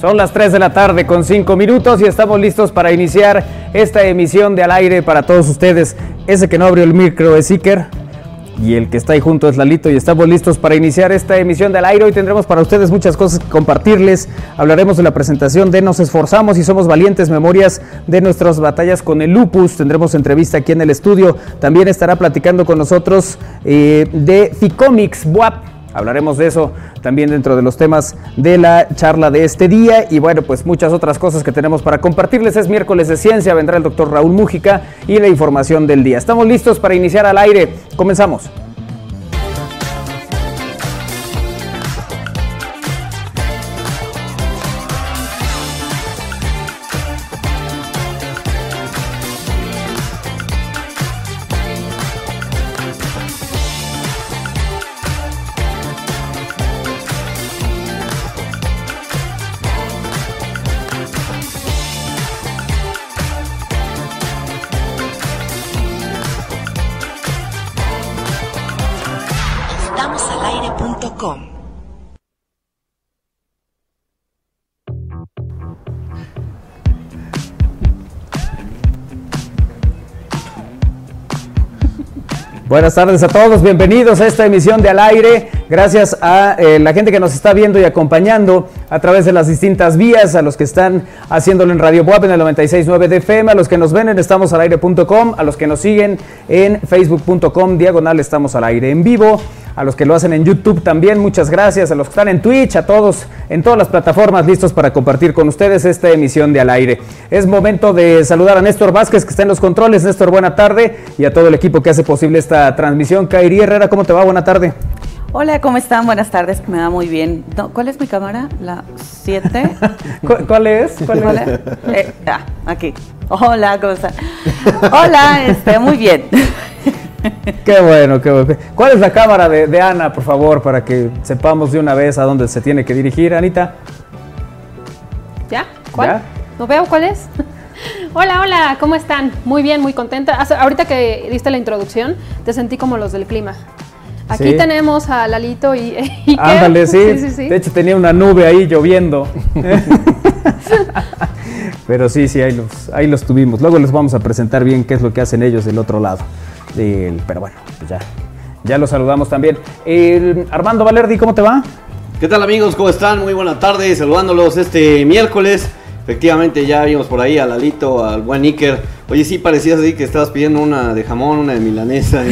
Son las 3 de la tarde con 5 minutos y estamos listos para iniciar esta emisión de Al Aire para todos ustedes. Ese que no abrió el micro es Iker y el que está ahí junto es Lalito y estamos listos para iniciar esta emisión de Al Aire. Hoy tendremos para ustedes muchas cosas que compartirles. Hablaremos de la presentación de Nos Esforzamos y Somos Valientes, memorias de nuestras batallas con el lupus. Tendremos entrevista aquí en el estudio. También estará platicando con nosotros eh, de Ficomics, WAP Hablaremos de eso también dentro de los temas de la charla de este día y bueno, pues muchas otras cosas que tenemos para compartirles. Es miércoles de ciencia, vendrá el doctor Raúl Mújica y la información del día. Estamos listos para iniciar al aire. Comenzamos. Buenas tardes a todos, bienvenidos a esta emisión de Al Aire. Gracias a eh, la gente que nos está viendo y acompañando a través de las distintas vías, a los que están haciéndolo en Radio Buap en el 96.9 de FM, a los que nos ven en estamosalaire.com, a los que nos siguen en facebook.com, diagonal estamos al aire en vivo a los que lo hacen en YouTube también, muchas gracias, a los que están en Twitch, a todos en todas las plataformas listos para compartir con ustedes esta emisión de Al Aire. Es momento de saludar a Néstor Vázquez que está en los controles. Néstor, buena tarde y a todo el equipo que hace posible esta transmisión. Kairi Herrera, ¿cómo te va? Buena tarde. Hola, ¿cómo están? Buenas tardes, me va muy bien. ¿Cuál es mi cámara? ¿La 7? ¿Cuál, es? ¿Cuál, es? Eh, ah, aquí. Hola, ¿cómo están? Hola, este, muy bien. Qué bueno, qué bueno. ¿Cuál es la cámara de, Ana, por favor, para que sepamos de una vez a dónde se tiene que dirigir, Anita? ¿Ya? ¿Cuál? ¿No veo cuál es? Hola, hola, ¿cómo están? Muy bien, muy contenta. Ahorita que diste la introducción, te sentí como los del clima. Aquí tenemos a Lalito y, y Ándale, sí. Sí, sí. De hecho tenía una nube ahí lloviendo. Pero sí, sí, ahí los, ahí los tuvimos. Luego les vamos a presentar bien qué es lo que hacen ellos del otro lado pero bueno, pues ya, ya lo saludamos también. Armando Valerdi, ¿cómo te va? ¿Qué tal amigos? ¿Cómo están? Muy buena tarde, saludándolos este miércoles. Efectivamente, ya vimos por ahí a Lalito, al buen Iker. Oye, sí parecías así que estabas pidiendo una de jamón, una de milanesa.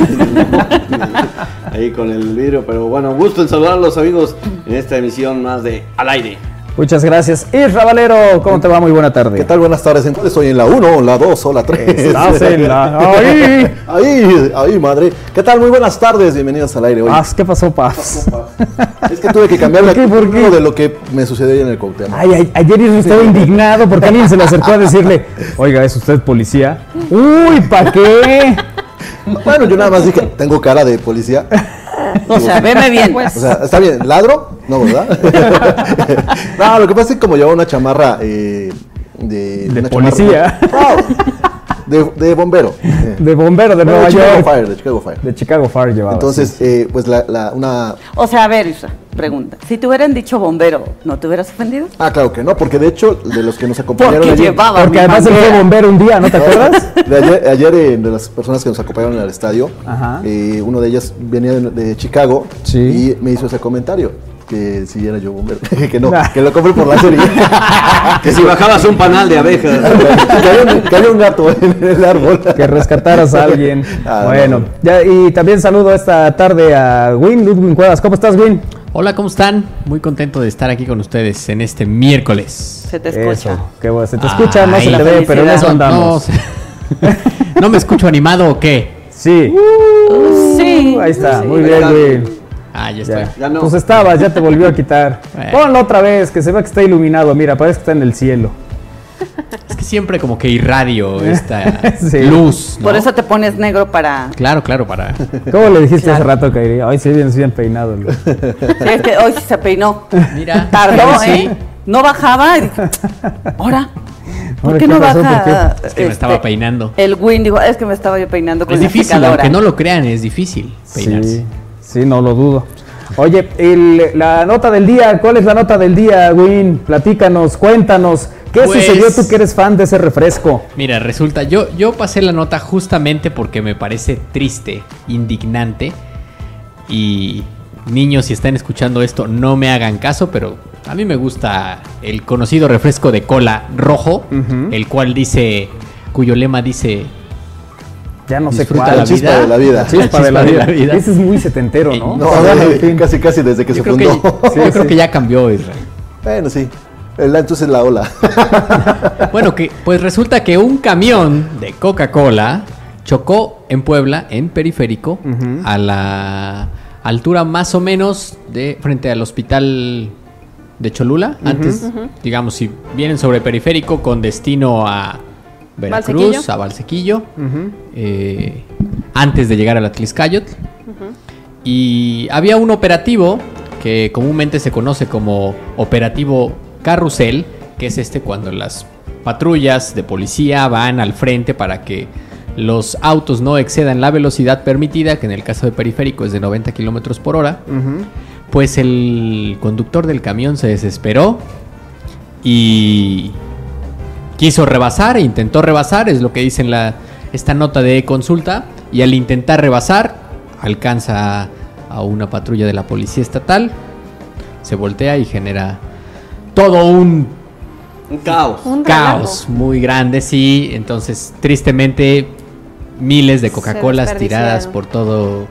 ahí con el vidrio. Pero bueno, gusto en saludar a los amigos en esta emisión más de Al Aire. Muchas gracias. Isra Valero, ¿cómo te va? Muy buena tarde. ¿Qué tal? Buenas tardes. Entonces estoy en la 1, la 2 o la 3. Estás en la... Ahí. ahí, ahí, madre. ¿Qué tal? Muy buenas tardes. Bienvenidos al aire hoy. Paz, ¿qué pasó, Paz? Es que tuve que cambiar ¿Por qué? ¿Por qué? de lo que me sucedió en el cóctel. Ay, ayer Isra estaba indignado porque alguien se le acercó a decirle, oiga, ¿es usted policía? Uy, ¿para qué? Bueno, yo nada más dije, tengo cara de policía. O sea, veme bien. Pues. O sea, está bien. ¿Ladro? No, ¿verdad? no, lo que pasa es que como llevaba una chamarra eh, de, de policía. De, bombero. De bombero de Nueva Chicago York. Fire, de Chicago Fire. De Chicago Fire llevaba. Entonces, eh, pues la, la, una... O sea, a ver, Isa, pregunta. Si te hubieran dicho bombero, ¿no te hubieras ofendido? Ah, claro que no, porque de hecho, de los que nos acompañaron porque ayer... Llevaba porque además él fue bombero un día, ¿no te acuerdas? De ayer, ayer eh, de las personas que nos acompañaron al estadio, eh, uno de ellas venía de, de Chicago sí. y me hizo ese comentario que si era yo bombero, que no, que lo compré por la serie. que si bajabas un panal de abejas. que, había un, gato en el árbol. que rescataras a alguien. Ah, bueno, ya, y también saludo esta tarde a Win, Ludwig Cuevas. ¿Cómo estás, Win? Hola, ¿cómo están? Muy contento de estar aquí con ustedes en este miércoles. Se te escucha. qué bueno, se te escucha, no se te ve, pero en eso andamos. No, me escucho animado o qué? Sí. Uh, sí. Ahí está, muy bien, Win. Ah, ya estoy. Ya, no. Pues estabas, ya te volvió a quitar. Ponlo otra vez, que se ve que está iluminado. Mira, parece que está en el cielo. Es que siempre como que irradio esta luz. Por eso te pones negro para. Claro, claro, para. ¿Cómo le dijiste hace rato, Kairi? Hoy sí bien, bien peinado. Sí, es que hoy sí se peinó. Mira. Tardó, ¿eh? No bajaba. ¿Ahora? ¿Por qué no baja? Es que me estaba este, peinando. El Win dijo, es que me estaba yo peinando con Es difícil, aunque no lo crean, es difícil peinarse. Sí, no lo dudo. Oye, la nota del día, ¿cuál es la nota del día, Win? Platícanos, cuéntanos. ¿Qué pues, sucedió tú que eres fan de ese refresco? Mira, resulta, yo, yo pasé la nota justamente porque me parece triste, indignante. Y niños, si están escuchando esto, no me hagan caso, pero a mí me gusta el conocido refresco de cola rojo, el cual dice, cuyo lema dice ya no sé cuál. La chispa de la vida. Chispa, de, la, vida. Ese es muy setentero, ¿no? No, casi casi desde que se fundó. yo creo que ya cambió, Israel. Bueno, sí. Entonces la ola. bueno, que pues resulta que un camión de Coca-Cola chocó en Puebla, en periférico, a la altura más o menos de frente al hospital de Cholula. Antes, digamos, si vienen sobre periférico con destino a Veracruz, a Valsequillo, eh, antes de llegar a la Tliscayot. Y había un operativo que comúnmente se conoce como operativo carrusel, que es este cuando las patrullas de policía van al frente para que los autos no excedan la velocidad permitida, que en el caso de periférico es de 90 kilómetros por hora. Pues el conductor del camión se desesperó y quiso rebasar, e intentó rebasar, es lo que dice en la, esta nota de consulta, y al intentar rebasar, alcanza a una patrulla de la policía estatal, se voltea y genera todo un, un caos. Un caos muy grande, sí. Entonces, tristemente, miles de Coca-Colas tiradas por todo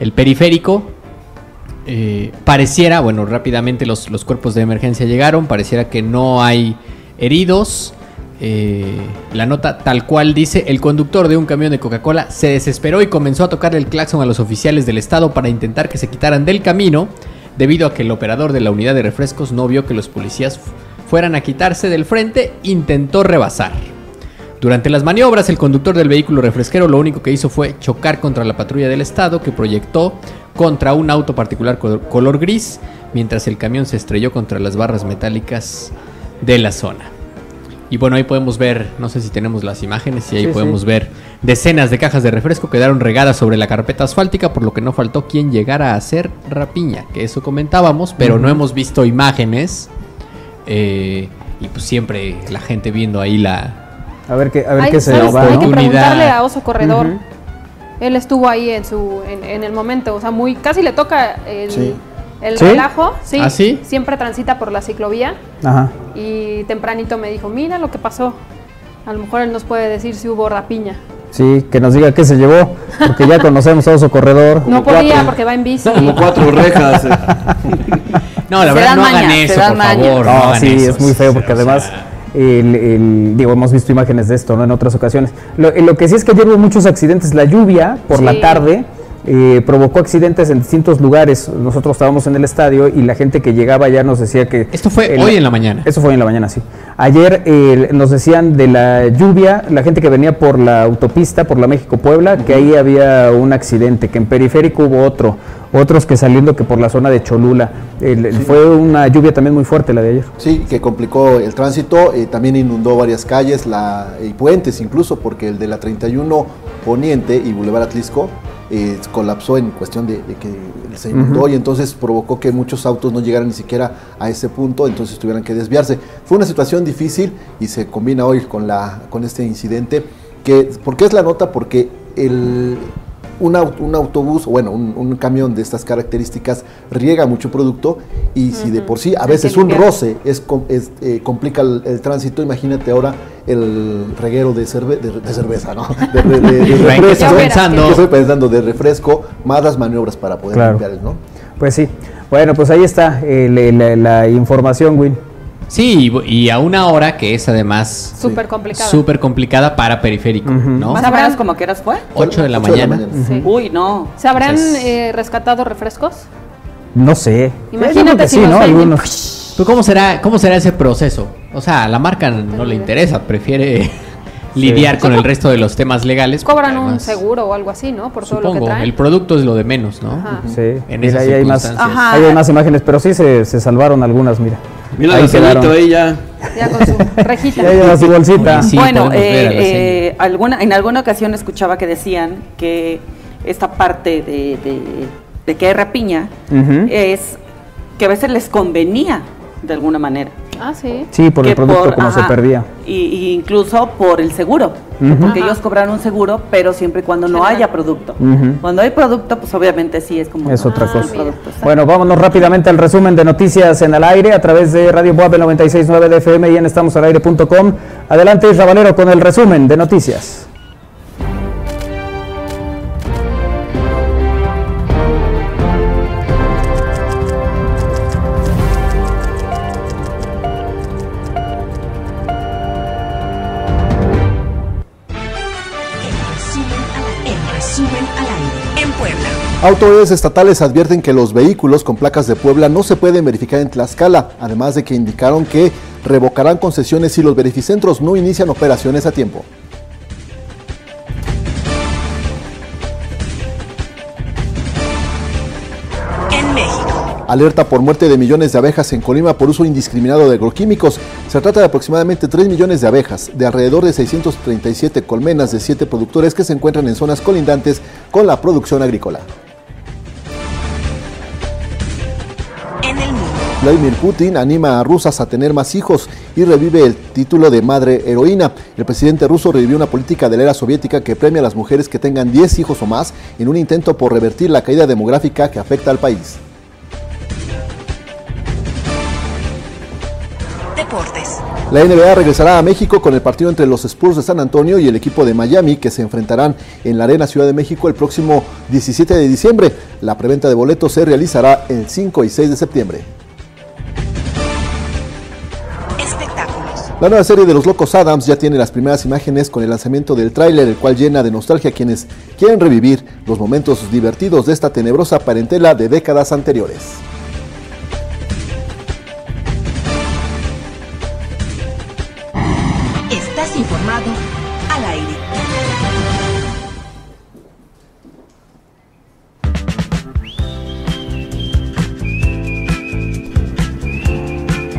el periférico. Eh, pareciera, bueno, rápidamente los, los cuerpos de emergencia llegaron, pareciera que no hay heridos. Eh, la nota tal cual dice, el conductor de un camión de Coca-Cola se desesperó y comenzó a tocar el claxon a los oficiales del estado para intentar que se quitaran del camino, debido a que el operador de la unidad de refrescos no vio que los policías fueran a quitarse del frente, intentó rebasar. Durante las maniobras, el conductor del vehículo refresquero lo único que hizo fue chocar contra la patrulla del estado que proyectó contra un auto particular color gris, mientras el camión se estrelló contra las barras metálicas de la zona. Y bueno, ahí podemos ver, no sé si tenemos las imágenes, y ahí podemos ver decenas de cajas de refresco quedaron regadas sobre la carpeta asfáltica, por lo que no faltó quien llegara a hacer rapiña, que eso comentábamos, pero no hemos visto imágenes. Eh, y pues siempre la gente viendo ahí la... A ver qué, a ver qué se va, Hay que preguntarle a Oso Corredor. Él estuvo ahí en su en, el momento, o sea, muy casi le toca el el relajo, sí, ¿Ah, sí, siempre transita por la ciclovía. Ajá. Y tempranito me dijo, mira lo que pasó. A lo mejor él nos puede decir si hubo rapiña. Sí, que nos diga qué se llevó, porque ya conocemos a su corredor. No podía porque va en bici. Como cuatro rejas. no, la verdad no hagan eso, por favor. No, sí, es muy feo porque además... El, digo, hemos visto imágenes de esto ¿no? en otras ocasiones. Lo, lo que sí es que ayer hubo muchos accidentes. La lluvia por la tarde eh, provocó accidentes en distintos lugares. Nosotros estábamos en el estadio y la gente que llegaba ya nos decía que... Esto fue hoy en la mañana. Esto fue hoy en la mañana, sí. Ayer eh, nos decían de la lluvia, la gente que venía por la autopista, por la México-Puebla, que ahí había un accidente, que en periférico hubo otro, otros que saliendo que por la zona de Cholula. Fue una lluvia también muy fuerte la de ayer. Sí, que complicó el tránsito, eh, también inundó varias calles la, y puentes incluso, porque el de la 31 Poniente y Boulevard Atlisco eh, colapsó en cuestión de, que se inundó y entonces provocó que muchos autos no llegaran ni siquiera a ese punto, entonces tuvieran que desviarse. Fue una situación difícil y se combina hoy con, la, con este incidente. Que, ¿Por qué es la nota? Porque el, un, un autobús, bueno, un, camión de estas características riega mucho producto y si de por sí a veces un roce es, eh, complica el, tránsito, imagínate ahora el reguero de, de, cerveza, ¿no? De, refresco. Estoy pensando? estoy pensando de refresco, más las maniobras para poder limpiar, ¿no? Pues sí. Bueno, pues ahí está eh, la información, Win. Sí, y a una hora que es además súper complicada. Súper complicada para periférico, ¿no? ¿Sabrás como que eras fue? 8 de la mañana. Uy, no. ¿Se habrán eh, rescatado refrescos? No sé. Imagínate si sí, ¿no? Algunos. ¿Cómo será, ¿Cómo será ese proceso? O sea, a la marca no le interesa, prefiere lidiar con el resto de los temas legales. Cobran un seguro o algo así, ¿no? Por todo lo que traen. El producto es lo de menos, ¿no? Sí. En esas ahí hay más, hay más imágenes, pero sí se, se salvaron algunas, mira. Mira ahí quedaron. ahí ya. Ya con su rejita. ya lleva su bolsita. bueno, eh, eh, alguna, en alguna ocasión escuchaba que decían que esta parte de, de que hay rapiña es que a veces les convenía de alguna manera. Ah, sí. Sí, por el producto como se perdía. Y, incluso por el seguro, porque ellos cobran un seguro, pero siempre y cuando no haya producto. Cuando hay producto, pues obviamente sí es como... Es otra cosa. bueno, vámonos rápidamente al resumen de noticias en el aire a través de Radio Boab 96.9 de FM y en estamosalaire.com. Adelante, Rabanero, con el resumen de noticias. Autoridades estatales advierten que los vehículos con placas de Puebla no se pueden verificar en Tlaxcala, además de que indicaron que revocarán concesiones si los verificentros no inician operaciones a tiempo. En México. Alerta por muerte de millones de abejas en Colima por uso indiscriminado de agroquímicos. Se trata de aproximadamente 3 millones de abejas, de alrededor de 637 colmenas de 7 productores que se encuentran en zonas colindantes con la producción agrícola. Vladimir Putin anima a rusas a tener más hijos y revive el título de madre heroína. El presidente ruso revivió una política de la era soviética que premia a las mujeres que tengan 10 hijos o más en un intento por revertir la caída demográfica que afecta al país. Deportes. La NBA regresará a México con el partido entre los Spurs de San Antonio y el equipo de Miami que se enfrentarán en la Arena Ciudad de México el próximo 17 de diciembre. La preventa de boletos se realizará el 5 y 6 de septiembre. La nueva serie de Los Locos Adams ya tiene las primeras imágenes con el lanzamiento del tráiler, el cual llena de nostalgia a quienes quieren revivir los momentos divertidos de esta tenebrosa parentela de décadas anteriores. Informado al aire.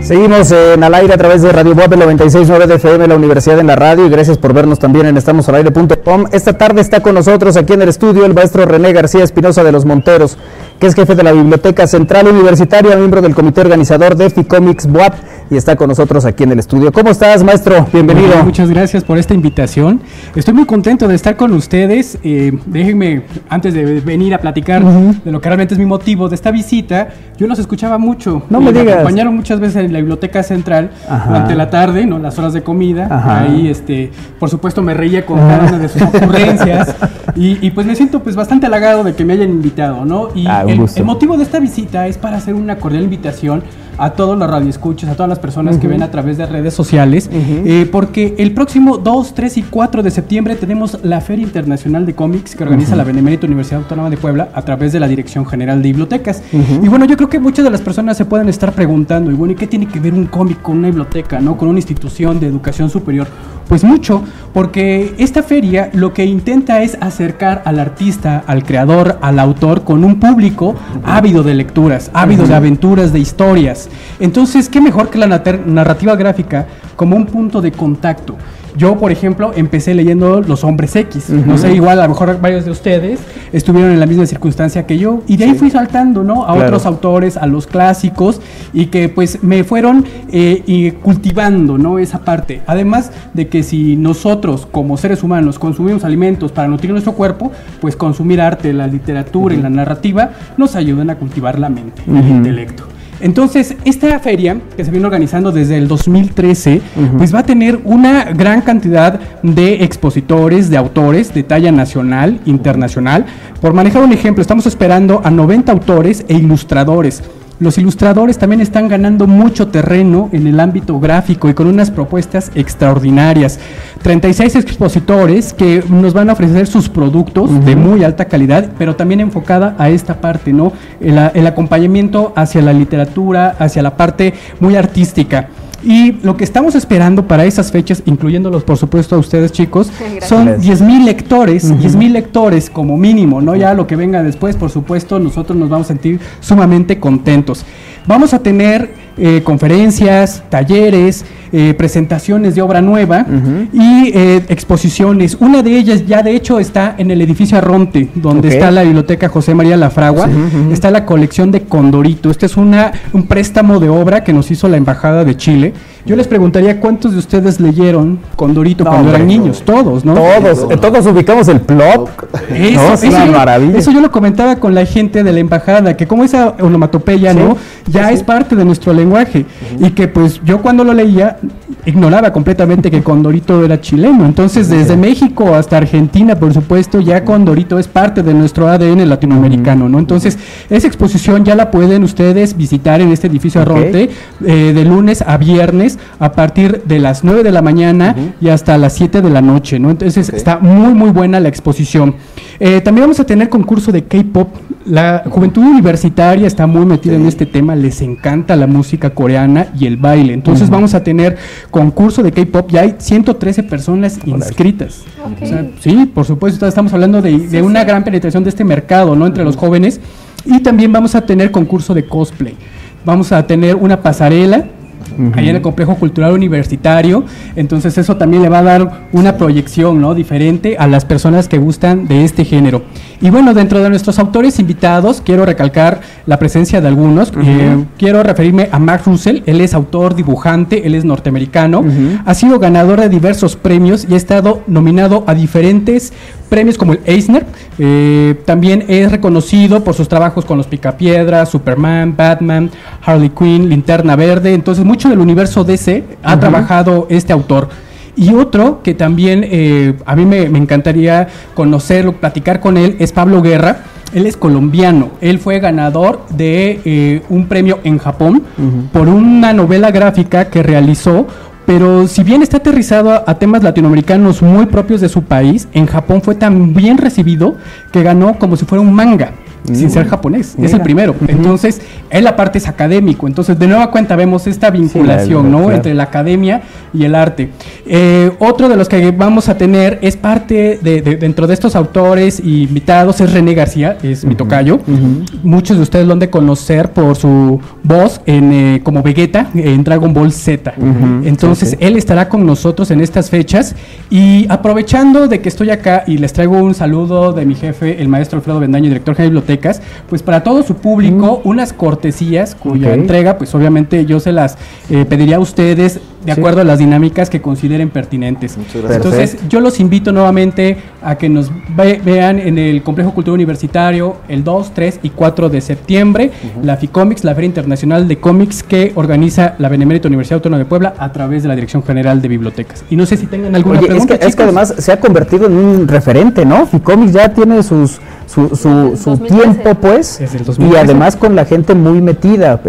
Seguimos en al aire a través de Radio Web 96.9 de FM, la Universidad en la Radio, y gracias por vernos también en estamosalaire.com. Esta tarde está con nosotros aquí en el estudio el maestro René García Espinosa de los Monteros, que es jefe de la Biblioteca Central Universitaria, miembro del comité organizador de Ficomics BUAP, y está con nosotros aquí en el estudio. ¿Cómo estás, maestro? Bienvenido. muchas gracias por esta invitación. Estoy muy contento de estar con ustedes. Eh, déjenme, antes de venir a platicar de lo que realmente es mi motivo de esta visita, yo los escuchaba mucho. No me, digas. Me acompañaron muchas veces en la Biblioteca Central durante la tarde, ¿no? Las horas de comida. Ahí, este, por supuesto, me reía con cada una de sus ocurrencias. y, pues me siento pues bastante halagado de que me hayan invitado, ¿no? Y ah, el, motivo de esta visita es para hacer una cordial invitación a todos los radioescuchas, a todas las personas que ven a través de redes sociales, eh, porque el próximo 2, 3 y 4 de septiembre tenemos la Feria Internacional de Cómics que organiza la Benemérita Universidad Autónoma de Puebla a través de la Dirección General de Bibliotecas. Y bueno, yo creo que muchas de las personas se pueden estar preguntando, y bueno, ¿y qué tiene que ver un cómic con una biblioteca, no con una institución de educación superior? Pues mucho, porque esta feria lo que intenta es acercar al artista, al creador, al autor con un público ávido de lecturas, ávido de aventuras, de historias. Entonces, ¿qué mejor que la narrativa gráfica como un punto de contacto? Yo, por ejemplo, empecé leyendo Los Hombres X. No sé, igual a lo mejor varios de ustedes estuvieron en la misma circunstancia que yo. Y de ahí fui saltando, ¿no? A otros autores, a los clásicos, y que pues me fueron eh, y cultivando, ¿no? Esa parte. Además de que si nosotros, como seres humanos, consumimos alimentos para nutrir nuestro cuerpo, pues consumir arte, la literatura y la narrativa nos ayudan a cultivar la mente, el intelecto. Entonces, esta feria, que se viene organizando desde el 2013, pues va a tener una gran cantidad de expositores, de autores de talla nacional, internacional. Por manejar un ejemplo, estamos esperando a 90 autores e ilustradores los ilustradores también están ganando mucho terreno en el ámbito gráfico y con unas propuestas extraordinarias. 36 expositores que nos van a ofrecer sus productos de muy alta calidad, pero también enfocada a esta parte, ¿no? el acompañamiento hacia la literatura, hacia la parte muy artística. Y lo que estamos esperando para esas fechas, incluyéndolos por supuesto a ustedes chicos, son 10.000 lectores, 10.000 lectores como mínimo, ¿no? Ya lo que venga después, por supuesto, nosotros nos vamos a sentir sumamente contentos. Vamos a tener eh, conferencias, talleres, eh, presentaciones de obra nueva y eh, exposiciones. Una de ellas ya de hecho está en el edificio Arronte, donde está la biblioteca José María Lafragua. Está la colección de Condorito. Este es una, un préstamo de obra que nos hizo la Embajada de Chile. Yo les preguntaría cuántos de ustedes leyeron Condorito cuando eran niños. Todos, ¿no? Todos, todos ubicamos el plot. Eso, es una maravilla. Eso yo lo comentaba con la gente de la embajada, que como esa onomatopeya, ¿no? Ya es parte de nuestro lenguaje. Y que pues yo cuando lo leía ignoraba completamente que Condorito era chileno. Entonces, desde México hasta Argentina, por supuesto, ya Condorito es parte de nuestro ADN latinoamericano, ¿no? Entonces, esa exposición ya la pueden ustedes visitar en este edificio Arronte eh, de lunes a viernes a partir de las 9 de la mañana y hasta las 7 de la noche, ¿no? Entonces, está muy, muy buena la exposición. Eh, también vamos a tener concurso de K-pop. La juventud universitaria está muy metida en este tema, les encanta la música coreana y el baile. Entonces, vamos a tener concurso de K-pop, ya hay 113 personas inscritas. sí, por supuesto, estamos hablando de, una gran penetración de este mercado, ¿no? Entre los jóvenes. Y también vamos a tener concurso de cosplay. Vamos a tener una pasarela ahí en el complejo cultural universitario. Entonces eso también le va a dar una proyección ¿no? diferente a las personas que gustan de este género. Y bueno, dentro de nuestros autores invitados, quiero recalcar la presencia de algunos. Eh, quiero referirme a Mark Russell, él es autor, dibujante, él es norteamericano, ha sido ganador de diversos premios y ha estado nominado a diferentes premios como el Eisner. Eh, también es reconocido por sus trabajos con los Picapiedras, Superman, Batman, Harley Quinn, Linterna Verde. Entonces, mucho del universo DC ha trabajado este autor. Y otro que también eh, a mí me, encantaría conocerlo, platicar con él, es Pablo Guerra. Él es colombiano. Él fue ganador de eh, un premio en Japón por una novela gráfica que realizó pero si bien está aterrizado a, temas latinoamericanos muy propios de su país, en Japón fue tan bien recibido que ganó como si fuera un manga sin ser japonés. Es el primero. Entonces, él aparte es académico. Entonces, de nueva cuenta vemos esta vinculación, ¿no? Entre la academia y el arte. Eh, otro de los que vamos a tener es parte de, dentro de estos autores y invitados es René García, es mi tocayo. Muchos de ustedes lo han de conocer por su voz en, eh, como Vegeta en Dragon Ball Z. Entonces, él estará con nosotros en estas fechas. Y aprovechando de que estoy acá y les traigo un saludo de mi jefe, el maestro Alfredo Bendaño, director de biblioteca pues para todo su público, unas cortesías cuya entrega, pues obviamente yo se las eh, pediría a ustedes de acuerdo a las dinámicas que consideren pertinentes. Entonces, yo los invito nuevamente a que nos vean en el Complejo Cultural Universitario el 2, 3 y 4 de septiembre, la FICOMICS, la Feria Internacional de Cómics que organiza la Benemérita Universidad Autónoma de Puebla a través de la Dirección General de Bibliotecas. Y no sé si tengan alguna pregunta. Es que, es que, además se ha convertido en un referente, ¿no? FICOMICS ya tiene sus su, su, tiempo, pues, y además con la gente muy metida.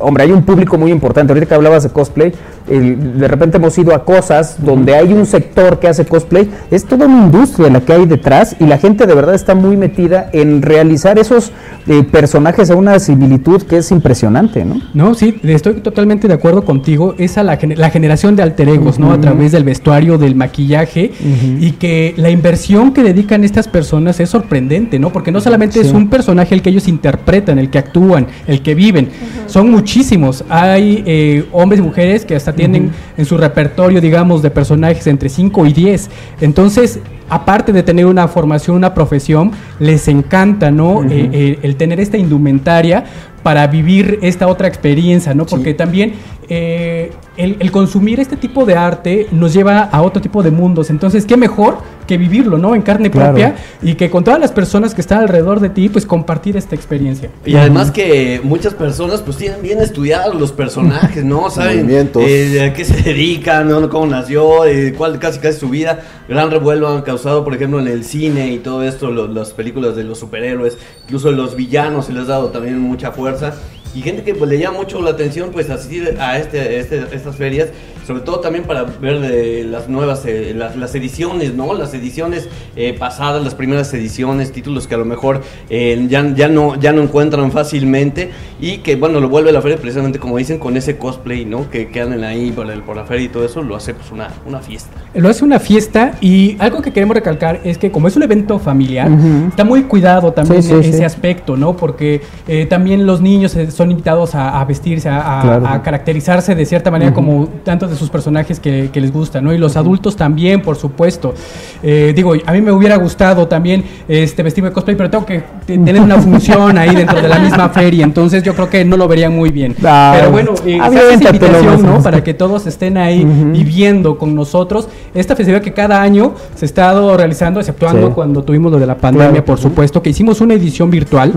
hombre, hay un público muy importante. Ahorita que hablabas de cosplay, de repente hemos ido a cosas donde hay un sector que hace cosplay, es toda una industria la que hay detrás y la gente de verdad está muy metida en realizar esos eh, personajes a una similitud que es impresionante, ¿no? No, sí, estoy totalmente de acuerdo contigo. Esa la, la generación de alter egos, ¿no? A través del vestuario, del maquillaje y que la inversión que dedican estas personas es sorprendente, ¿no? Porque no solamente es un personaje el que ellos interpretan, el que actúan, el que viven, son muchísimos. Hay eh, hombres y mujeres que hasta tienen en su repertorio, digamos, de personajes entre 5 y 10. Entonces, aparte de tener una formación, una profesión, les encanta, ¿no? Eh, eh, el tener esta indumentaria para vivir esta otra experiencia, ¿no? Porque también eh, el, consumir este tipo de arte nos lleva a otro tipo de mundos. Entonces, qué mejor que vivirlo, ¿no? En carne propia y que con todas las personas que están alrededor de ti, pues compartir esta experiencia. Y además que muchas personas, pues tienen bien estudiados los personajes, ¿no? Saben eh, a qué se dedican, ¿no? cómo nació, eh, cuál casi casi su vida. Gran revuelo han causado, por ejemplo, en el cine y todo esto, las películas de los superhéroes, incluso los villanos se les ha dado también mucha fuerza. Y gente que pues, le llama mucho la atención pues asistir a este, este, estas ferias, sobre todo también para ver de las nuevas, eh, las, ediciones, ¿no? Las ediciones eh, pasadas, las primeras ediciones, títulos que a lo mejor eh, ya, ya, no, ya no encuentran fácilmente y que bueno, lo vuelve a la feria precisamente como dicen con ese cosplay, ¿no? Que quedan ahí por, el, por la feria y todo eso, lo hace pues una, una fiesta. Lo hace una fiesta y algo que queremos recalcar es que como es un evento familiar, está muy cuidado también ese aspecto, ¿no? Porque eh, también los niños son invitados a, vestirse, a, caracterizarse de cierta manera como tantos de sus personajes que, les gusta, ¿no? Y los adultos también, por supuesto. Eh, digo, a mí me hubiera gustado también este vestirme de cosplay, pero tengo que tener una función ahí dentro de la misma feria, entonces yo creo que no lo verían muy bien. pero bueno, eh, invitación, ¿no? Para que todos estén ahí viviendo con nosotros esta festividad que cada año se ha estado realizando, exceptuando cuando tuvimos lo de la pandemia, por supuesto, que hicimos una edición virtual.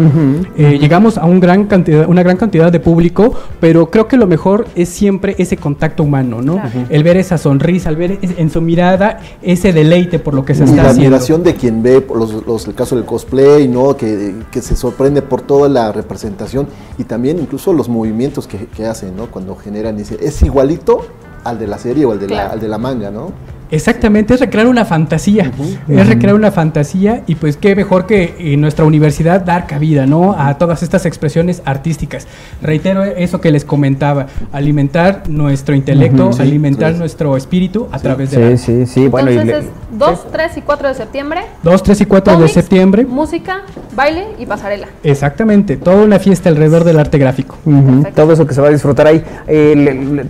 Eh, llegamos a un gran cantidad, una gran cantidad de público, pero creo que lo mejor es siempre ese contacto humano, ¿no? El ver esa sonrisa, el ver en su mirada ese deleite por lo que se está haciendo. La admiración de quien ve los, los, el caso del cosplay, ¿no? Que, que se sorprende por toda la representación y también incluso los movimientos que, que hacen, ¿no? Cuando generan, dice, es igualito al de la serie o al de, la, al de la manga, ¿no? Exactamente, es recrear una fantasía, es recrear una fantasía y pues qué mejor que en nuestra universidad dar cabida, ¿no? A todas estas expresiones artísticas. Reitero eso que les comentaba, alimentar nuestro intelecto, alimentar nuestro espíritu a través de Sí, sí, sí, bueno. Entonces es 2, 3 y 4 de septiembre. 2, 3 y 4 de septiembre. Música, baile y pasarela. Exactamente, toda una fiesta alrededor del arte gráfico. Todo eso que se va a disfrutar ahí. Eh,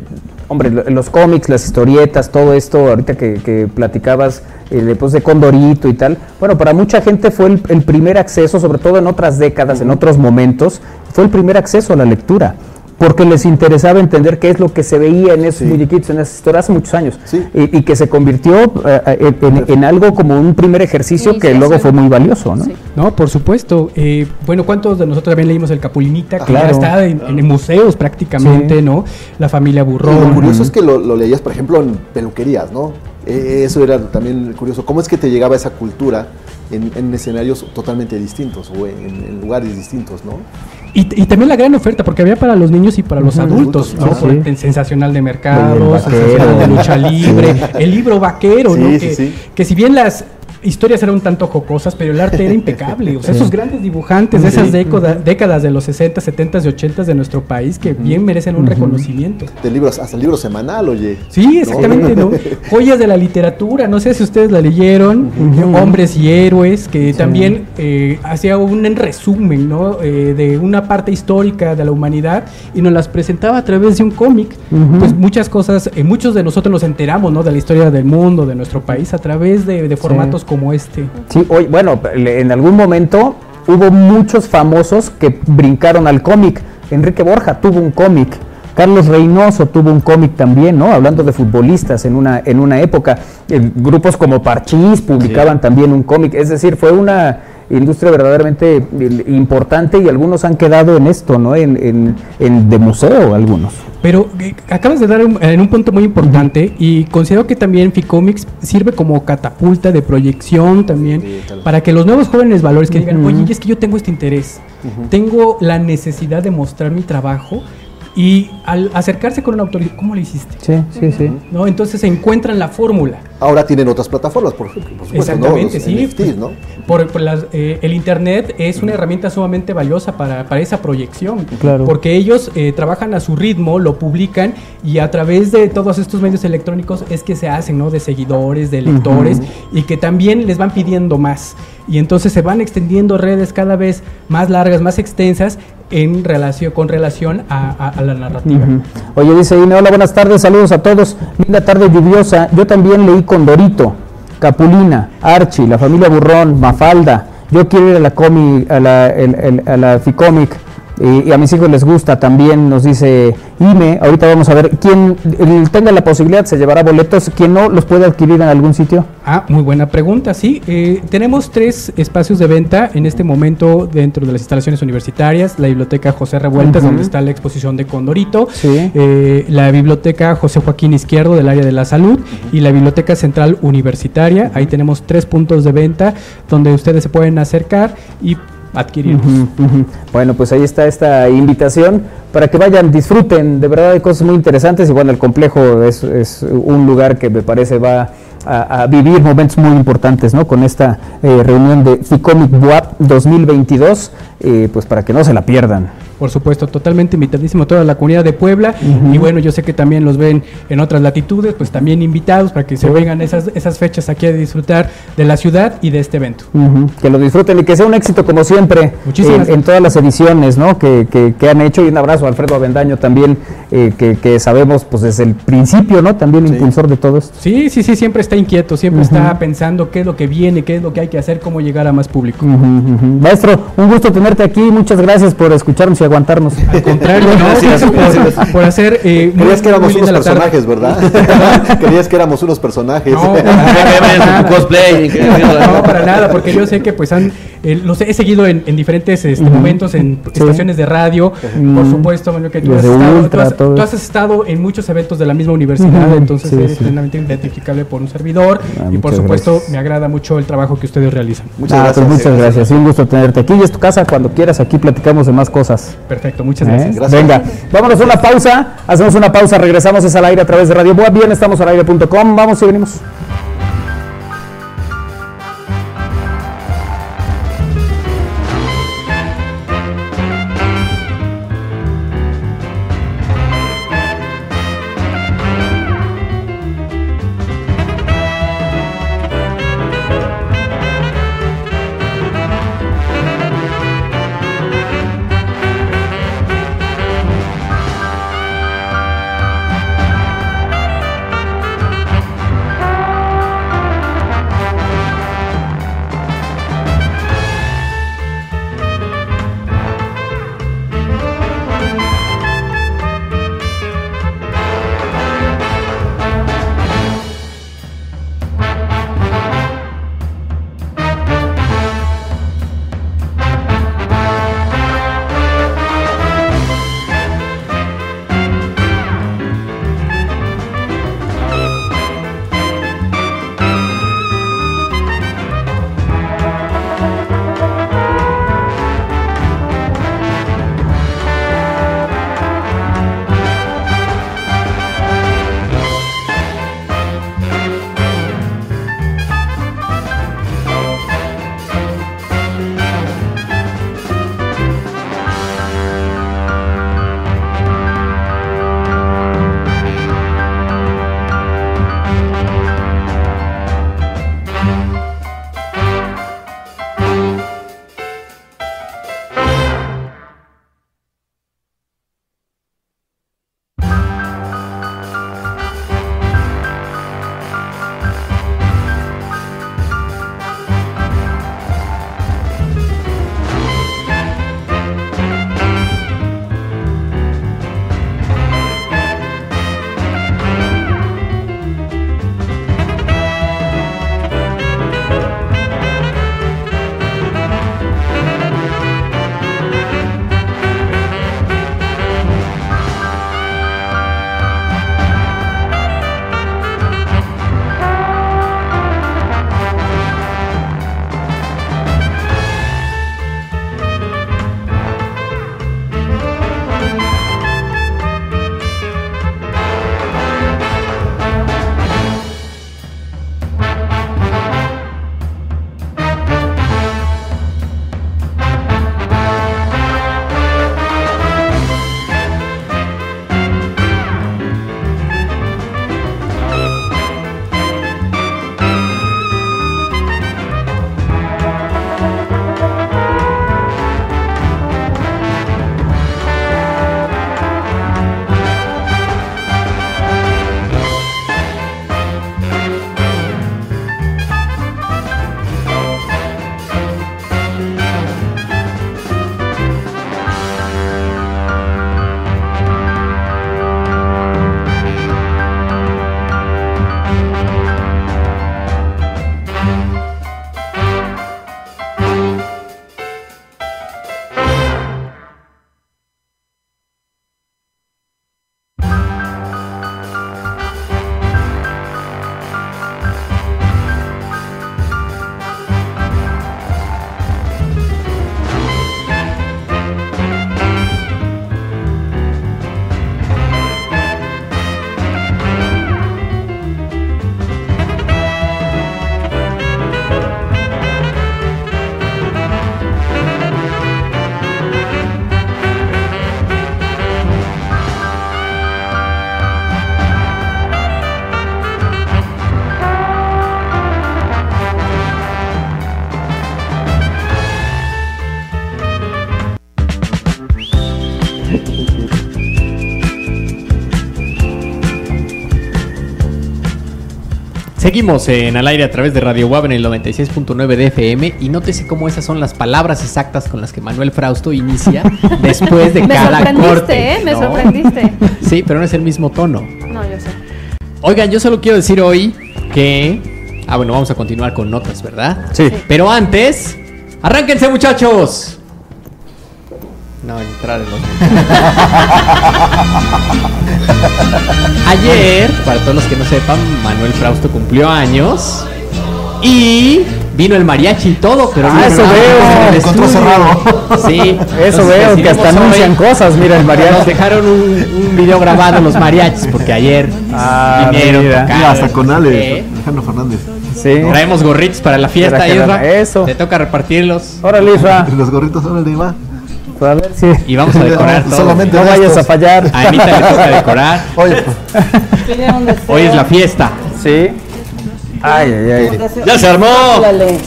hombre, los cómics, las historietas, todo esto, ahorita que, platicabas eh, después de Condorito y tal, bueno, para mucha gente fue el, el, primer acceso, sobre todo en otras décadas, en otros momentos, fue el primer acceso a la lectura porque les interesaba entender qué es lo que se veía en esos muñequitos, en esas historias hace muchos años, y, que se convirtió eh, eh, en, algo como un primer ejercicio que luego fue muy valioso, ¿no? No, por supuesto. Eh, bueno, ¿cuántos de nosotros también leímos el Capulinita, que ya está en, museos prácticamente, ¿no? La familia Burrón. lo curioso es que lo, leías, por ejemplo, en peluquerías, ¿no? eso era también curioso. ¿Cómo es que te llegaba esa cultura en, escenarios totalmente distintos o en lugares distintos, ¿no? Y, también la gran oferta, porque había para los niños y para los adultos, ¿no? sensacional de mercado, sensacional de lucha libre, el libro vaquero, ¿no? Que, que, si bien las historias eran un tanto jocosas, pero el arte era impecable. O sea, esos grandes dibujantes de esas décadas de los 60, 70 y 80 de nuestro país que bien merecen un reconocimiento. De libros, hasta el libro semanal, oye. Sí, exactamente, ¿no? Joyas de la literatura, no sé si ustedes la leyeron, Hombres y Héroes, que también eh, hacía un resumen, ¿no? Eh, de una parte histórica de la humanidad y nos las presentaba a través de un cómic. Pues muchas cosas, eh, muchos de nosotros nos enteramos, ¿no? De la historia del mundo, de nuestro país, a través de, de formatos como este. Sí, hoy, bueno, en algún momento hubo muchos famosos que brincaron al cómic. Enrique Borja tuvo un cómic. Carlos Reynoso tuvo un cómic también, ¿no? Hablando de futbolistas en una, en una época. Eh, grupos como Parchís publicaban también un cómic. Es decir, fue una industria verdaderamente eh, importante y algunos han quedado en esto, ¿no? En, en, de museo algunos. Pero eh, acabas de dar en un punto muy importante y considero que también Ficomics sirve como catapulta de proyección también para que los nuevos jóvenes valores que digan, oye, es que yo tengo este interés, tengo la necesidad de mostrar mi trabajo y al acercarse con una autoridad, ¿cómo lo hiciste? Sí, sí, sí. ¿No? Entonces se encuentran la fórmula. Ahora tienen otras plataformas, por, supuesto. Exactamente, sí. ¿no? Por, eh, el Internet es una herramienta sumamente valiosa para, para esa proyección. Claro. Porque ellos eh, trabajan a su ritmo, lo publican y a través de todos estos medios electrónicos es que se hacen, ¿no? De seguidores, de lectores y que también les van pidiendo más. Y entonces se van extendiendo redes cada vez más largas, más extensas en relación, con relación a, la narrativa. Oye, dice Ine, hola, buenas tardes, saludos a todos. Linda tarde lluviosa. Yo también leí con Dorito, Capulina, Archie, la familia Burrón, Mafalda. Yo quiero ir a la, comi, a la, a la Ficomic y, a mis hijos les gusta también, nos dice Ime. Ahorita vamos a ver, quien tenga la posibilidad se llevará boletos, quien no los puede adquirir en algún sitio. Ah, muy buena pregunta, sí. Eh, tenemos tres espacios de venta en este momento dentro de las instalaciones universitarias, la biblioteca José Revueltas, donde está la exposición de Condorito, eh, la biblioteca José Joaquín Izquierdo del área de la salud y la biblioteca central universitaria. Ahí tenemos tres puntos de venta donde ustedes se pueden acercar y adquirir. Bueno, pues ahí está esta invitación para que vayan, disfruten, de verdad hay cosas muy interesantes y bueno, el complejo es, un lugar que me parece va a, vivir momentos muy importantes, ¿no? Con esta eh, reunión de FICOMIC BUAP 2022, eh, pues para que no se la pierdan. Por supuesto, totalmente invitadísimo a toda la comunidad de Puebla. Y bueno, yo sé que también los ven en otras latitudes, pues también invitados para que se vengan esas, esas fechas aquí a disfrutar de la ciudad y de este evento. Que lo disfruten y que sea un éxito como siempre en, en, todas las ediciones ¿no? que, que, han hecho. Y un abrazo a Alfredo Avendaño también, eh, que, que, sabemos pues desde el principio, ¿no? También impulsor de todo esto. Sí, sí, sí, siempre está inquieto, siempre está pensando qué es lo que viene, qué es lo que hay que hacer, cómo llegar a más público. Maestro, un gusto tenerte aquí, muchas gracias por escucharnos y aguantarnos. Al contrario, gracias, por, hacer... Eh, Querías que éramos unos personajes, ¿verdad? Querías que éramos unos personajes. No, no, para nada, porque yo sé que pues han eh, los he seguido en, diferentes este, momentos, en estaciones de radio, por supuesto, que tú has, estado, tú, has, estado, en muchos eventos de la misma universidad, entonces es plenamente identificable por un servidor ah, y por supuesto me agrada mucho el trabajo que ustedes realizan. Muchas ah, pues gracias. muchas gracias, un gusto tenerte aquí y es tu casa cuando quieras, aquí platicamos de más cosas. Perfecto, muchas ¿Eh? gracias. Venga, vámonos a una pausa, hacemos una pausa, regresamos es al aire a través de Radio Boa, bien, estamos al aire.com, vamos y venimos. Seguimos en al aire a través de Radio Web en el 96.9 de FM y nótese cómo esas son las palabras exactas con las que Manuel Frausto inicia después de Me cada sorprendiste, corte. ¿eh? Me ¿no? sorprendiste. Sí, pero no es el mismo tono. No, yo sé. Oigan, yo solo quiero decir hoy que... Ah, bueno, vamos a continuar con notas, ¿verdad? Sí. Pero antes, arránquense muchachos. No, entrar en los... Ayer, para todos los que no sepan, Manuel Frausto cumplió años y vino el mariachi y todo, pero Ah, no eso veo. Encontró cerrado. Sí, Eso entonces veo, que hasta anuncian hoy- cosas, mira el Nos mariachi. dejaron un, un video grabado los mariachis porque ayer Ah, vinieron, mira. tocaron, Mira, hasta con ¿eh? Ale, Alejandro Fernández. Sí. Traemos gorritos para la fiesta, Isra. eso. Te toca repartirlos Órale, Isra. Los gorritos, órale, va. Pues a ver si. y vamos a decorar todo. Solamente No vayas a fallar. A Anita le toca decorar. Oye, Hoy es la fiesta. Sí. Ay, ay, ay. ¡Ya se armó!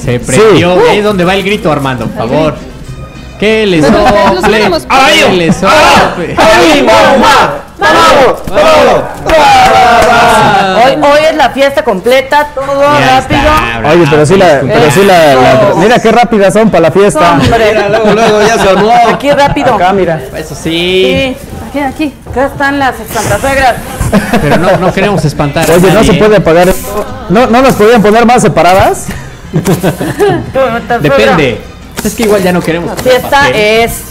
Se prendió. Ahí es donde va el grito, Armando, por favor. Que le Pero, pero, sople. nosotros hemos- Hoy, hoy es la fiesta completa, todo Ya rápido. está, Oye, pero sí la. Pero sí la, la- Mira qué rápidas son para la fiesta. Hombre, Mira, luego, luego ya se armó. aquí rápido. Acá, mira. Eso sí. Sí, Aquí, aquí. acá están las santas suegras. Pero no, no queremos espantar. a Oye, no se ¿eh? puede apagar esto. ¿No, ¿No las podían poner más separadas? Depende. Es que igual ya no queremos. La fiesta es.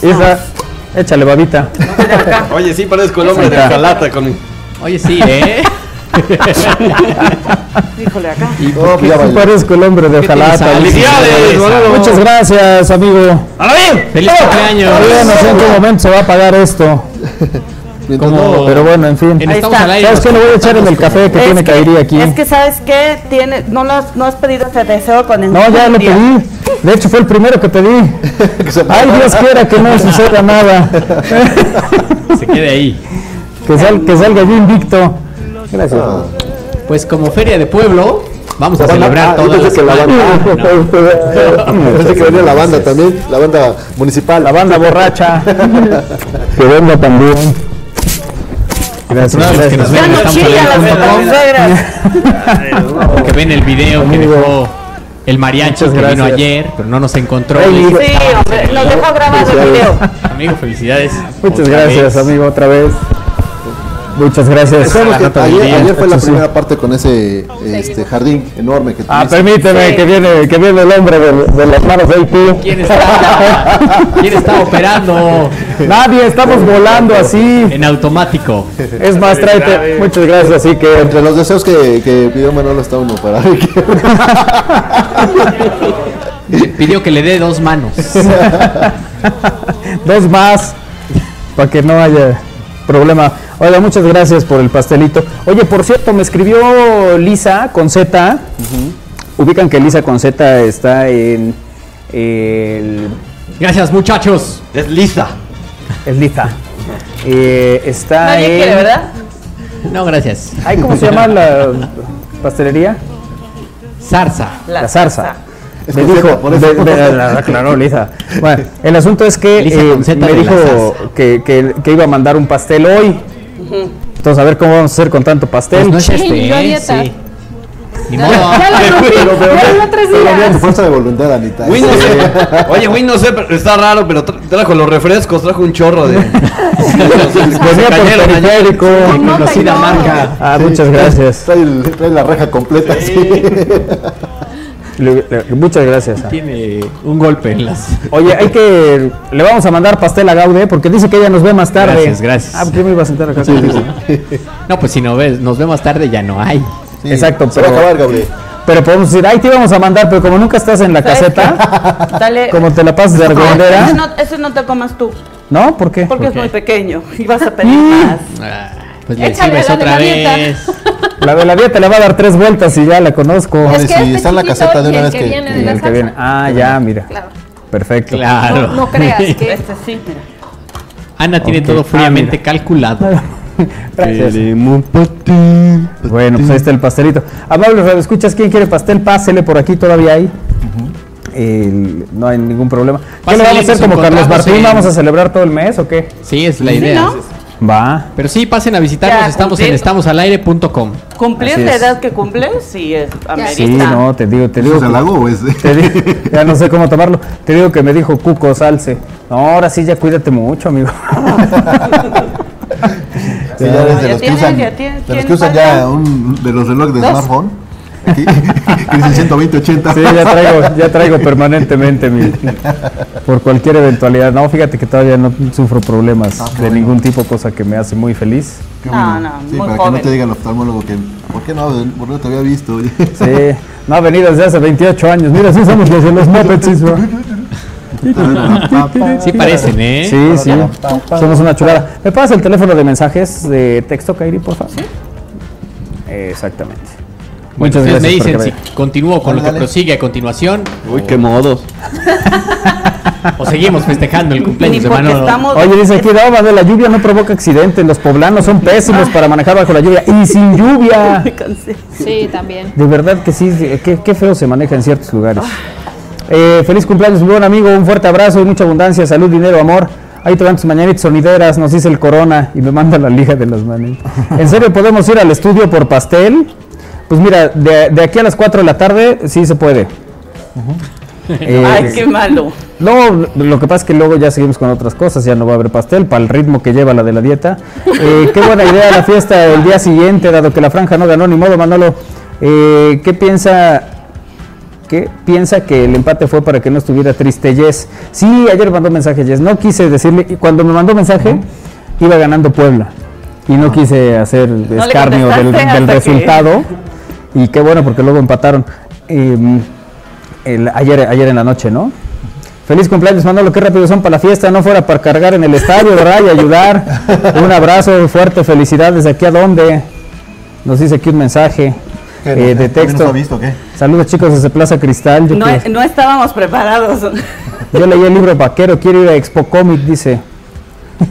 Échale babita. Oye, sí parezco el hombre de. Jalata con mi... Oye, sí, ¿eh? Híjole, acá. ¿Y pues sí bailé. parezco el hombre de ¿Qué tienes Ojalata? ¡Felicidades! Muchas gracias, amigo. ¡A la bien! ¡Feliz cumpleaños! Yo no sé en qué momento se va a apagar esto. mientras Como- no- Pero bueno, en fin. En Ahí Estamos está. al aire. ¿Sabes qué? Le voy a echar en el café que Es tiene caería aquí. Es que, ¿sabes qué? Tiene, no, lo has, no has pedido ese deseo con el. No, ya lo día. pedí. De hecho, fue el primero que pedí. Ay, Dios quiera que no suceda nada. Se quede ahí. Que, sal- que salga yo invicto. Gracias. Pues como feria de pueblo, vamos a celebrar Ah, pensé que la banda- No. Pensé que venía la banda también, la banda municipal. La banda borracha. que venga también. Gracias. Los que nos Ya no chilla las que ven el video que dejó el mariachi que vino ayer, pero no nos encontró. Sí, hombre, nos dejó el video. Amigo, felicidades. Muchas gracias, vez. amigo, otra vez. Muchas gracias. Que del ayer, fue la primera parte con ese este, jardín enorme que Ah, tuviste. permíteme Sí. que viene, que viene el hombre de, de las manos de IP. ¿Quién está, ¿Quién está operando Nadie, estamos volando así. en automático? Es más, tráete. Muchas gracias, así que. Entre los deseos que, que pidió Manolo está uno para Pidió que le dé dos manos. Dos más. Para que no haya problema. Oiga, muchas gracias por el pastelito. Oye, por cierto, me escribió Lisa con Z. Ubican que Lisa con Z está en el. Gracias, muchachos. Es lisa. Es Lisa. Eh, está Nadie en. quiere, ¿verdad? No, gracias. Ay, ¿Cómo se llama la pastelería? Zarza. La, zarza. Es Me dijo, aclaró Lisa. Bueno, el asunto es que Lisa eh, con Z me dijo zarza. que, que- que iba a mandar un pastel hoy. Entonces, a ver cómo vamos a hacer con tanto pastel. Pues no es este, ¿eh? dieta. Sí. Ni modo. Ya la rompí. Ya tres Pero bien, tu días. fuerza de voluntad, Anita. Win no sé. Oye, Win no sé, pero está raro, pero tra- trajo los refrescos, trajo un chorro de. Venía por periférico. Conocida marca. Ah, muchas gracias. Trae, trae la reja completa. sí. Le- le- muchas gracias. Tiene un golpe en las. Oye, hay que. Le vamos a mandar pastel a Gaude porque dice que ella nos ve más tarde. Gracias, gracias. Ah, ¿por qué me iba a sentar acá? No, pues si no ves, nos vemos tarde ya no hay. Sí, Exacto, Se va a pero- acabar, Gabriel. Pero podemos decir, ahí te íbamos a mandar, pero como nunca estás en la caseta, Dale. como te la pasas de Ese argüendera, no, ese no te comas tú, ¿no? ¿Por qué? porque es qué? muy pequeño y vas a pedir más. Ah, pues le sirves otra vez. La de la dieta le va a dar tres vueltas y ya la conozco. Es Es que si este está en la caseta de una el vez que que- viene de Y la el que viene. Ah, ya, mira. Claro. Perfecto. Claro. No, no creas que. Este sí, mira. Ana tiene todo Ah, fríamente calculado. Gracias. Bueno, pues ahí está el pastelito. Amables escuchas ¿quién quiere pastel? Pásele por aquí, todavía hay. El- no hay ningún problema. ¿Qué le Pásale, vamos a hacer nos como Carlos Martín? en- ¿Vamos a celebrar todo el mes o qué? Sí, es la Sí, idea. ¿no? Va. Pero sí, pasen a visitarnos, Ya, estamos cumplir. en estamosalaire.com. Cumplir la edad que cumples, sí, es amerita. Sí, no, te digo, te digo. ¿Es halago o es de- te di- ya no sé cómo tomarlo. Te digo que me dijo Cuco Salce. No, ahora sí ya cuídate mucho, amigo. Sí, ya de Ya los que tienes, usan, ya tienes, de los que ¿quién usan ya un, de los relojes de Dos. smartphone. Aquí, que dice 120, 80. Sí, ya traigo, ya traigo permanentemente mi, por cualquier eventualidad. No, fíjate que todavía no sufro problemas Ah, de bueno. ningún tipo, cosa que me hace muy feliz. Qué No, bueno. no, sí, muy para que no te diga el oftalmólogo que, ¿por qué no? ¿Por qué no te había visto? Sí, no ha venido desde hace 28 años. Mira, sí somos los de los Muppets. sí, Sí parecen, ¿eh? Sí, sí. Somos una chulada. ¿Me pasas el teléfono de mensajes de texto, Kairi, por favor? Sí. Exactamente. Bueno, Muchas ustedes gracias. me por dicen si continúo con Dale, lo que dale. prosigue a continuación Uy, qué modos. o seguimos festejando el cumpleaños de Manolo. estamos... Oye, dice aquí, no, Manuel, la lluvia no provoca accidentes. Los poblanos son pésimos para manejar bajo la lluvia. Y sin lluvia. Me. Sí, también. De verdad que sí, qué, qué feo se maneja en ciertos lugares. Eh, feliz cumpleaños, mi buen amigo, un fuerte abrazo y mucha abundancia, salud, dinero, amor. Ahí te van tus mañanitas sonideras, nos dice el Corona y me manda la liga de las manitas. ¿En serio podemos ir al estudio por pastel? Pues mira, de, de aquí a las 4 de la tarde sí se puede. Eh, Ay, qué malo. no, lo que pasa es que luego ya seguimos con otras cosas, ya no va a haber pastel para el ritmo que lleva la de la dieta. Eh, qué buena idea la fiesta el día siguiente, dado que la franja no ganó ni modo, Manolo. Eh, ¿Qué piensa? ¿Qué piensa que el empate fue para que no estuviera triste Jess? Sí, ayer mandó mensaje Jess, no quise decirle, y cuando me mandó mensaje iba ganando Puebla y no quise hacer escarnio del, del que- resultado y qué bueno porque luego empataron. Eh, el- ayer, ayer en la noche, ¿no? Feliz cumpleaños, Manolo, qué rápido son para la fiesta, no fuera para cargar en el estadio, ¿verdad? Y ayudar. Un abrazo fuerte, felicidades. ¿Aquí a dónde? Nos dice aquí un mensaje ¿Qué, eh, de ¿también nos texto. ha visto qué? Saludos chicos desde Plaza Cristal. Yo, No, que- no estábamos preparados. yo leí el libro Vaquero, quiero ir a Expo Comic, dice.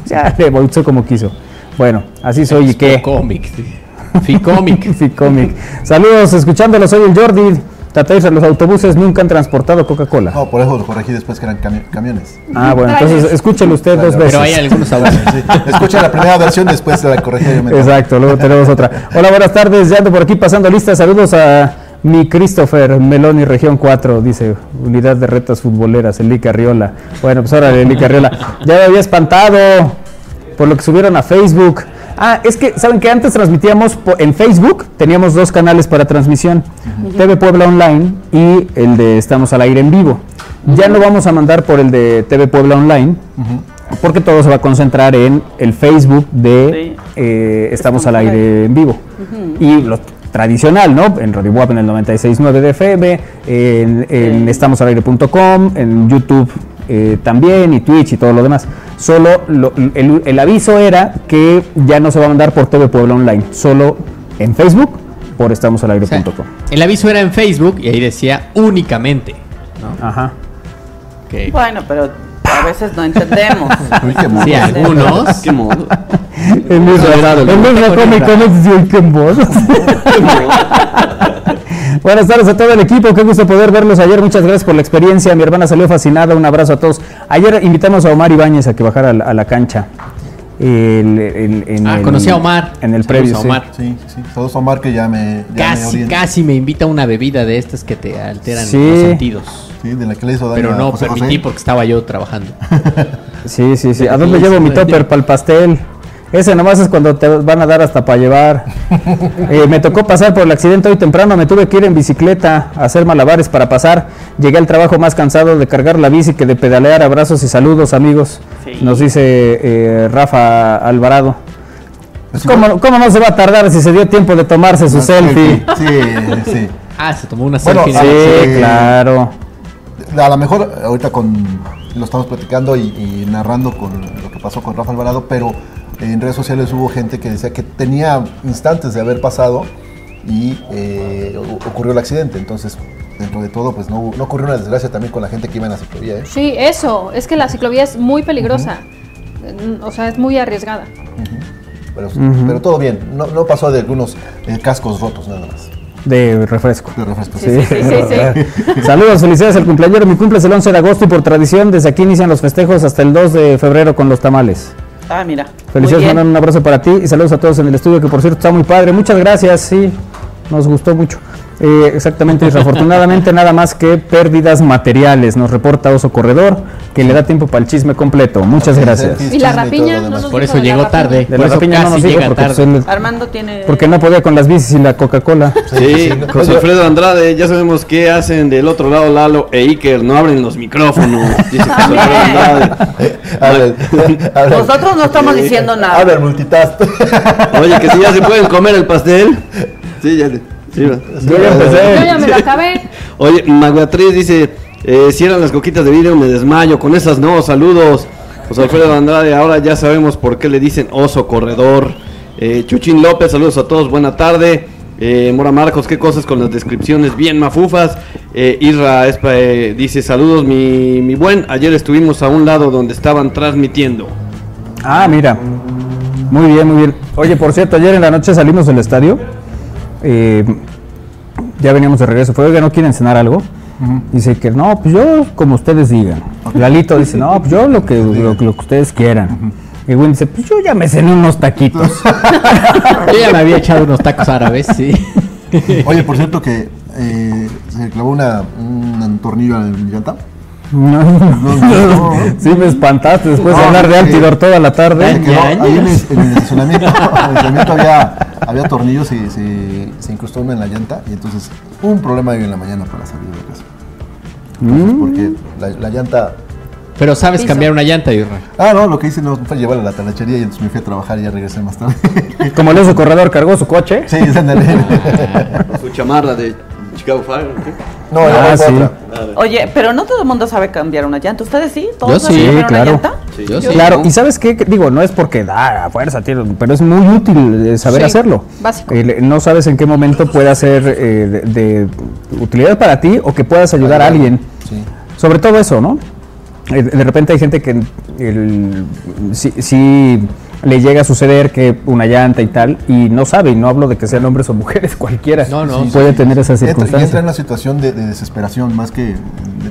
ya le bautizó como quiso. Bueno, así soy y qué. Comic. sí. Ficomic. Sí, cómic. Saludos, escuchándolos, soy el Jordi. Tataís, los autobuses nunca han transportado Coca-Cola. No, por eso lo corregí después que eran cami- camiones. Ah, bueno, entonces escúchelo usted dos veces. Pero hay algunos sabores. Sí, escucha la primera versión, después se la corregí. Exacto, luego tenemos otra. Hola, buenas tardes, ya ando por aquí pasando lista. Saludos a mi Christopher Meloni, región 4, dice Unidad de Retas Futboleras, Eli Carriola. Bueno, pues ahora Eli Carriola. Ya me había espantado por lo que subieron a Facebook. Ah, es que, ¿saben que Antes transmitíamos en Facebook, teníamos dos canales para transmisión, TV Puebla Online y el de Estamos al Aire en Vivo. Ya no vamos a mandar por el de TV Puebla Online, porque todo se va a concentrar en el Facebook de Sí. eh, Estamos al Aire en Vivo. Y lo tradicional, ¿no? En Radio WAP en el 96.9 de FM, en, en estamosalaire.com, en YouTube eh, también y Twitch y todo lo demás. Solo lo- el, el aviso era que ya no se va a mandar por TV Puebla Online, solo en Facebook por O sea, estamosalaire.com. el aviso era en Facebook y ahí decía únicamente. ¿no? Ajá. Bueno, pero a veces no entendemos. Uy, qué sí, algunos. Qué modo. Cómic. Buenas tardes a todo el equipo, qué gusto poder verlos ayer, muchas gracias por la experiencia, mi hermana salió fascinada, un abrazo a todos. Ayer invitamos a Omar Ibáñez a que bajara a la, a la cancha. El- el- en Ah, el- conocí a Omar. En el previo, sí. Omar. Sí, sí. Todos Omar que ya me. Ya me Casi, casi me invita a una bebida de estas que te alteran Sí. los sentidos. Sí, de la que le hizo daño Pero a no José permití José. porque estaba yo trabajando. Sí, sí, sí. ¿A dónde llevo mi topper para el pastel? Ese nomás es cuando te van a dar hasta para llevar. Eh, me tocó pasar por el accidente hoy temprano, me tuve que ir en bicicleta a hacer malabares para pasar. Llegué al trabajo más cansado de cargar la bici que de pedalear. Abrazos y saludos, amigos. Sí. Nos dice eh, Rafa Alvarado. Pues ¿Cómo, cómo no se va a tardar si se dio tiempo de tomarse su Una selfie? Sí, sí. Ah, se tomó una Bueno, selfie. Sí, Eh, claro. A lo mejor ahorita con lo estamos platicando y, y narrando con lo que pasó con Rafa Alvarado, pero en redes sociales hubo gente que decía que tenía instantes de haber pasado y eh, ocurrió el accidente. Entonces, dentro de todo, pues no, ocurrió una desgracia también con la gente que iba en la ciclovía. ¿eh? Sí, eso. Es que la ciclovía es muy peligrosa. O sea, es muy arriesgada. Pero, pero todo bien, no, no pasó de algunos eh, cascos rotos nada más. De refresco. De refresco. Sí, sí, sí, sí, Saludos, felicidades al cumpleañero. Mi cumple es el 11 de agosto y por tradición desde aquí inician los festejos hasta el 2 de febrero con los tamales. Ah, mira. Felicidades, mandan un abrazo para ti y saludos a todos en el estudio, que por cierto está muy padre. Muchas gracias, sí, nos gustó mucho. Eh, exactamente, desafortunadamente nada más que pérdidas materiales, nos reporta Oso Corredor, que le da tiempo para el chisme completo. Muchas gracias. Y la rapiña, no nos Por eso llegó tarde. De la rapiña no nos dijo porque, tarde. Armando tiene. porque no podía con las bicis y la Coca-Cola. Sí, José Alfredo Andrade, ya sabemos qué hacen del otro lado Lalo e Iker, no abren los micrófonos. Dice José Alfredo Andrade. Habla- habla- Nosotros no estamos diciendo nada. Habla el multitask. Oye, que si ya se pueden comer el pastel. Sí, ya. Sí, va. Yo ya empecé. Yo ya me lo acabé. Oye, Magbeatriz dice, eh, si eran las coquitas de vidrio me desmayo, con esas no, saludos. José Alfredo Andrade, ahora ya sabemos por qué le dicen oso corredor. Eh, Chuchín López, saludos a todos, buena tarde. Eh, Mora Marcos, qué cosas con las descripciones bien mafufas. Eh, Isra Espa, eh, dice, saludos mi, mi buen, ayer estuvimos a un lado donde estaban transmitiendo. Ah, mira. Muy bien, muy bien. Oye, por cierto, ayer en la noche salimos del estadio. Eh, ya veníamos de regreso. Fue, oiga, ¿no quieren cenar algo? Dice que no, pues yo como ustedes digan. Lalito dice, no, pues yo lo que, lo, que- lo que ustedes quieran. Y Gwen dice, pues yo ya me cené unos taquitos. Yo ya me había echado unos tacos árabes, sí. Oye, por cierto que eh, se clavó una, un tornillo en mi llanta. No, sí, me espantaste después de No, hablar de sí. Altidor toda la tarde. quedó ahí en el, en el estacionamiento, en el estacionamiento había, había tornillos y se, se incrustó uno en la llanta y entonces un problema hoy en la mañana para salir de casa. Entonces, porque la, la llanta... Pero sabes Piso. cambiar una llanta, Irra. Ah, no, lo que hice no fue llevarla a la talachería y entonces me fui a trabajar y ya regresé más tarde. Como el oso corredor cargó su coche. sí, ándale. Su chamarra de Chicago Fire. ¿o qué? No, Ah, sí. otra. Oye, pero no todo el mundo sabe cambiar una llanta. ¿Ustedes sí? Yo ¿Todos saben sí, claro. una llanta? Sí. Yo sí. Claro, y sabes qué, digo, no es porque da a fuerza, tío, pero es muy útil eh, saber Sí, hacerlo. básico. Eh, no sabes en qué momento pueda ser eh, de, de utilidad para ti o que puedas ayudar a alguien. Sí. Sobre todo eso, ¿no? Eh, de repente hay gente que el, sí, sí le llega a suceder que una llanta y tal, y no sabe, y no hablo de que sean hombres o mujeres, cualquiera No, no. puede tener esa Entra, y entra en circunstancia. una situación de, de desesperación más que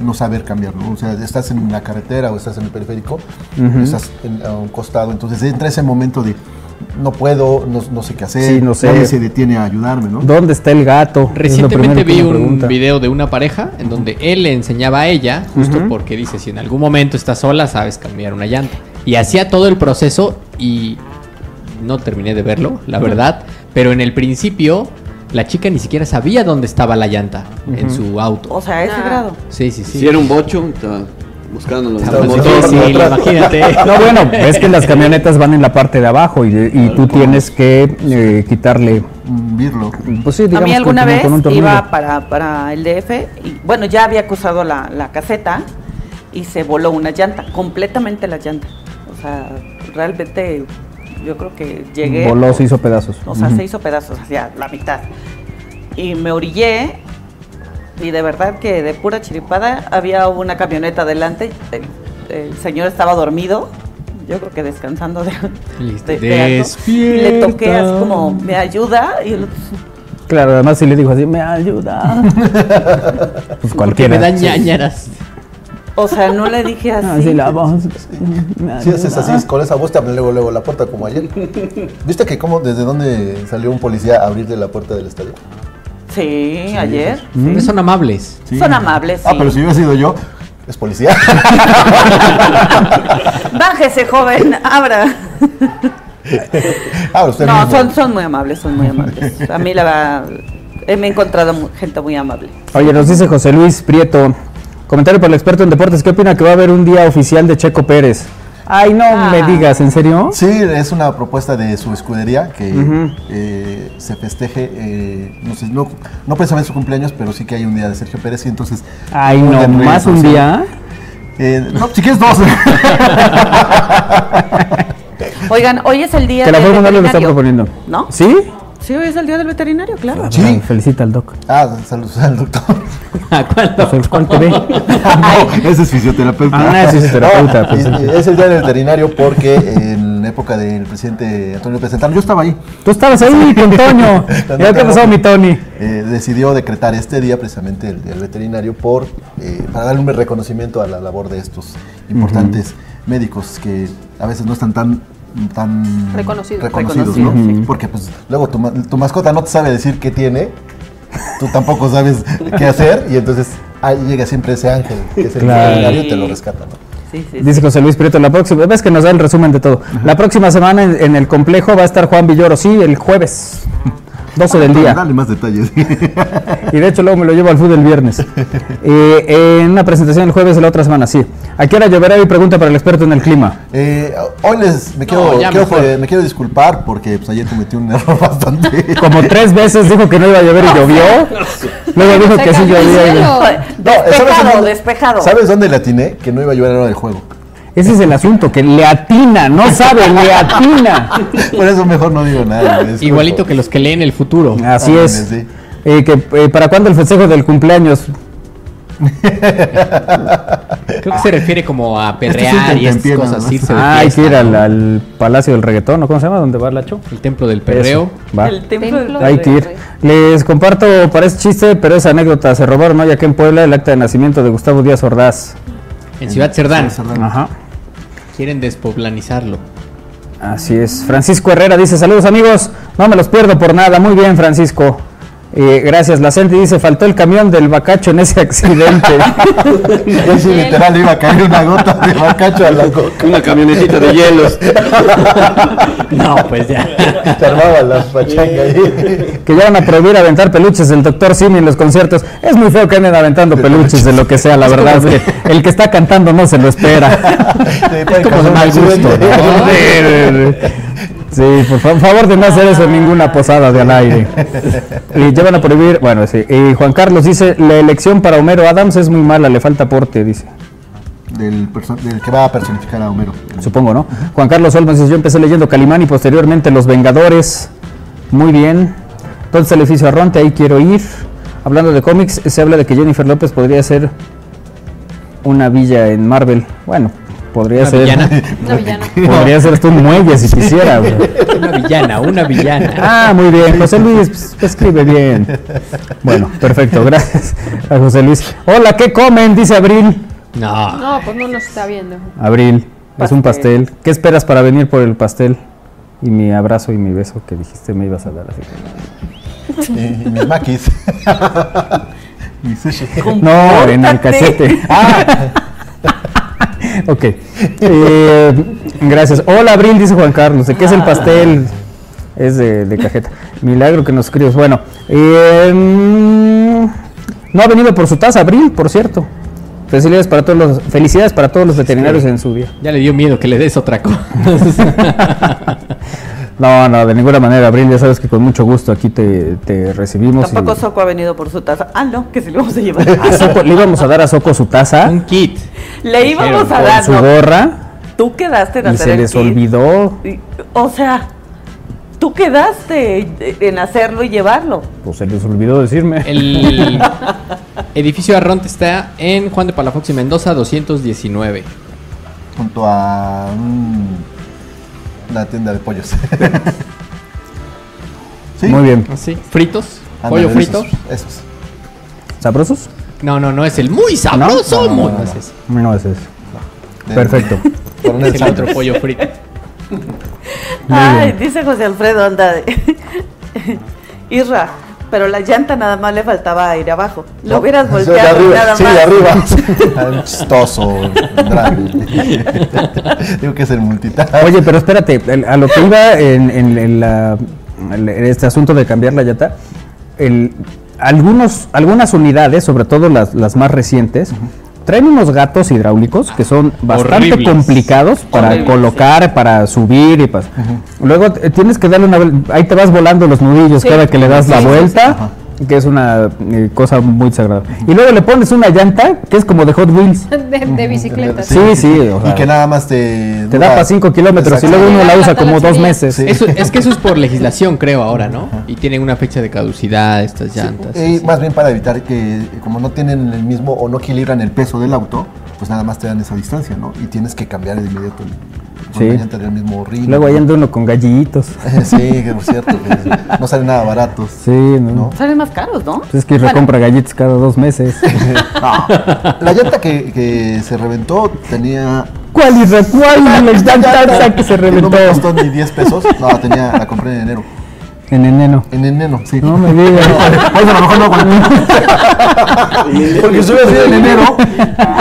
no saber cambiarlo. O sea, estás en la carretera o estás en el periférico, estás en- a un costado, entonces entra ese momento de no puedo, no, no sé qué hacer, Sí, no sé. nadie se detiene a ayudarme, ¿no? ¿Dónde está el gato? Recientemente vi un pregunta. video de una pareja en donde él le enseñaba a ella, justo porque dice, si en algún momento estás sola, sabes cambiar una llanta. Y hacía todo el proceso y no terminé de verlo, la verdad, pero en el principio la chica ni siquiera sabía dónde estaba la llanta en su auto. O sea, a ese Ah. grado. Sí, sí, sí. Si era un bocho, difícil, motor. imagínate. No, bueno, es que las camionetas van en la parte de abajo y, y tú tienes que eh, quitarle, Un birlo. pues sí, A digamos, mí con- alguna vez con un tornillo. iba para, para el DF y bueno, ya había cruzado la, la caseta y se voló una llanta, completamente la llanta. O sea, realmente yo creo que llegué. Voló, se hizo pedazos. O sea, se hizo pedazos hacia la mitad. Y me orillé y de verdad que de pura chiripada había una camioneta adelante. El, el señor estaba dormido, yo creo que descansando de, Listo. de- de algo. Y le toqué así como, ¿me ayuda? Y el otro, Claro, además si le dijo así, me ayuda. pues Porque cualquiera. me dan ñañaras. O sea, no le dije así. Así la voz. Si haces ayuda. así, con esa voz te abren luego, luego la puerta como ayer. ¿Viste que cómo, desde dónde salió un policía a abrirle la puerta del estadio? Sí, ayer. Mm. Son amables. Sí. Son amables, sí. Ah, pero si hubiera sido yo, es policía. Bájese, joven, abra. ah, usted No, mismo. son, son muy amables, son muy amables. A mí la verdad, eh, me he encontrado gente muy amable. Oye, nos dice José Luis Prieto, comentario para el experto en deportes, ¿qué opina que va a haber un día oficial de Checo Pérez? Ay, no Ah. me digas, ¿en serio? Sí, es una propuesta de su escudería que eh, se festeje, eh, no sé, no, no precisamente su cumpleaños, pero sí que hay un día de Sergio Pérez y entonces... Ay, no, más un día. Eh, no, si quieres dos. Oigan, hoy es el día Que la Fórmula lo está proponiendo. ¿No? ¿Sí? Sí, hoy es el día del veterinario, claro. Sí. Felicita al doc. ah, saludos al doctor. ¿A cuál Pues, ¿Cuál te ve? no, ese es fisioterapeuta. Ah, ese es fisioterapeuta, No, pues, es el día del veterinario porque en época del presidente Antonio López Santana, yo estaba ahí, Tú estabas ahí con Toño. ¿Ya qué pasó, mi Tony? eh, decidió decretar este día precisamente el, el veterinario por eh, para darle un reconocimiento a la labor de estos importantes médicos que a veces no están tan tan Reconocidos. reconocidos, ¿no? Porque pues luego tu, ma- tu mascota no te sabe decir qué tiene, tú tampoco sabes qué hacer y entonces ahí llega siempre ese ángel, que es el Claro. y te lo rescata, ¿no? Sí, sí, sí. Dice José Luis Prieto, la próxima, ves que nos da el resumen de todo. La próxima semana en, en el complejo va a estar Juan Villoro, sí, el jueves, 12 del día. Dale más detalles. Y de hecho luego me lo llevo al fútbol el viernes. Eh, en una presentación el jueves de la otra semana, sí. ¿A qué hora lloverá? Y pregunta para el experto en el clima. Eh, hoy les me quiero, No, me quiero disculpar porque pues, ayer cometí un error bastante. Como tres veces dijo que no iba a llover y llovió. Luego dijo que sí llovía. No, ¿sabes Despejado, despejado. ¿Sabes dónde le atiné? Que no iba a llover a la hora del juego. Ese es el asunto, que le atina, no sabe, le atina. Por eso mejor no digo nada. Igualito que los que leen el futuro. Así Ah, es. sí. Eh, que, eh, ¿Para cuándo el festejo del cumpleaños? Creo que se refiere como a Este es perrear y estas cosas, de Ah, hay que fiesta, ir al, Palacio del Reggaetón, ¿no? ¿Cómo se llama? ¿Dónde va Lacho? El templo del perreo. Va. El templo, del Hay que ir. Les comparto, parece chiste, pero es anécdota. Se robaron hoy aquí en Puebla el acta de nacimiento de Gustavo Díaz Ordaz. En Ciudad Cerdán. Ajá. Quieren despoblanizarlo. Así es. Francisco Herrera dice, saludos amigos, no me los pierdo por nada. Muy bien, Francisco. Eh, gracias. La Centi dice, faltó el camión del bacacho en ese accidente. Sí, literal, iba a caer una gota de bacacho a la coca. Una camionetita de hielos. No, pues ya. Se armaba la pachanga ahí. que ya van a prohibir aventar peluches del doctor Simi en los conciertos. Es muy feo que anden aventando peluches de lo que sea, la verdad. es que el que está cantando no se lo espera. Sí, como de mal gusto. Sí, por fa- favor de no hacer eso en ninguna posada de al aire. Y ya van a prohibir, bueno, sí. Y Juan Carlos dice, la elección para Homero Adams es muy mala, le falta aporte, dice. Del, del que va a personificar a Homero. Supongo, ¿no? Juan Carlos Olmos dice, yo empecé leyendo Calimán y posteriormente Los Vengadores. Muy bien. Entonces el edificio Arronte, ahí quiero ir. Hablando de cómics, se habla de que Jennifer López podría ser una villa en Marvel. Bueno, podría Una ser. villana. Una villana. Podría ser tú un muelle si quisiera. güey. Una villana, una villana. Ah, muy bien. José Luis pues, escribe bien. Bueno, perfecto. Gracias a José Luis. Hola, ¿qué comen? Dice Abril. No. No, pues no nos está viendo. Abril, es un Pastel. ¿Qué esperas para venir por el pastel? Y mi abrazo y mi beso que dijiste me ibas a dar así. Y, y mis maquis. Mi sushi. No, en el cachete. Ah. Ok. Eh, gracias. Hola, Abril, dice Juan Carlos. ¿De qué es el pastel? Es de, de cajeta. Milagro que nos escribes. Bueno, eh, mm, no ha venido por su taza, Abril, por cierto. Felicidades para todos los, felicidades para todos los veterinarios en su día. Ya le dio miedo que le des otra cosa. No, no, de ninguna manera, Abril, ya sabes que con mucho gusto aquí te, te recibimos. y- Tampoco Soco ha venido por su taza. Ah, no, que se lo vamos a llevar. A Soco- le íbamos a dar a Soco su taza Un kit. Le íbamos a con dar. su no, gorra Tú quedaste en y hacer se el les kit. olvidó. O sea, tú quedaste en hacerlo y llevarlo. Pues se les olvidó decirme. El edificio Arronte está en Juan de Palafox y Mendoza 219. Junto a mm, la tienda de pollos. ¿Sí? Muy bien. ¿Así? ¿Fritos? Ándale, ¿Pollo frito? Esos, esos. ¿Sabrosos? No, no, no es el muy sabroso. No, no, muy- no, no no. es ese. No es ese. De- Perfecto. Coronel Es el otro pollo frito. Ay, dice José Alfredo, anda de. Pero la llanta nada más le faltaba aire abajo. Lo hubieras Sí, de volteado arriba, nada sí, más. de arriba. Chistoso. Digo que es el multitask. Oye, pero espérate, a lo que iba en, en- en la- en este asunto de cambiar la llanta, el, algunos, algunas unidades, sobre todo las, las más recientes, traen unos gatos hidráulicos que son bastante Horribles. complicados para Horribles, colocar, para subir y para... Luego eh, tienes que darle una... Ahí te vas volando los nudillos Sí. cada que le das la Sí, sí, vuelta. Que es una eh, cosa muy sagrada. Y luego le pones una llanta que es como de Hot Wheels. De, de bicicletas. Sí, sí, o sea, y que nada más te. te da para 5 kilómetros y luego uno la usa como dos meses. Sí. Eso- es que eso es por legislación, creo, ahora, ¿no? Y tienen una fecha de caducidad estas llantas. Y más bien para evitar que, como no tienen el mismo o no equilibran el peso del auto, pues nada más te dan esa distancia, ¿no? Y tienes que cambiar de inmediato el, con Sí. la llanta del mismo ring. Luego ahí anda uno con gallitos. sí, que por cierto, que no salen nada baratos. Sí, ¿no? ¿No? Salen más caros, ¿no? Pues es que recompra galletas cada dos meses. La llanta que, que se reventó tenía ¿Cuál y ¿Cuál? La llanta que se reventó. No me costó ni 10 pesos. No, la tenía, la compré en enero. En enero. En enero, sí. No me digas. Pues a lo mejor no Porque si hubiera sido en enero,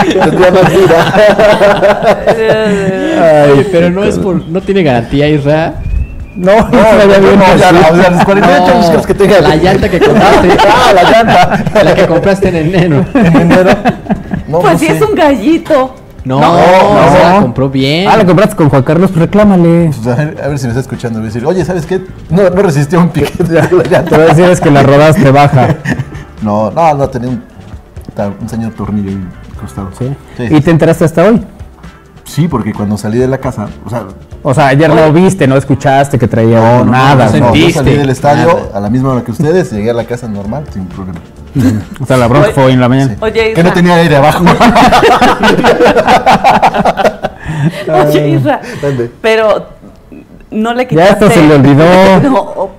tendría más vida. Ay, pero no es por, no tiene garantía, Isra. No, no, bien. No, ya, o sea, los 48 años que tenga. La llanta que compraste. Ah, la llanta. La que compraste en enero. En enero. No, pues no si sé. es un gallito. No, No, no, no. la compró bien. Ah, la compraste con Juan Carlos, pues reclámale. Pues a, ver, a ver si me está escuchando. Voy a decir, oye, ¿sabes qué? No, no resistió un piquete de la Te voy a llanta. decir es que la rodaste baja. No, no, no, tenía un, un señor tornillo ahí incrustado. ¿Sí? Sí. ¿Y te enteraste hasta hoy? Sí, porque cuando salí de la casa, o sea, O sea, ayer no viste, no escuchaste que traía no, no, nada. no, ¿no? no, yo sentiste salí del estadio nada. a la misma hora que ustedes, llegué a la casa normal, sin problema. O sea, la bronca fue en la mañana. Oye, Que no tenía aire abajo. Oye, Isra. Pero no le Ya quitaste. esto se le olvidó. No,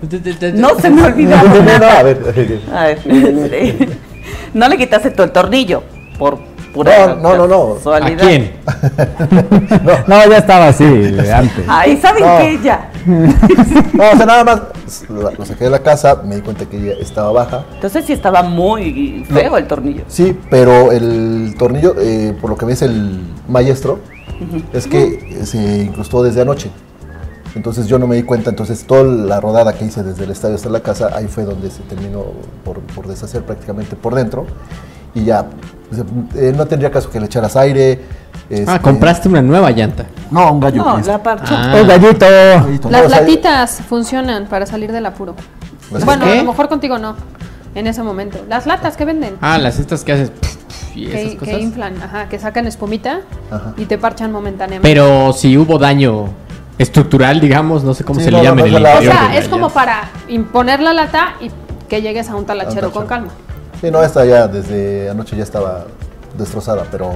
no se me olvidó. No, a ver, a ver. A ver, este, no le quitaste tú el tornillo por pura No, no, no, no. ¿A casualidad. quién? No, ya estaba así antes. Ay, ¿saben No. qué? Ya. No, o sea, nada más lo, saqué de la casa, me di cuenta que ella estaba baja. Entonces sí estaba muy feo el tornillo. Sí, pero el tornillo, eh, por lo que me dice el maestro, es que se incrustó desde anoche. Entonces yo no me di cuenta, entonces toda la rodada que hice desde el estadio hasta la casa, ahí fue donde se terminó por, por deshacer prácticamente por dentro. Y ya, o sea, eh, no tendría caso que le echaras aire. Ah, este, compraste una nueva llanta. No, un gallo. No, la parchó. Ah. ¡Oh, gallito! Gallito, no, Las o sea, latitas funcionan para salir del apuro. ¿Las Bueno, qué? a lo mejor contigo no. En ese momento. Las latas que venden. Ah, las estas que haces y esas que, inflan, ajá, que sacan espumita Ajá. y te parchan momentáneamente. Pero si hubo daño estructural, digamos, no sé cómo Sí, se no, le no, llama en el o sea, es como para imponer la lata y que llegues a un talachero con calma. Sí, no, esta ya desde anoche ya estaba destrozada, pero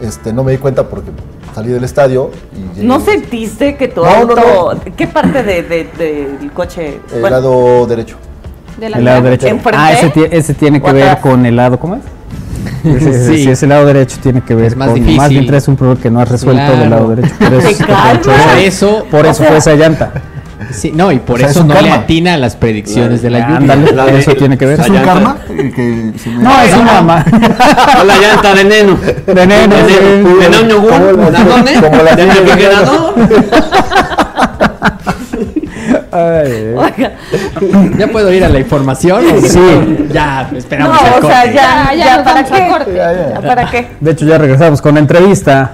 este, no me di cuenta porque salí del estadio y llegué- ¿No sentiste que tu No, no, auto... ¿Qué parte de, de- del coche? el bueno, lado derecho. De la El lado derecho. ¿Enfrente? Ah, ese, ese tiene que ¿O ver atrás? con el lado, ¿cómo es? Ese, Sí. sí, ese lado derecho tiene que ver Es más con difícil. más bien traes un problema que no has resuelto Claro. del lado derecho. Por eso, Por eso. por O eso sea- fue esa llanta. Sí, no, y por O sea, es eso un no le karma. atina a las predicciones de la lluvia. Ándale, La eso tiene que ver. la ¿Es un llanta. karma? Que se me- No, es una ma- O la llanta de neno. de neno. De neno yogur. La- la De refrigerador. Oiga, ¿Ya puedo ir a la información? Sí. Ya, no, esperamos el o sea, corte. ya, Ya, ya, ¿para qué? corte. Ya, ya. ¿Ya ¿Para qué? De hecho, ya regresamos con la entrevista.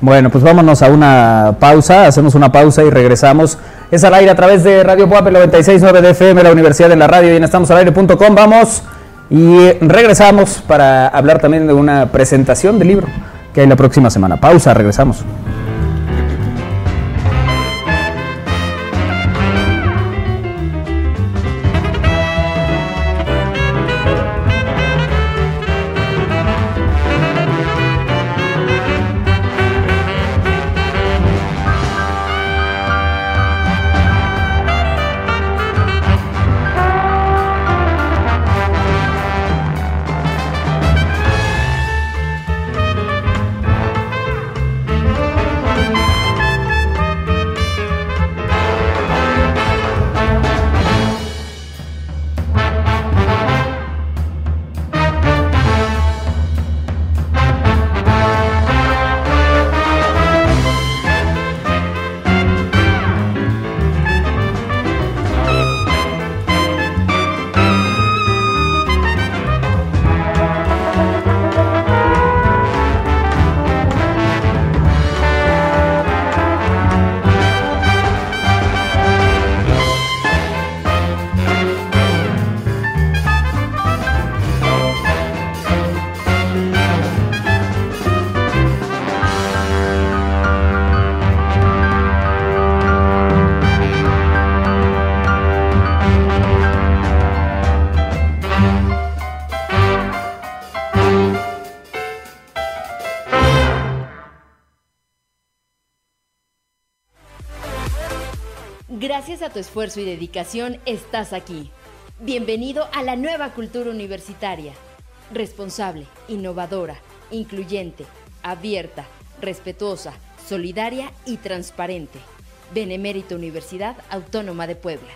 Bueno, pues vámonos a una pausa, hacemos una pausa y regresamos. Es al aire a través de Radio Puape 969 de FM, la Universidad de la Radio y en estamosalaire.com. Vamos y regresamos para hablar también de una presentación de libro que hay la próxima semana. Pausa, regresamos. A tu esfuerzo y dedicación estás aquí. Bienvenido a la nueva cultura universitaria. Responsable, innovadora, incluyente, abierta, respetuosa, solidaria y transparente. Benemérito Universidad Autónoma de Puebla.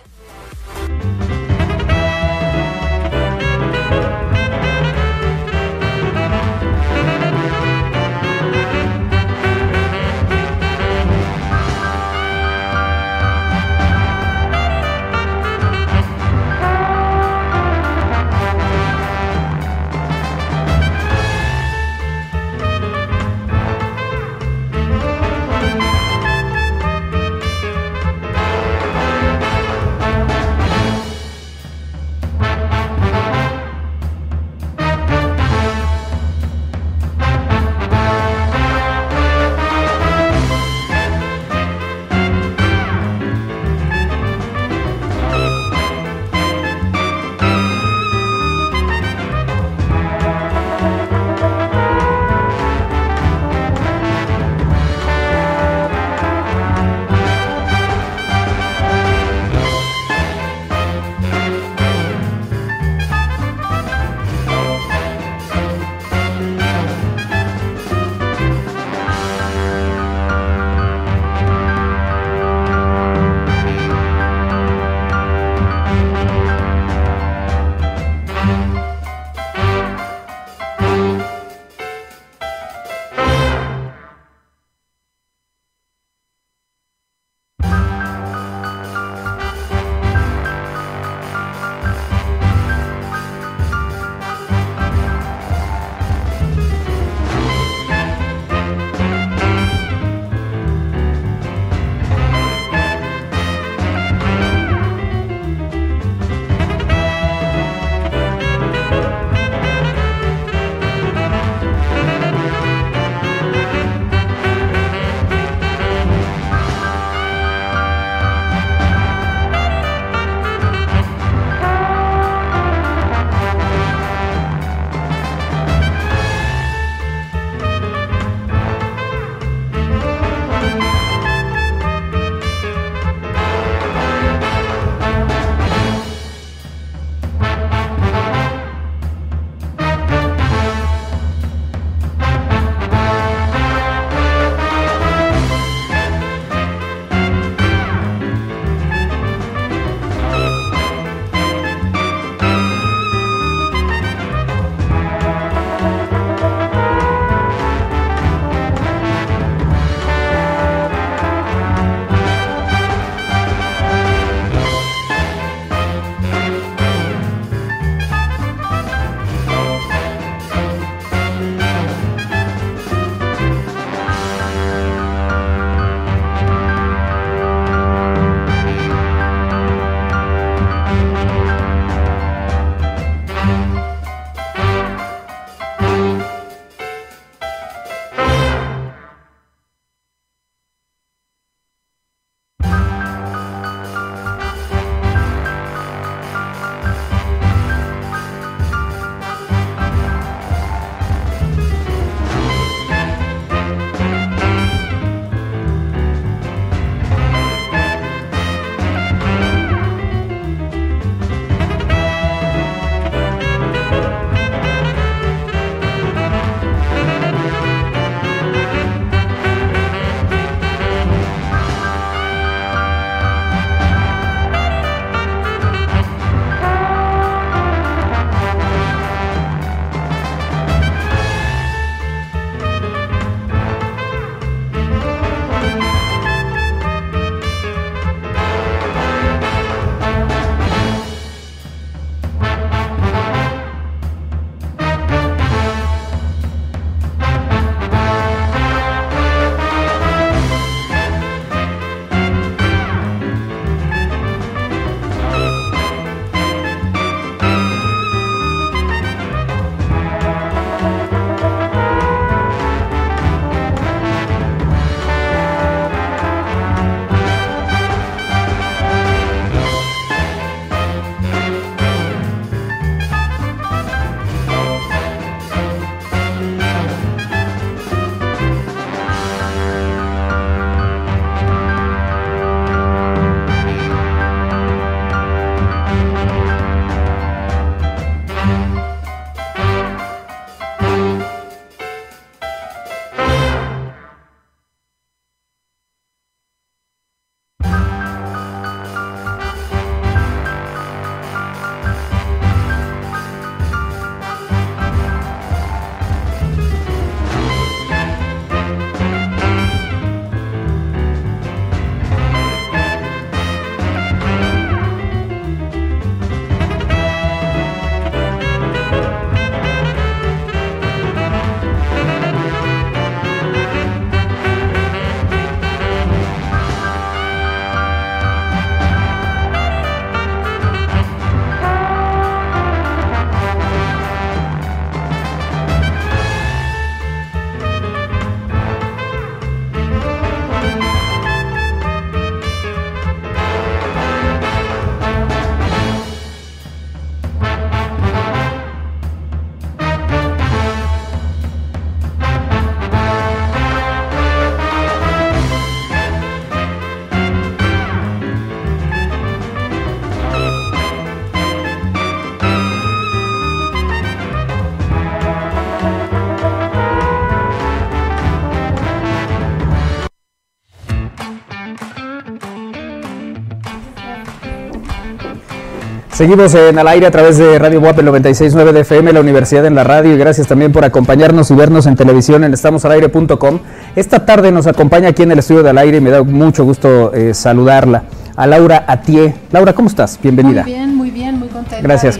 Seguimos en al aire a través de Radio WAP 96.9 de FM, la Universidad en la Radio, y gracias también por acompañarnos y vernos en televisión en estamosalaire.com. Esta tarde nos acompaña aquí en el estudio del aire y me da mucho gusto eh, saludarla a Laura Atié. Laura, ¿cómo estás? Bienvenida. Muy bien, muy bien, muy contenta. Gracias,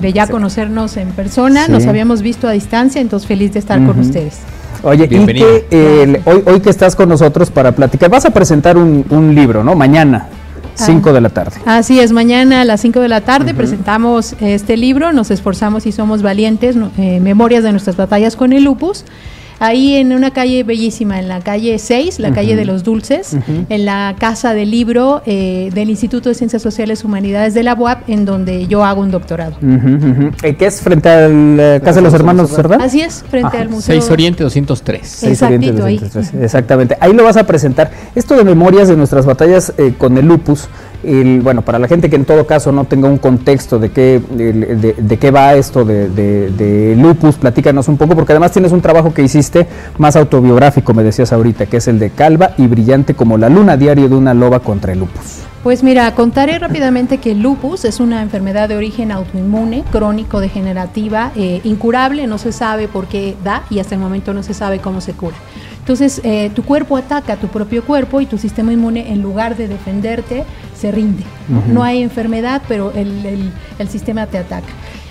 de, ya conocernos en persona. Nos habíamos visto a distancia, entonces feliz de estar con ustedes. Oye, y que, hoy, hoy que estás con nosotros para platicar, vas a presentar un, un libro, ¿no? Mañana. 5 de la tarde. Así es, mañana a las 5 de la tarde presentamos este libro, nos esforzamos y somos valientes, eh, Memorias de nuestras batallas con el lupus ahí en una calle bellísima, en la calle 6, la calle de los Dulces, en la casa del libro eh, del Instituto de Ciencias Sociales y Humanidades de la UAP, en donde yo hago un doctorado. ¿Y ¿Qué es frente a la Casa de los Hermanos verdad? Así es, frente al Museo. 6 Oriente 203. 6 Oriente 203, exactamente. Ahí lo vas a presentar. Esto de memorias de nuestras batallas eh, con el lupus, bueno, para la gente que en todo caso no tenga un contexto de qué, de, qué va esto de, lupus, platícanos un poco, porque además tienes un trabajo que hiciste más autobiográfico, me decías ahorita, que es el de Calva y Brillante como la luna diario de una loba contra el lupus. Pues mira, contaré rápidamente que el lupus es una enfermedad de origen autoinmune, crónico, degenerativa, eh, incurable, no se sabe por qué da y hasta el momento no se sabe cómo se cura. Entonces, eh, tu cuerpo ataca a tu propio cuerpo y tu sistema inmune, en lugar de defenderte, se rinde. ¿no? hay enfermedad, pero el, sistema te ataca.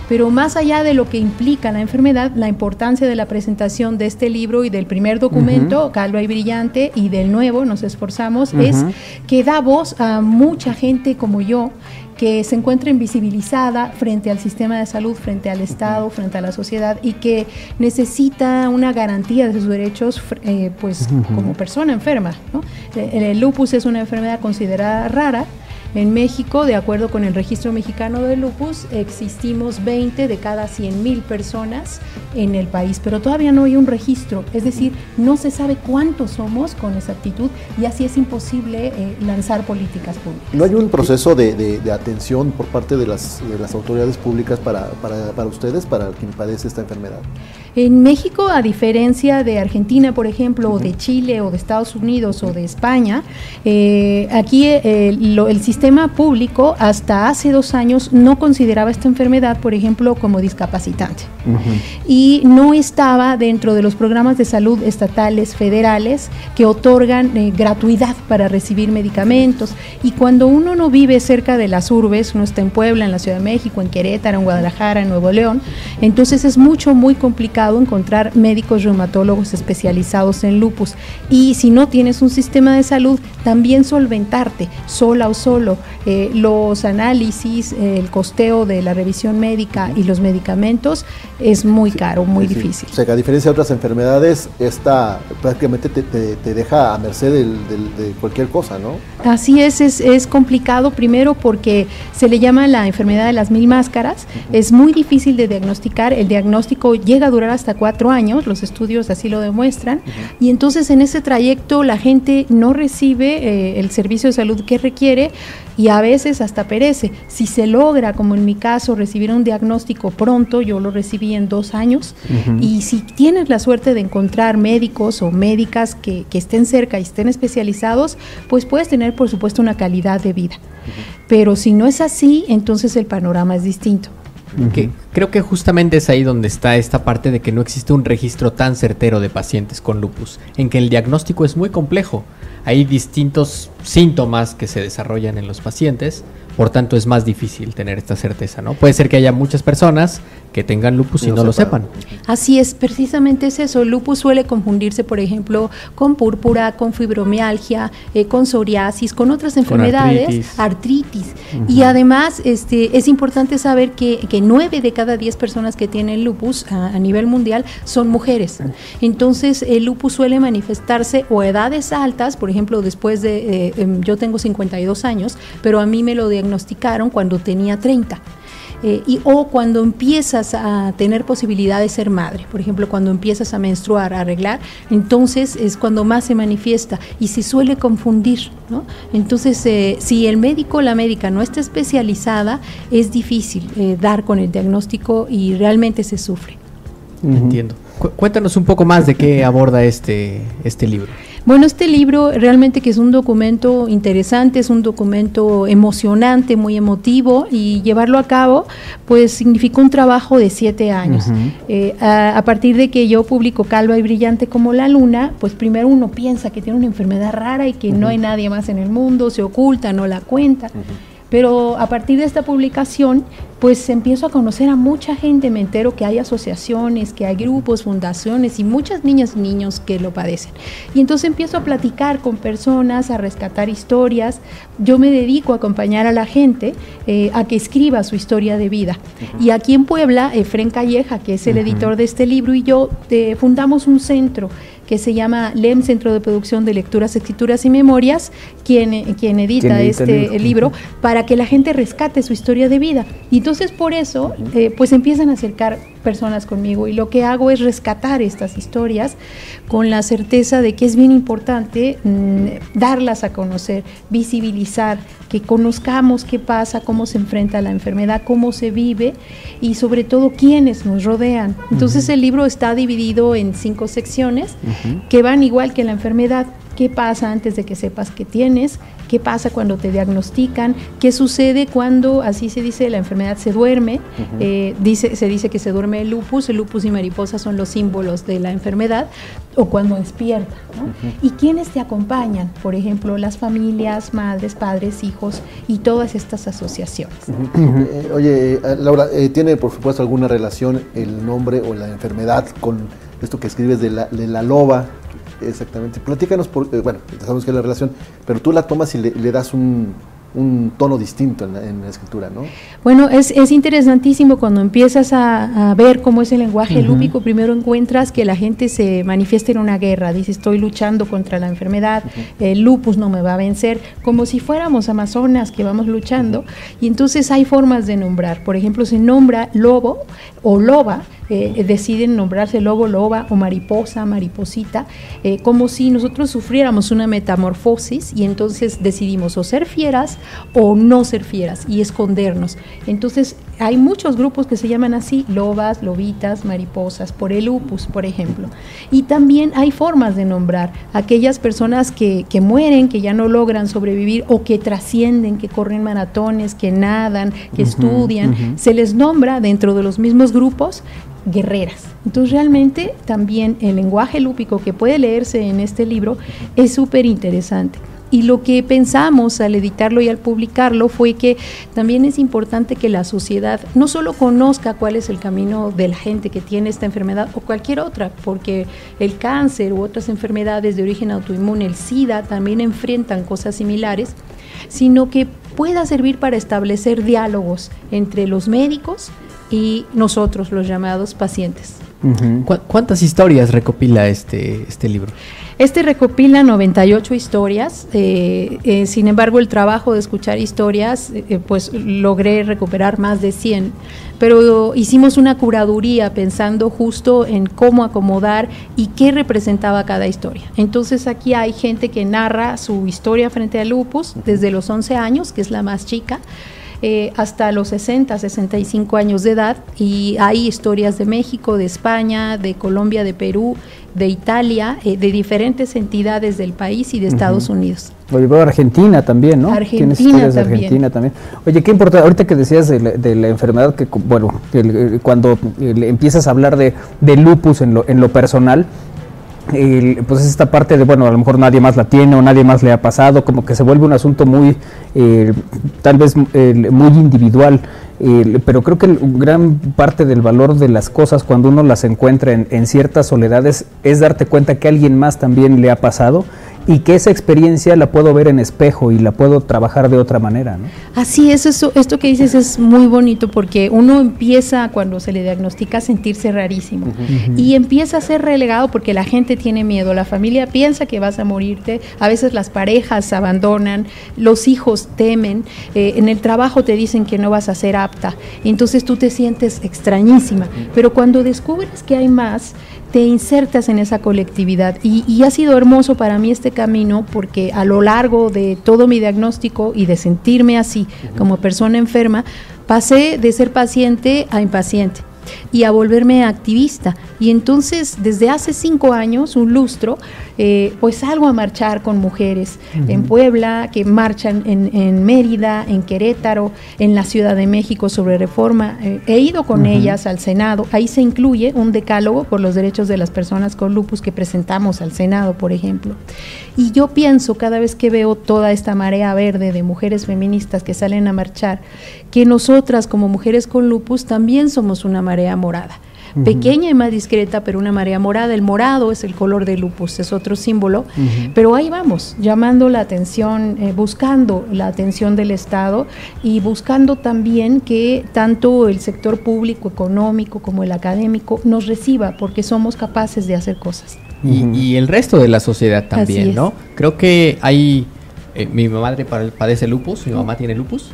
Pero más allá de lo que implica la enfermedad, la importancia de la presentación de este libro y del primer documento, Calva y Brillante, y del nuevo, nos esforzamos, es que da voz a mucha gente como yo que se encuentra invisibilizada frente al sistema de salud, frente al Estado, frente a la sociedad y que necesita una garantía de sus derechos eh, pues como persona enferma. el lupus es una enfermedad considerada rara en México, de acuerdo con el registro mexicano de lupus, existimos 20 de cada 100 mil personas en el país, pero todavía no hay un registro, es decir, no se sabe cuántos somos con exactitud y así es imposible eh, lanzar políticas públicas. ¿No hay un proceso de, atención por parte de las, autoridades públicas para, para ustedes, para quien padece esta enfermedad? En México, a diferencia de Argentina, por ejemplo, o de Chile, o de Estados Unidos, o de España, eh, aquí eh, el sistema público hasta hace dos años no consideraba esta enfermedad, por ejemplo, como discapacitante. Y no estaba dentro de los programas de salud estatales, federales, que otorgan eh, gratuidad para recibir medicamentos. Y cuando uno no vive cerca de las urbes, uno está en Puebla, en la Ciudad de México, en Querétaro, en Guadalajara, en Nuevo León, entonces es mucho, muy complicado encontrar médicos reumatólogos especializados en lupus. Y si no tienes un sistema de salud, también solventarte sola o solo eh, los análisis, el costeo de la revisión médica y los medicamentos es muy caro, muy difícil. O sea que a diferencia de otras enfermedades, esta prácticamente te, deja a merced de, cualquier cosa, ¿no? Así es, es, es, complicado primero porque se le llama la enfermedad de las mil máscaras, es muy difícil de diagnosticar, el diagnóstico llega a durar hasta cuatro años, los estudios así lo demuestran, y entonces en ese trayecto la gente no recibe eh, el servicio de salud que requiere y a veces hasta perece. Si se logra, como en mi caso, recibir un diagnóstico pronto, yo lo recibí en dos años, y si tienes la suerte de encontrar médicos o médicas que, que estén cerca y estén especializados, pues puedes tener, por supuesto, una calidad de vida. Pero si no es así, entonces el panorama es distinto creo que justamente es ahí donde está esta parte de que no existe un registro tan certero de pacientes con lupus, en que el diagnóstico es muy complejo. Hay distintos síntomas que se desarrollan en los pacientes, por tanto es más difícil tener esta certeza, ¿no? Puede ser que haya muchas personas que tengan lupus y, no, lo sepan. Así es, precisamente es eso. El lupus suele confundirse, por ejemplo, con púrpura, con fibromialgia, eh, con psoriasis, con otras enfermedades, artritis. Y además este, es importante saber que, que 9 de cada 10 personas que tienen lupus a, nivel mundial son mujeres. Entonces, el lupus suele manifestarse o edades altas, por ejemplo, después de, eh, em, yo tengo 52 años, pero a mí me lo diagnosticaron cuando tenía 30. Eh, y, o cuando empiezas a tener posibilidad de ser madre, por ejemplo, cuando empiezas a menstruar, a arreglar, entonces es cuando más se manifiesta y se suele confundir, ¿no? Entonces, eh, si el médico o la médica no está especializada, es difícil eh, dar con el diagnóstico y realmente se sufre. Entiendo. cuéntanos un poco más de qué aborda este, este libro. Bueno, este libro realmente que es un documento interesante, es un documento emocionante, muy emotivo y llevarlo a cabo pues significó un trabajo de siete años. Eh, a, partir de que yo publico Calva y Brillante como la luna, pues primero uno piensa que tiene una enfermedad rara y que no hay nadie más en el mundo, se oculta, no la cuenta. Pero a partir de esta publicación, pues empiezo a conocer a mucha gente, me entero que hay asociaciones, que hay grupos, fundaciones y muchas niñas y niños que lo padecen. Y entonces empiezo a platicar con personas, a rescatar historias. Yo me dedico a acompañar a la gente eh, a que escriba su historia de vida. Y aquí en Puebla, Efren Calleja, que es el editor de este libro, y yo eh, fundamos un centro que se llama LEM, Centro de Producción de Lecturas, Escrituras y Memorias, quien, quien edita este libro, para que la gente rescate su historia de vida. Y entonces por eso, eh, pues empiezan a acercar personas conmigo. Y lo que hago es rescatar estas historias con la certeza de que es bien importante mm, darlas a conocer, visibilizar, que conozcamos qué pasa, cómo se enfrenta la enfermedad, cómo se vive y sobre todo quiénes nos rodean. Entonces el libro está dividido en cinco secciones que van igual que la enfermedad. Qué pasa antes de que sepas que tienes, qué pasa cuando te diagnostican, qué sucede cuando, así se dice, la enfermedad se duerme, eh, dice, se dice que se duerme el lupus, el lupus y mariposa son los símbolos de la enfermedad, o cuando despierta. ¿Y quiénes te acompañan? Por ejemplo, las familias, madres, padres, hijos y todas estas asociaciones. Eh, oye, eh, Laura, ¿tiene por supuesto alguna relación el nombre o la enfermedad con esto que escribes de la, de la loba Exactamente. Platícanos, por, eh, bueno, sabemos que es la relación, pero tú la tomas y le, das un, tono distinto en la, escritura, ¿no? Bueno, es, interesantísimo cuando empiezas a, ver cómo es el lenguaje lúpico. Primero encuentras que la gente se manifiesta en una guerra. Dice, estoy luchando contra la enfermedad, el lupus no me va a vencer, como si fuéramos amazonas que vamos luchando. Y entonces hay formas de nombrar. Por ejemplo, se nombra lobo o loba eh, deciden nombrarse lobo, loba o mariposa, mariposita, eh, como si nosotros sufriéramos una metamorfosis y entonces decidimos o ser fieras o no ser fieras y escondernos. Entonces hay muchos grupos que se llaman así, lobas, lobitas, mariposas, por el lupus, por ejemplo. Y también hay formas de nombrar aquellas personas que, mueren, que ya no logran sobrevivir o que trascienden, que corren maratones, que nadan, que estudian. Se les nombra dentro de los mismos grupos guerreras. Entonces realmente también el lenguaje lúpico que puede leerse en este libro es súper interesante. Y lo que pensamos al editarlo y al publicarlo fue que también es importante que la sociedad no solo conozca cuál es el camino de la gente que tiene esta enfermedad o cualquier otra, porque el cáncer u otras enfermedades de origen autoinmune, el SIDA, también enfrentan cosas similares, sino que pueda servir para establecer diálogos entre los médicos, y nosotros, los llamados pacientes. ¿Cuántas historias recopila este, este libro? Este recopila 98 historias, eh, eh, sin embargo el trabajo de escuchar historias, eh, pues logré recuperar más de 100, pero hicimos una curaduría pensando justo en cómo acomodar y qué representaba cada historia. Entonces aquí hay gente que narra su historia frente al lupus desde los 11 años, que es la más chica, eh, hasta los 60, 65 años de edad y hay historias de México, de España, de Colombia, de Perú, de Italia, eh, de diferentes entidades del país y de Estados Unidos. Oye, veo Argentina también, ¿no? Argentina historias de Argentina también. Oye, qué importante, ahorita que decías de la, enfermedad, que bueno, cuando empiezas a hablar de, de lupus en lo, en lo personal, pues es esta parte de, bueno, a lo mejor nadie más la tiene o nadie más le ha pasado, como que se vuelve un asunto muy, eh, tal vez muy individual, pero creo que gran parte del valor de las cosas cuando uno las encuentra en, en ciertas soledades es darte cuenta que alguien más también le ha pasado y que esa experiencia la puedo ver en espejo y la puedo trabajar de otra manera. ¿no? Así es, eso, esto que dices es muy bonito porque uno empieza cuando se le diagnostica a sentirse rarísimo y empieza a ser relegado porque la gente tiene miedo, la familia piensa que vas a morirte, a veces las parejas abandonan, los hijos temen, eh, en el trabajo te dicen que no vas a ser apta, entonces tú te sientes extrañísima, pero cuando descubres que hay más, te insertas en esa colectividad. Y, ha sido hermoso para mí este camino porque a lo largo de todo mi diagnóstico y de sentirme así como persona enferma, pasé de ser paciente a impaciente y a volverme activista. Y entonces, desde hace cinco años, un lustro, eh, pues salgo a marchar con mujeres en Puebla, que marchan en, Mérida, en Querétaro, en la Ciudad de México sobre reforma. Eh, he ido con ellas al Senado. Ahí se incluye un decálogo por los derechos de las personas con lupus que presentamos al Senado, por ejemplo. Y yo pienso cada vez que veo toda esta marea verde de mujeres feministas que salen a marchar, que nosotras como mujeres con lupus también somos una marea morada. Pequeña y más discreta, pero una marea morada. El morado es el color de lupus, es otro símbolo. Pero ahí vamos, llamando la atención, eh, buscando la atención del Estado y buscando también que tanto el sector público, económico como el académico nos reciba, porque somos capaces de hacer cosas. Y, el resto de la sociedad también, ¿no? Creo que hay... Eh, mi madre padece lupus, mi mamá tiene lupus.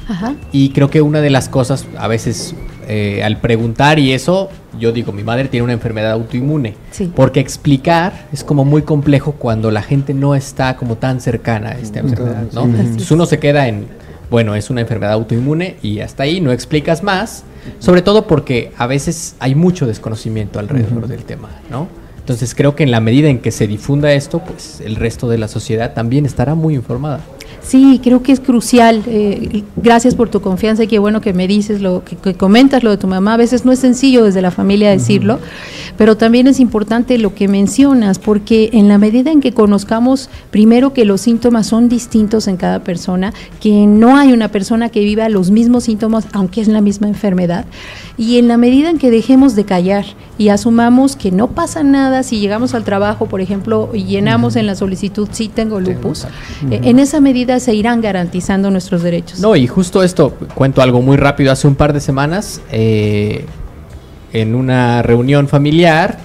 Y creo que una de las cosas, a veces eh, al preguntar y eso, yo digo, mi madre tiene una enfermedad autoinmune. Porque explicar es como muy complejo cuando la gente no está como tan cercana a esta enfermedad, ¿no? Entonces uno se queda en, bueno, es una enfermedad autoinmune y hasta ahí no explicas más, sobre todo porque a veces hay mucho desconocimiento alrededor del tema, ¿no? Entonces creo que en la medida en que se difunda esto, pues el resto de la sociedad también estará muy informada. Sí, creo que es crucial. Eh, gracias por tu confianza y qué bueno que me dices, lo que, comentas lo de tu mamá. A veces no es sencillo desde la familia decirlo, pero también es importante lo que mencionas, porque en la medida en que conozcamos primero que los síntomas son distintos en cada persona, que no hay una persona que viva los mismos síntomas, aunque es la misma enfermedad, y en la medida en que dejemos de callar y asumamos que no pasa nada si llegamos al trabajo, por ejemplo, y llenamos en la solicitud si tengo lupus, eh, en esa medida se irán garantizando nuestros derechos. No, y justo esto, cuento algo muy rápido, hace un par de semanas, eh, en una reunión familiar,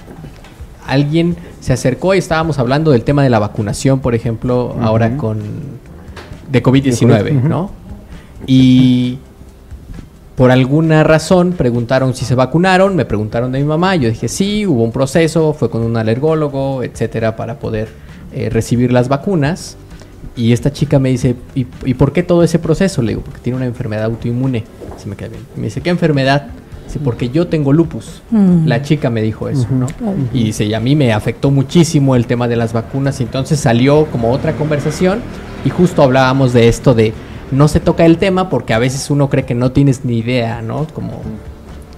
alguien se acercó y estábamos hablando del tema de la vacunación, por ejemplo, ahora con de COVID-19, ¿no? Y por alguna razón preguntaron si se vacunaron, me preguntaron de mi mamá, yo dije sí, hubo un proceso, fue con un alergólogo, etcétera, para poder eh, recibir las vacunas. Y esta chica me dice, ¿Y, por qué todo ese proceso? Le digo, porque tiene una enfermedad autoinmune. Se me queda bien. me dice, ¿qué enfermedad? Dice, porque yo tengo lupus. Mm. La chica me dijo eso, ¿no? Y dice, y a mí me afectó muchísimo el tema de las vacunas. Y entonces salió como otra conversación y justo hablábamos de esto de no se toca el tema porque a veces uno cree que no tienes ni idea, ¿no? Como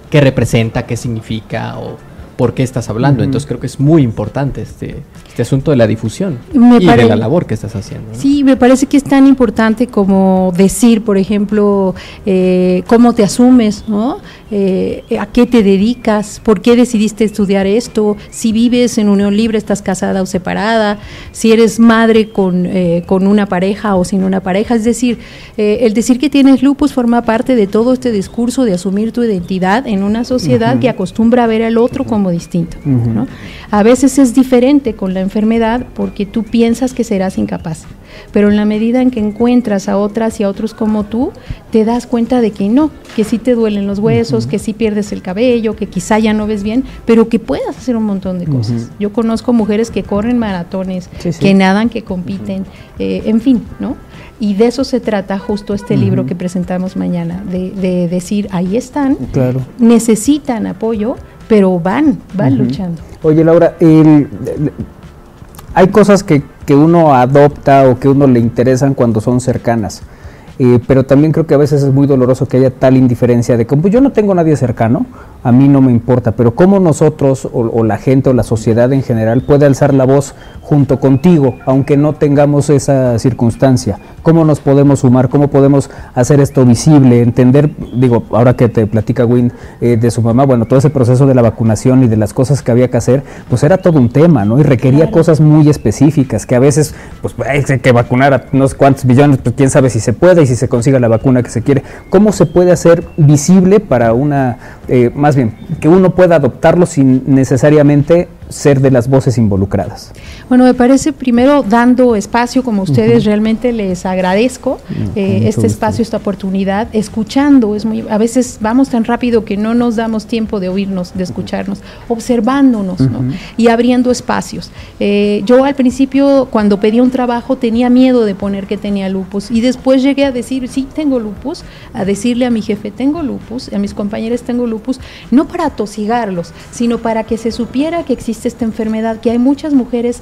qué representa, qué significa o por qué estás hablando. Entonces creo que es muy importante este, este asunto de la difusión y de la labor que estás haciendo. Sí, me parece que es tan importante como decir, por ejemplo, eh, cómo te asumes, ¿no? Eh, a qué te dedicas, por qué decidiste estudiar esto, si vives en unión libre, estás casada o separada, si eres madre con, eh, con una pareja o sin una pareja. Es decir, el decir que tienes lupus forma parte de todo este discurso de asumir tu identidad en una sociedad que acostumbra a ver al otro como distinto. ¿no? A veces es diferente con la enfermedad porque tú piensas que serás incapaz, pero en la medida en que encuentras a otras y a otros como tú, te das cuenta de que no, que sí te duelen los huesos, que sí pierdes el cabello, que quizá ya no ves bien, pero que puedas hacer un montón de cosas. Yo conozco mujeres que corren maratones, que nadan, que compiten, eh, en fin, ¿no? Y de eso se trata justo este libro que presentamos mañana, de, decir, ahí están, necesitan apoyo, pero van, van luchando. Oye, Laura, hay cosas que, que, uno adopta o que uno le interesan cuando son cercanas. Eh, pero también creo que a veces es muy doloroso que haya tal indiferencia de que pues yo no tengo nadie cercano, a mí no me importa, pero cómo nosotros o, la gente o la sociedad en general puede alzar la voz junto contigo, aunque no tengamos esa circunstancia, cómo nos podemos sumar, cómo podemos hacer esto visible, entender, digo, ahora que te platica Win eh, de su mamá, bueno, todo ese proceso de la vacunación y de las cosas que había que hacer, pues era todo un tema, ¿no? Y requería cosas muy específicas, que a veces, pues hay que vacunar a no sé cuántos billones, pues quién sabe si se puede y si se consiga la vacuna que se quiere, cómo se puede hacer visible para una, eh, más bien, que uno pueda adoptarlo sin necesariamente ser de las voces involucradas? Bueno, me parece primero dando espacio, como ustedes realmente les agradezco eh, este espacio, esta oportunidad, escuchando, es muy, a veces vamos tan rápido que no nos damos tiempo de oírnos, de escucharnos, observándonos y abriendo espacios. Eh, yo al principio, cuando pedí un trabajo, tenía miedo de poner que tenía lupus y después llegué a decir, sí, tengo lupus, a decirle a mi jefe, tengo lupus, a mis compañeros, tengo lupus, no para atosigarlos, sino para que se supiera que existe esta enfermedad, que hay muchas mujeres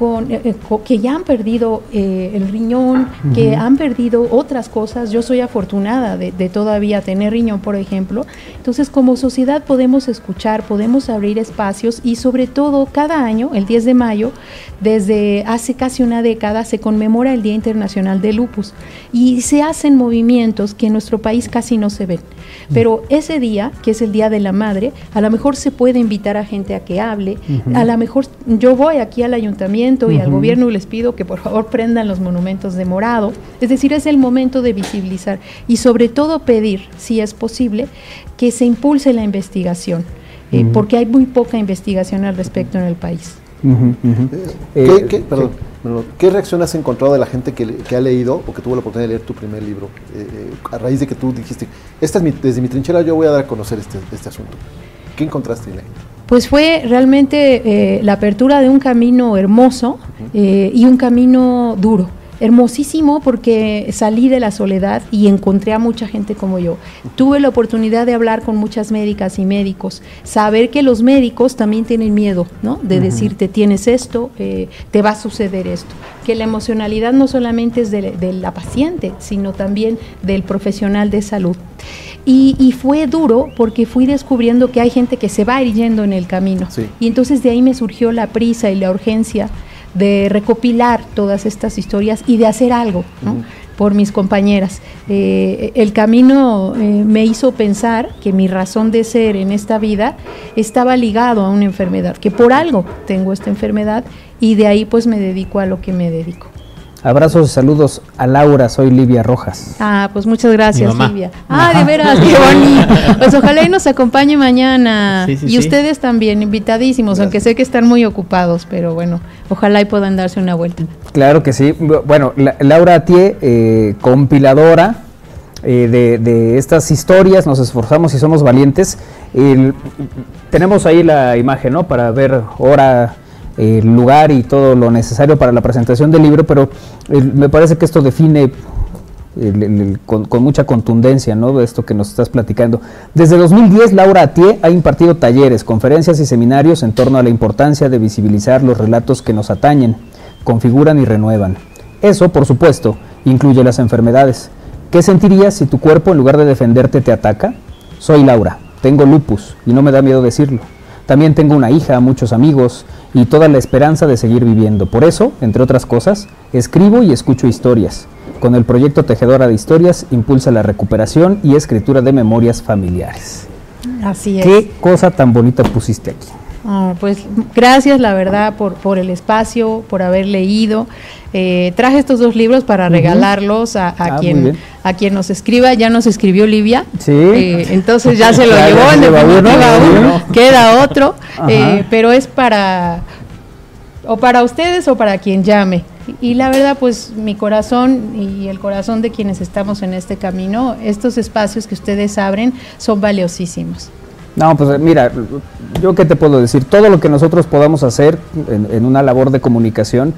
eh, eh, que ya han perdido eh, el riñón, que han perdido otras cosas. Yo soy afortunada de, todavía tener riñón, por ejemplo. Entonces, como sociedad podemos escuchar, podemos abrir espacios y sobre todo cada año, el 10 de mayo, desde hace casi una década, se conmemora el Día Internacional de Lupus y se hacen movimientos que en nuestro país casi no se ven. Pero ese día, que es el Día de la Madre, a lo mejor se puede invitar a gente a que hable, a lo mejor yo voy aquí al ayuntamiento, y al gobierno les pido que por favor prendan los monumentos de morado. Es decir, es el momento de visibilizar y sobre todo pedir, si es posible, que se impulse la investigación, eh, porque hay muy poca investigación al respecto en el país. Eh, ¿Qué, perdón, ¿Qué reacción has encontrado de la gente que, ha leído o que tuvo la oportunidad de leer tu primer libro eh, a raíz de que tú dijiste, esta es desde mi trinchera yo voy a dar a conocer este, este asunto? ¿Qué encontraste en la gente? Pues fue realmente eh, la apertura de un camino hermoso eh, y un camino duro. Hermosísimo porque salí de la soledad y encontré a mucha gente como yo. Tuve la oportunidad de hablar con muchas médicas y médicos, saber que los médicos también tienen miedo, ¿no? De decirte tienes esto, eh, te va a suceder esto. Que la emocionalidad no solamente es de, de la paciente, sino también del profesional de salud. Y, fue duro porque fui descubriendo que hay gente que se va yendo en el camino. Y entonces de ahí me surgió la prisa y la urgencia de recopilar todas estas historias y de hacer algo por mis compañeras. Eh, el camino eh, me hizo pensar que mi razón de ser en esta vida estaba ligado a una enfermedad, que por algo tengo esta enfermedad y de ahí pues me dedico a lo que me dedico. Abrazos y saludos a Laura, soy Livia Rojas. Ah, pues muchas gracias, Livia. Ah, de veras, qué bonito. Pues ojalá y nos acompañe mañana. y ustedes también, invitadísimos, aunque sé que están muy ocupados, pero bueno, ojalá y puedan darse una vuelta. Claro que sí. Bueno, Laura Tie, eh, compiladora eh, de, estas historias, nos esforzamos y somos valientes. tenemos ahí la imagen, ¿no? Para ver hora el lugar y todo lo necesario para la presentación del libro, pero me parece que esto define con, mucha contundencia, ¿no? Esto que nos estás platicando. Desde 2010, Laura Atié ha impartido talleres, conferencias y seminarios en torno a la importancia de visibilizar los relatos que nos atañen, configuran y renuevan. Eso, por supuesto, incluye las enfermedades. ¿Qué sentirías si tu cuerpo, en lugar de defenderte, te ataca? Soy Laura, tengo lupus y no me da miedo decirlo. También tengo una hija, muchos amigos, y toda la esperanza de seguir viviendo. Por eso, entre otras cosas, escribo y escucho historias. Con el proyecto Tejedora de Historias impulsa la recuperación y escritura de memorias familiares. Así es. Qué cosa tan bonita pusiste aquí. Ah, pues gracias, la verdad, por, por el espacio, por haber leído. Eh, traje estos dos libros para regalarlos a, a ah, quien a quien nos escriba. Ya nos escribió Livia. Sí. Eh, entonces ya se lo llevó en definitiva uno, queda otro. Eh, pero es para o para ustedes o para quien llame. Y la verdad, pues mi corazón y el corazón de quienes estamos en este camino, estos espacios que ustedes abren son valiosísimos. No, pues mira, yo qué te puedo decir, todo lo que nosotros podamos hacer en una labor de comunicación,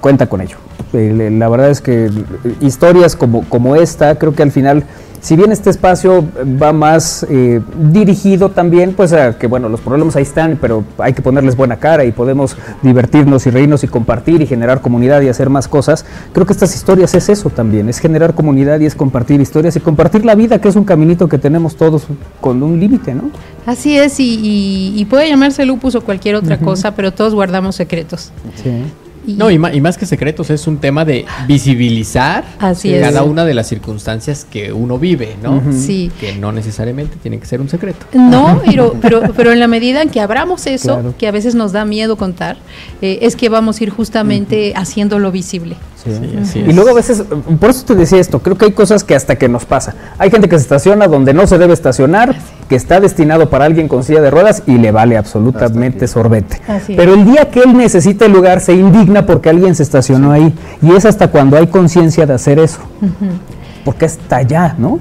cuenta con ello. la verdad es que historias como, como esta, creo que al final si bien este espacio va más eh, dirigido también, pues a que bueno, los problemas ahí están, pero hay que ponerles buena cara y podemos divertirnos y reírnos y compartir y generar comunidad y hacer más cosas. Creo que estas historias es eso también, es generar comunidad y es compartir historias y compartir la vida, que es un caminito que tenemos todos con un límite, ¿no? Así es, y, puede llamarse lupus o cualquier otra cosa, pero todos guardamos secretos. Sí no, y más, que secretos, es un tema de visibilizar cada una de las circunstancias que uno vive, ¿no? Sí. Que no necesariamente tiene que ser un secreto. No, pero, pero, pero en la medida en que abramos eso, que a veces nos da miedo contar, eh, es que vamos a ir justamente haciéndolo visible. Sí, y luego a veces, por eso te decía esto, creo que hay cosas que hasta que nos pasa. Hay gente que se estaciona donde no se debe estacionar, que está destinado para alguien con silla de ruedas y le vale absolutamente sorbete. Pero el día que él necesita el lugar se indigna porque alguien se estacionó ahí. Y es hasta cuando hay conciencia de hacer eso porque está allá, ¿no?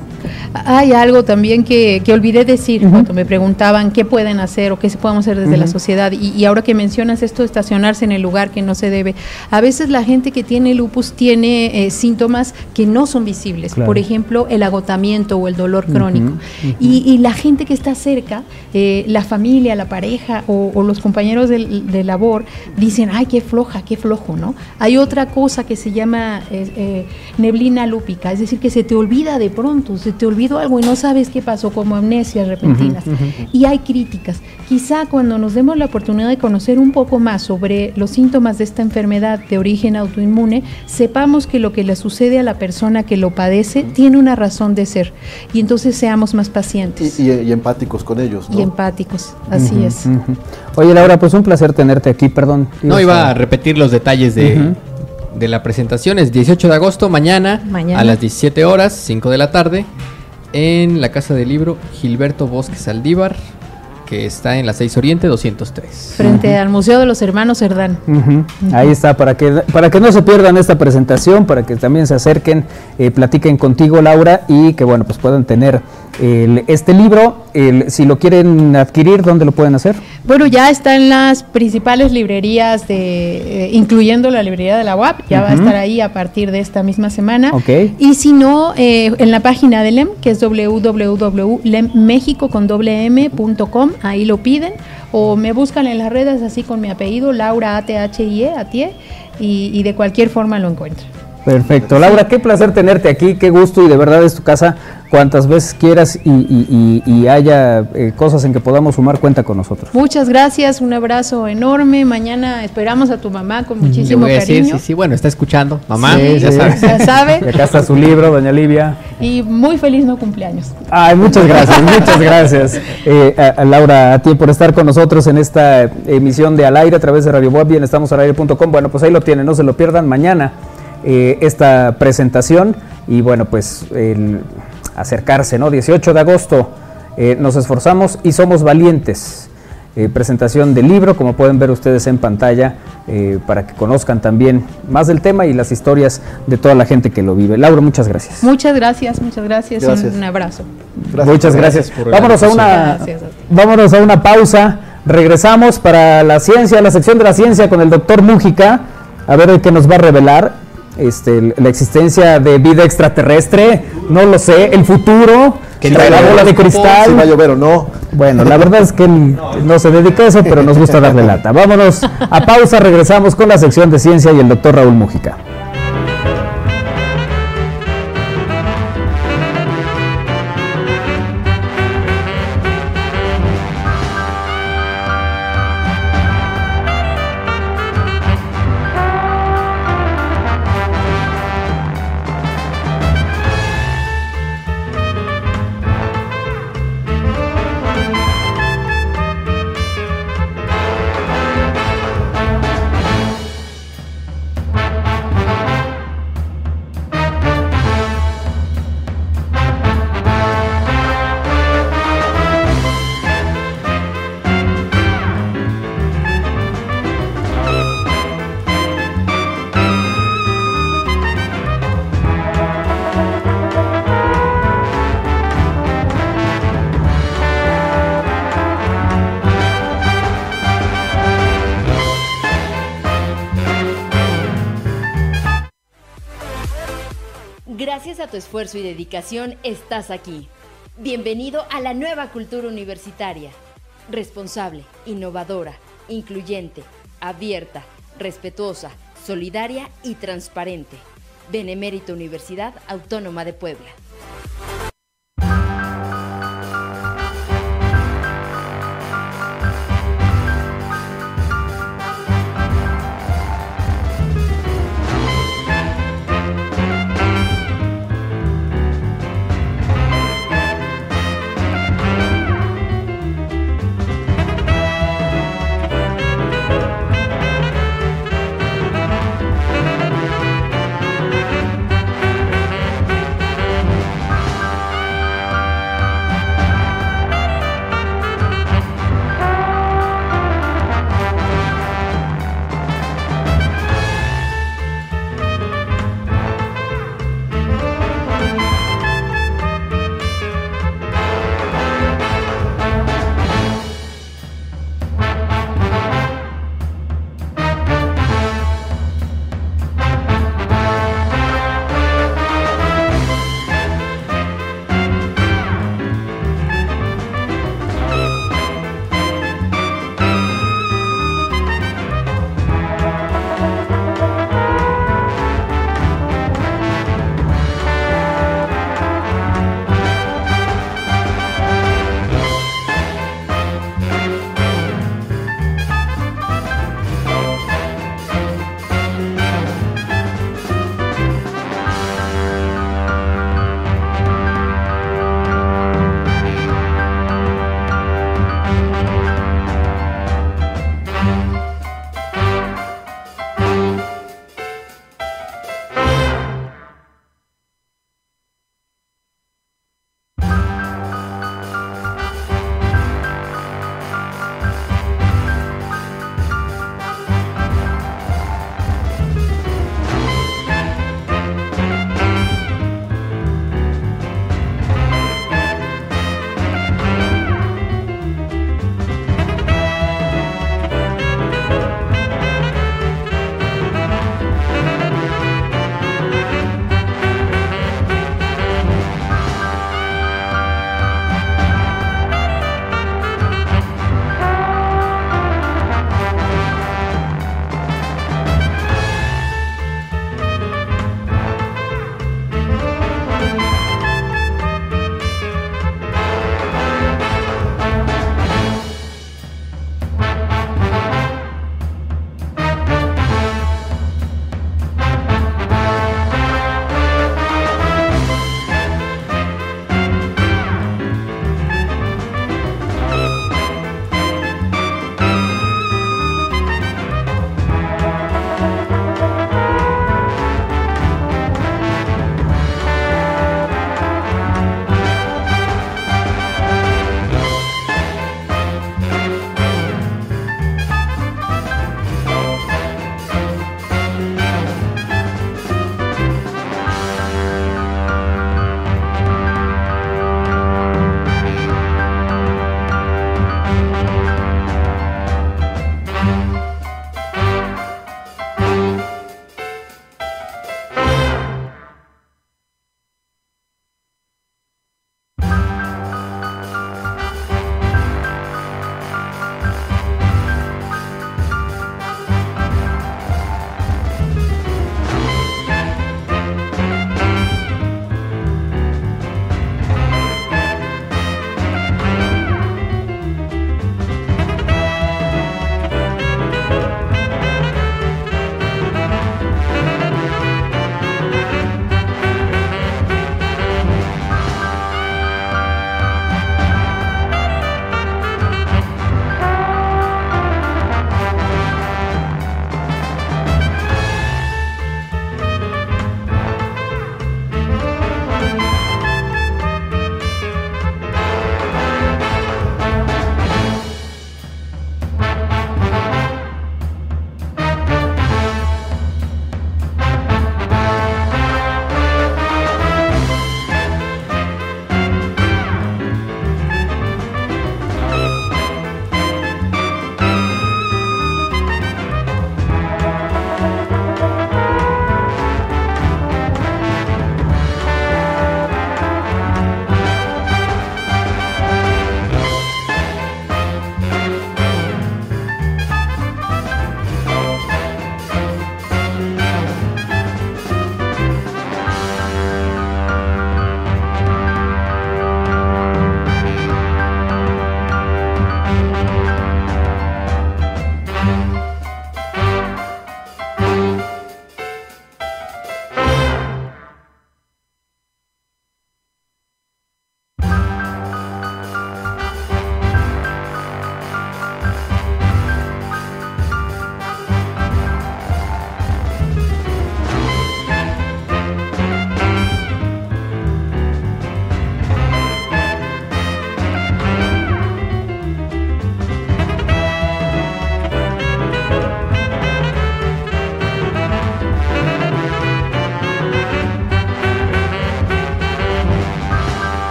Hay algo también que, que olvidé decir cuando me preguntaban qué pueden hacer o qué se podemos hacer desde la sociedad. Y, ahora que mencionas esto de estacionarse en el lugar que no se debe, a veces la gente que tiene lupus tiene eh, síntomas que no son visibles. Por ejemplo, el agotamiento o el dolor crónico. Y, la gente que está cerca, eh, la familia, la pareja o, los compañeros de, labor, dicen, ay, qué floja, qué flojo, ¿no? Hay otra cosa que se llama eh, neblina lúpica, es decir, que se te olvida de pronto, se te olvidó algo y no sabes qué pasó, como amnesias repentinas. Y hay críticas. Quizá cuando nos demos la oportunidad de conocer un poco más sobre los síntomas de esta enfermedad de origen autoinmune, sepamos que lo que le sucede a la persona que lo padece tiene una razón de ser. Y entonces seamos más pacientes. Y, empáticos con ellos. Y empáticos, así es. Oye Laura, pues un placer tenerte aquí, perdón. No iba a repetir los detalles de de la presentación es 18 de agosto, mañana, a las 17 horas, 5 de la tarde, en la Casa del Libro Gilberto Bosque Saldívar, que está en la 6 Oriente 203. Frente al Museo de los Hermanos Cerdán. Ahí está, para que, para que no se pierdan esta presentación, para que también se acerquen, eh, platiquen contigo, Laura, y que bueno, pues puedan tener este libro, si lo quieren adquirir, ¿dónde lo pueden hacer? Bueno, ya está en las principales librerías, de, eh, incluyendo la librería de la UAP, ya va a estar ahí a partir de esta misma semana. Okay. Y si no, eh, en la página de LEM, que es www.lemmexico.com, ahí lo piden, o me buscan en las redes así con mi apellido, Laura A-T-H-I-E, y, y de cualquier forma lo encuentran. Perfecto. Laura, qué placer tenerte aquí, qué gusto y de verdad es tu casa cuantas veces quieras y, haya eh, cosas en que podamos sumar, cuenta con nosotros. Muchas gracias, un abrazo enorme. Mañana esperamos a tu mamá con muchísimo cariño. sí, sí, bueno, está escuchando. Mamá, ya sabe. Ya sabe. Y acá está su libro, doña Livia. Y muy feliz no cumpleaños. Ay, muchas gracias, muchas gracias. Eh, a, Laura, a ti por estar con nosotros en esta emisión de Al Aire a través de Radio Web, bien, estamos al aire.com. Bueno, pues ahí lo tienen, no se lo pierdan mañana. Eh, esta presentación y bueno, pues el acercarse, ¿no? 18 de agosto eh, nos esforzamos y somos valientes. Eh, presentación del libro, como pueden ver ustedes en pantalla, para que conozcan también más del tema y las historias de toda la gente que lo vive. Laura, muchas gracias. Muchas gracias, muchas gracias. Un, abrazo. muchas gracias. vámonos, a una, vámonos a una pausa. Regresamos para la ciencia, la sección de la ciencia con el doctor Mújica, a ver qué nos va a revelar este, la existencia de vida extraterrestre, no lo sé, el futuro, que la bola de cristal. Si va a llover o no. Bueno, la verdad es que no se dedica a eso, pero nos gusta darle lata. Vámonos a pausa, regresamos con la sección de ciencia y el doctor Raúl Mújica. Esfuerzo y dedicación estás aquí. Bienvenido a la nueva cultura universitaria. Responsable, innovadora, incluyente, abierta, respetuosa, solidaria y transparente. Benemérito Universidad Autónoma de Puebla.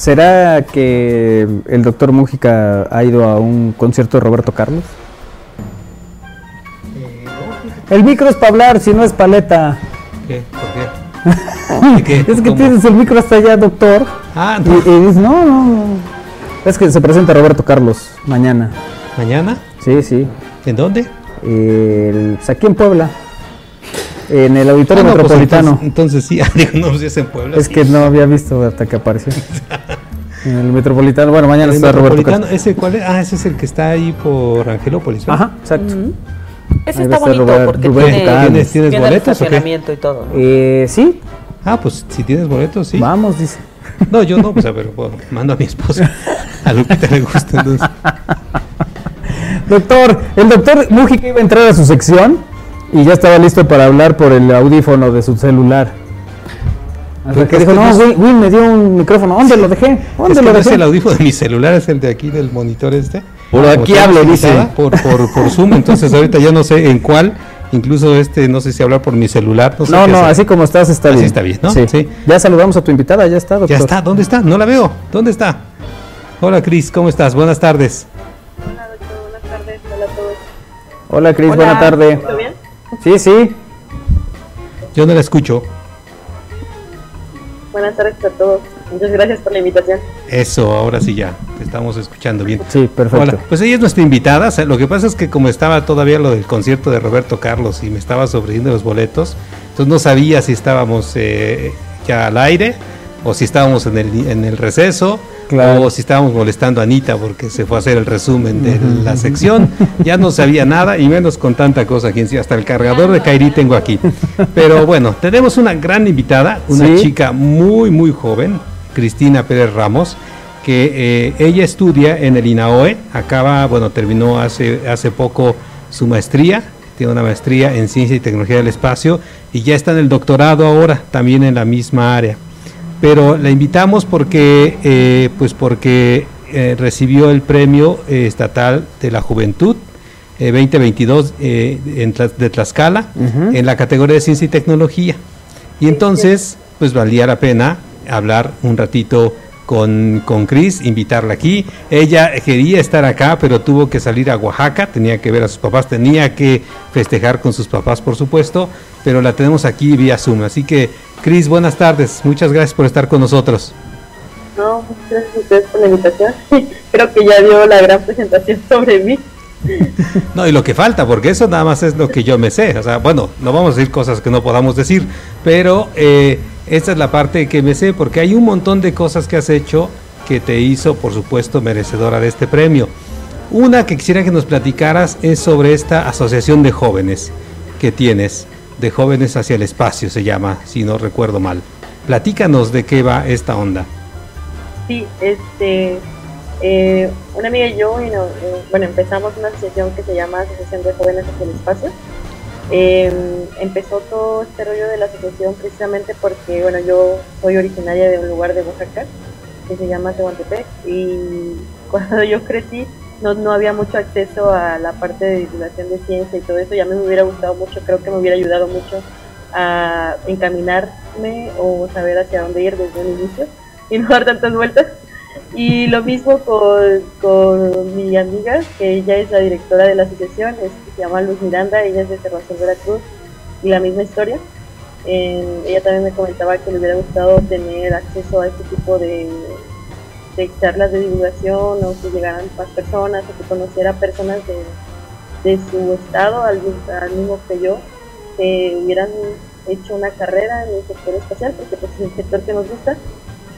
¿Será que el doctor Mújica ha ido a un concierto de Roberto Carlos? Eh, el micro es para hablar, si no es paleta. ¿Qué? ¿Por qué? es que tienes el micro hasta allá, doctor. Ah, no. Y, dices, no, no, Es que se presenta Roberto Carlos mañana. ¿Mañana? Sí, sí. ¿En dónde? El, pues aquí en Puebla. En el Auditorio ah, pues Metropolitano. entonces, sí, no, si es en Puebla. Es que no había visto hasta que apareció. en el Metropolitano. Bueno, mañana está Roberto Carlos. ¿Ese cuál es? Ah, ese es el que está ahí por Angelópolis. Ajá, exacto. Ese está bonito porque tiene, ¿Tienes, ¿tienes boletos o qué? y todo. Eh, sí. Ah, pues si tienes boletos, sí. Vamos, dice. No, yo no, pues a ver, bueno, mando a mi esposa. A Lupita le gusta entonces. Doctor, el doctor Mujica iba a entrar a su sección y ya estaba listo para hablar por el audífono de su celular. Porque dijo, no, Win, me dio un micrófono. ¿Dónde lo dejé? ¿Dónde es lo dejé? es el audífono de mi celular, es el de aquí del monitor este. Por aquí hablo, dice. Por, por, por Zoom, entonces ahorita ya no sé en cuál. Incluso este, no sé si hablar por mi celular. No, no, así como estás está bien. Así está bien, ¿no? Sí. Ya saludamos a tu invitada, ya está, doctor. Ya está, ¿dónde está? No la veo. ¿Dónde está? Hola, Cris, ¿cómo estás? Buenas tardes. Hola, doctor, buenas tardes. Hola a todos. Hola, Cris, buena tarde. ¿Todo bien? Sí, sí. Yo no la escucho. Buenas tardes a todos. Muchas gracias por la invitación. Eso, ahora sí ya, te estamos escuchando bien. Sí, perfecto. Hola, pues ella es nuestra invitada. Lo que pasa es que como estaba todavía lo del concierto de Roberto Carlos y me estaba ofreciendo los boletos, entonces no sabía si estábamos eh, ya al aire o si estábamos en el, en el receso o si estábamos molestando a Anita porque se fue a hacer el resumen de la sección. Ya no sabía nada y menos con tanta cosa aquí Hasta el cargador de Kairi tengo aquí. Pero bueno, tenemos una gran invitada, una chica muy, muy joven, Cristina Pérez Ramos que eh, ella estudia en el INAOE, acaba, bueno, terminó hace, hace poco su maestría, tiene una maestría en Ciencia y Tecnología del Espacio y ya está en el doctorado ahora, también en la misma área pero la invitamos porque, eh, pues porque eh, recibió el premio eh, estatal de la juventud 2022 en, de Tlaxcala en la categoría de ciencia y tecnología. Y entonces, pues valía la pena hablar un ratito con, con Cris, invitarla aquí. Ella quería estar acá, pero tuvo que salir a Oaxaca, tenía que ver a sus papás, tenía que festejar con sus papás, por supuesto, pero la tenemos aquí vía Zoom. Así que Cris, buenas tardes. Muchas gracias por estar con nosotros. No, gracias a ustedes por la invitación. Creo que ya dio la gran presentación sobre mí. No, y lo que falta, porque eso nada más es lo que yo me sé. O sea, bueno, no vamos a decir cosas que no podamos decir, pero eh, esta es la parte que me sé, porque hay un montón de cosas que has hecho que te hizo, por supuesto, merecedora de este premio. Una que quisiera que nos platicaras es sobre esta asociación de jóvenes que tienes de Jóvenes hacia el Espacio, se llama, si no recuerdo mal. Platícanos de qué va esta onda. Sí, este, eh, una amiga y yo, eh, bueno, empezamos una asociación que se llama Asociación de Jóvenes hacia el Espacio. Em, empezó todo este rollo de la asociación precisamente porque, bueno, yo soy originaria de un lugar de Oaxaca que se llama Tehuantepec y cuando yo crecí no, no había mucho acceso a la parte de divulgación de ciencia y todo eso. Ya me hubiera gustado mucho, creo que me hubiera ayudado mucho a encaminarme o saber hacia dónde ir desde un inicio y no dar tantas vueltas. Y lo mismo con, con mi amiga, que ella es la directora de la asociación, se llama Luz Miranda, ella es de Cerrazón Veracruz, y la misma historia. ella también me comentaba que le hubiera gustado tener acceso a este tipo de, de charlas de divulgación o que llegaran más personas o que conociera personas de, su estado al, mismo que yo que hubieran hecho una carrera en el sector espacial porque pues, es el sector que nos gusta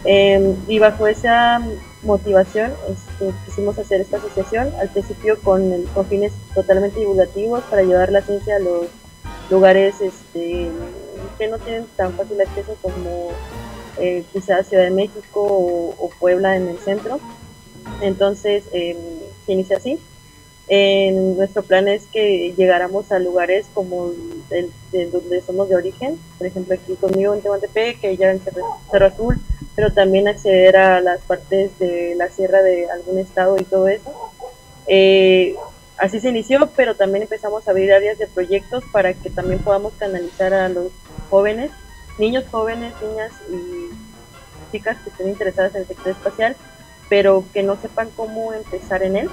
em, y bajo esa motivación este, quisimos hacer esta asociación al principio con, con fines totalmente divulgativos para llevar la ciencia a los lugares este, que no tienen tan fácil acceso como eh, quizás Ciudad de México o, Puebla en el centro. Entonces em, se inicia así. nuestro plan es que llegáramos a lugares como el, de donde somos de origen, por ejemplo aquí conmigo en Tehuantepec, que ya en Cerro, Azul, pero también acceder a las partes de la sierra de algún estado y todo eso. Eh, así se inició, pero también empezamos a abrir áreas de proyectos para que también podamos canalizar a los jóvenes niños jóvenes, niñas y chicas que estén interesadas en el sector espacial, pero que no sepan cómo empezar en él.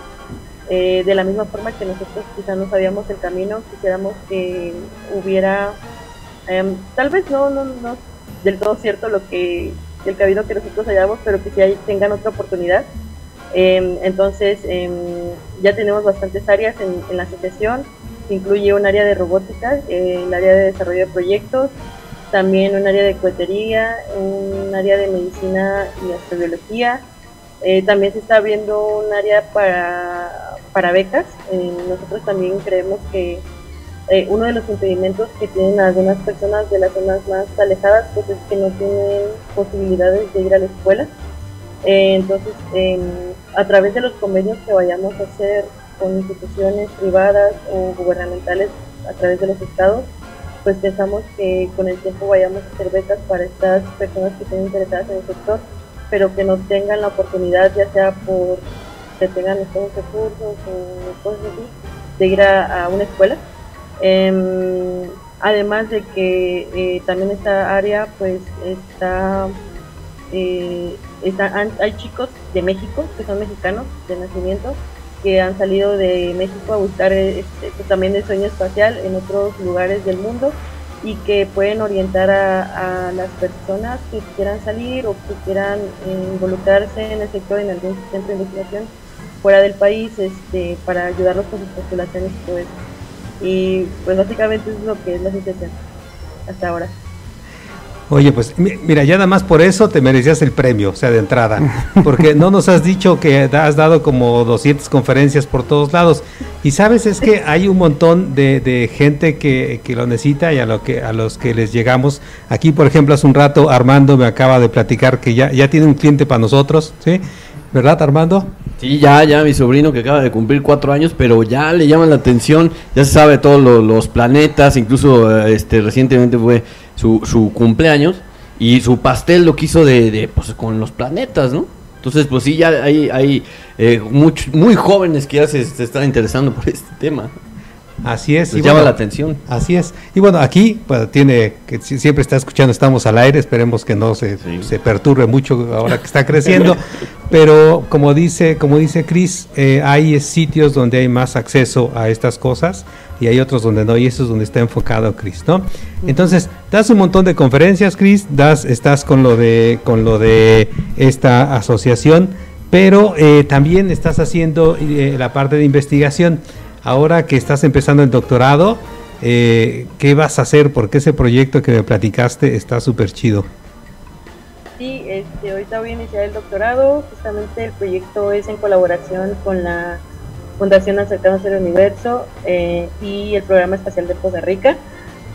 Eh, de la misma forma que nosotros quizás no sabíamos el camino, quisiéramos que hubiera, em, tal vez no, no, no del todo cierto lo que el camino que nosotros hallamos, pero que si tengan otra oportunidad. Em, entonces, em, ya tenemos bastantes áreas en, la asociación, incluye un área de robótica, el área de desarrollo de proyectos, también un área de cohetería, un área de medicina y astrobiología. Eh, también se está abriendo un área para, para becas. Eh, nosotros también creemos que eh, uno de los impedimentos que tienen algunas personas de las zonas más alejadas pues es que no tienen posibilidades de ir a la escuela. Eh, entonces, em, a través de los convenios que vayamos a hacer con instituciones privadas o gubernamentales a través de los estados, pues pensamos que con el tiempo vayamos a hacer becas para estas personas que estén interesadas en el sector, pero que no tengan la oportunidad, ya sea por que tengan estos recursos o cosas así, de ir a una escuela. Em, además de que eh, también esta área pues está, eh, hay chicos de México que son mexicanos de nacimiento que han salido de México a buscar este, pues, también el sueño espacial en otros lugares del mundo y que pueden orientar a, las personas que quieran salir o que quieran involucrarse en el sector en algún centro de investigación fuera del país este, para ayudarlos con sus postulaciones y todo eso. Y pues básicamente es lo que es la asociación hasta ahora. Oye, pues mira, ya nada más por eso te merecías el premio, o sea, de entrada, porque no nos has dicho que has dado como 200 conferencias por todos lados. Y sabes, es que hay un montón de, de gente que, que, lo necesita y a, lo que, a los que les llegamos. Aquí, por ejemplo, hace un rato Armando me acaba de platicar que ya, ya tiene un cliente para nosotros, ¿sí? ¿Verdad, Armando? Sí, ya, ya, mi sobrino que acaba de cumplir cuatro años, pero ya le llama la atención, ya se sabe todos los planetas, incluso este recientemente fue su, su cumpleaños y su pastel lo quiso de, de pues, con los planetas, ¿no? Entonces, pues sí, ya hay, hay eh, muy jóvenes que ya se, se están interesando por este tema. Así es. y llama la atención. Así es. Y bueno, aquí pues, tiene que siempre está escuchando, estamos al aire, esperemos que no se, se perturbe mucho ahora que está creciendo. pero como dice, como dice Cris, eh, hay sitios donde hay más acceso a estas cosas y hay otros donde no, y eso es donde está enfocado Cris, ¿no? Entonces, das un montón de conferencias, Cris, das, estás con lo de, con lo de esta asociación, pero eh, también estás haciendo eh, la parte de investigación ahora que estás empezando el doctorado, eh, ¿qué vas a hacer? Porque ese proyecto que me platicaste está súper chido. Sí, este, ahorita voy a iniciar el doctorado. Justamente el proyecto es en colaboración con la Fundación Acercanos al Universo eh, y el Programa Espacial de Costa Rica.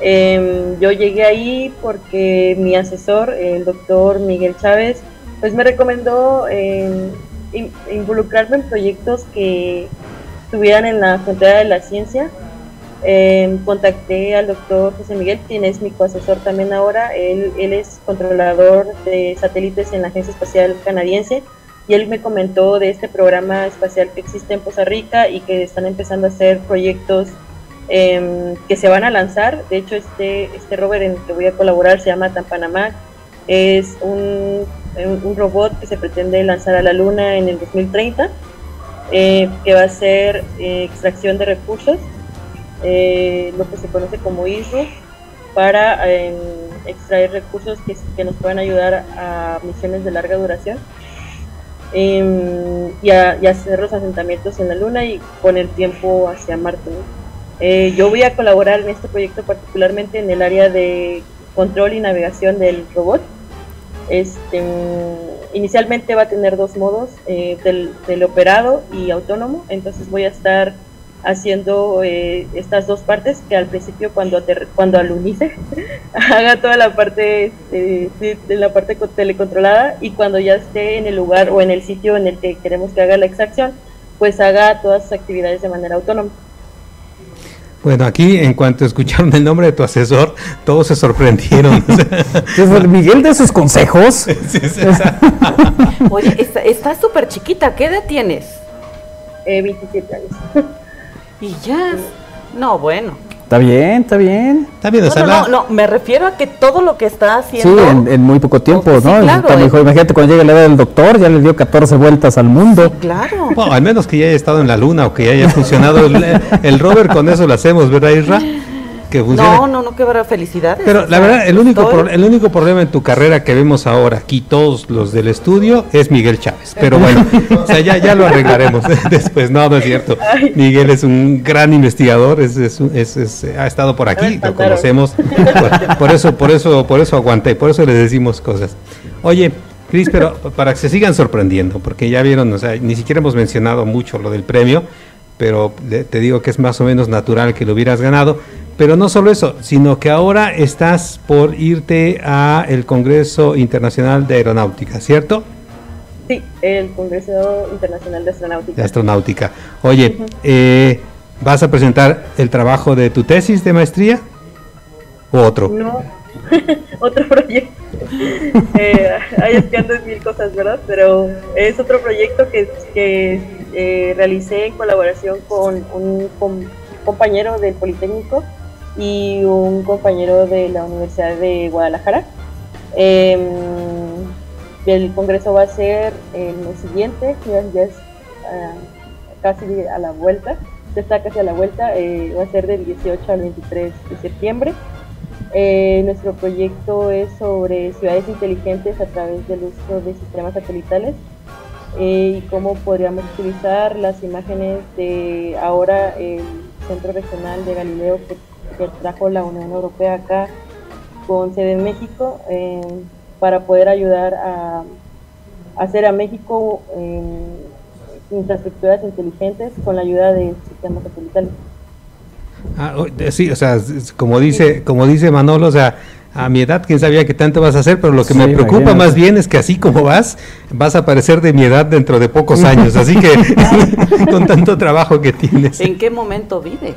Em, yo llegué ahí porque mi asesor, el doctor Miguel Chávez, pues me recomendó em, involucrarme en proyectos que estuvieran en la frontera de la ciencia. Em, contacté al doctor José Miguel, quien es mi coasesor también ahora. Él, él es controlador de satélites en la Agencia Espacial Canadiense y él me comentó de este programa espacial que existe en Costa Rica y que están empezando a hacer proyectos em, que se van a lanzar. De hecho, este, este rover en el que voy a colaborar se llama Tampanamá. Es un, un robot que se pretende lanzar a la Luna en el 2030 eh, que va a ser eh, extracción de recursos, eh, lo que se conoce como ISRO, para em, extraer recursos que, que, nos puedan ayudar a misiones de larga duración em, y, a, hacer los asentamientos en la Luna y poner tiempo hacia Marte. yo voy a colaborar en este proyecto particularmente en el área de control y navegación del robot. Este, inicialmente va a tener dos modos, eh, del, operado y autónomo, entonces voy a estar haciendo eh, estas dos partes que al principio cuando cuando alunice haga toda la parte eh, de la parte telecontrolada y cuando ya esté en el lugar o en el sitio en el que queremos que haga la extracción pues haga todas sus actividades de manera autónoma. Bueno, aquí en cuanto escucharon el nombre de tu asesor, todos se sorprendieron. Miguel de sus consejos. Oye, estás súper chiquita, ¿qué edad tienes? Eh, 27 años. y ya. No, bueno. Está bien, está bien. Está bien, no, no, no, me refiero a que todo lo que está haciendo. Sí, en, muy poco tiempo, ¿no? Claro, eh. imagínate cuando llegue la edad del doctor, ya le dio 14 vueltas al mundo. claro. Bueno, al menos que ya haya estado en la luna o que ya haya funcionado el, el rover, con eso lo hacemos, ¿verdad, Isra? No, no, no, qué felicidades. Pero la verdad, el único, el único problema en tu carrera que vemos ahora aquí, todos los del estudio, es Miguel Chávez. Pero bueno, o sea, ya, ya lo arreglaremos después. No, no es cierto. Miguel es un gran investigador, es, es, ha estado por aquí, lo conocemos. Por, eso, por eso, por eso aguanté, por eso le decimos cosas. Oye, Cris, pero para que se sigan sorprendiendo, porque ya vieron, o sea, ni siquiera hemos mencionado mucho lo del premio, pero te digo que es más o menos natural que lo hubieras ganado. Pero no solo eso, sino que ahora estás por irte a el Congreso Internacional de Aeronáutica, ¿cierto? Sí, el Congreso Internacional de Astronáutica. De Astronáutica. Oye, eh, ¿vas a presentar el trabajo de tu tesis de maestría o otro? No, otro proyecto. eh, hay es que mil cosas, ¿verdad? Pero es otro proyecto que, que eh, realicé en colaboración con un compañero del Politécnico y un compañero de la Universidad de Guadalajara. Em, el congreso va a ser el mes siguiente, ya, es ah, casi a la vuelta, ya está casi a la vuelta, eh, va a ser del 18 al 23 de septiembre. Eh, nuestro proyecto es sobre ciudades inteligentes a través del uso de sistemas satelitales eh, y cómo podríamos utilizar las imágenes de ahora el Centro Regional de Galileo que trajo la Unión Europea acá con sede en México eh, para poder ayudar a, hacer a México infraestructuras inteligentes con la ayuda de sistemas satelitales. Ah, sí, o sea, como dice, como dice Manolo, o sea, a mi edad, quién sabía que tanto vas a hacer, pero lo que me preocupa más bien es que así como vas, vas a parecer de mi edad dentro de pocos años, así que con tanto trabajo que tienes. ¿En qué momento vive?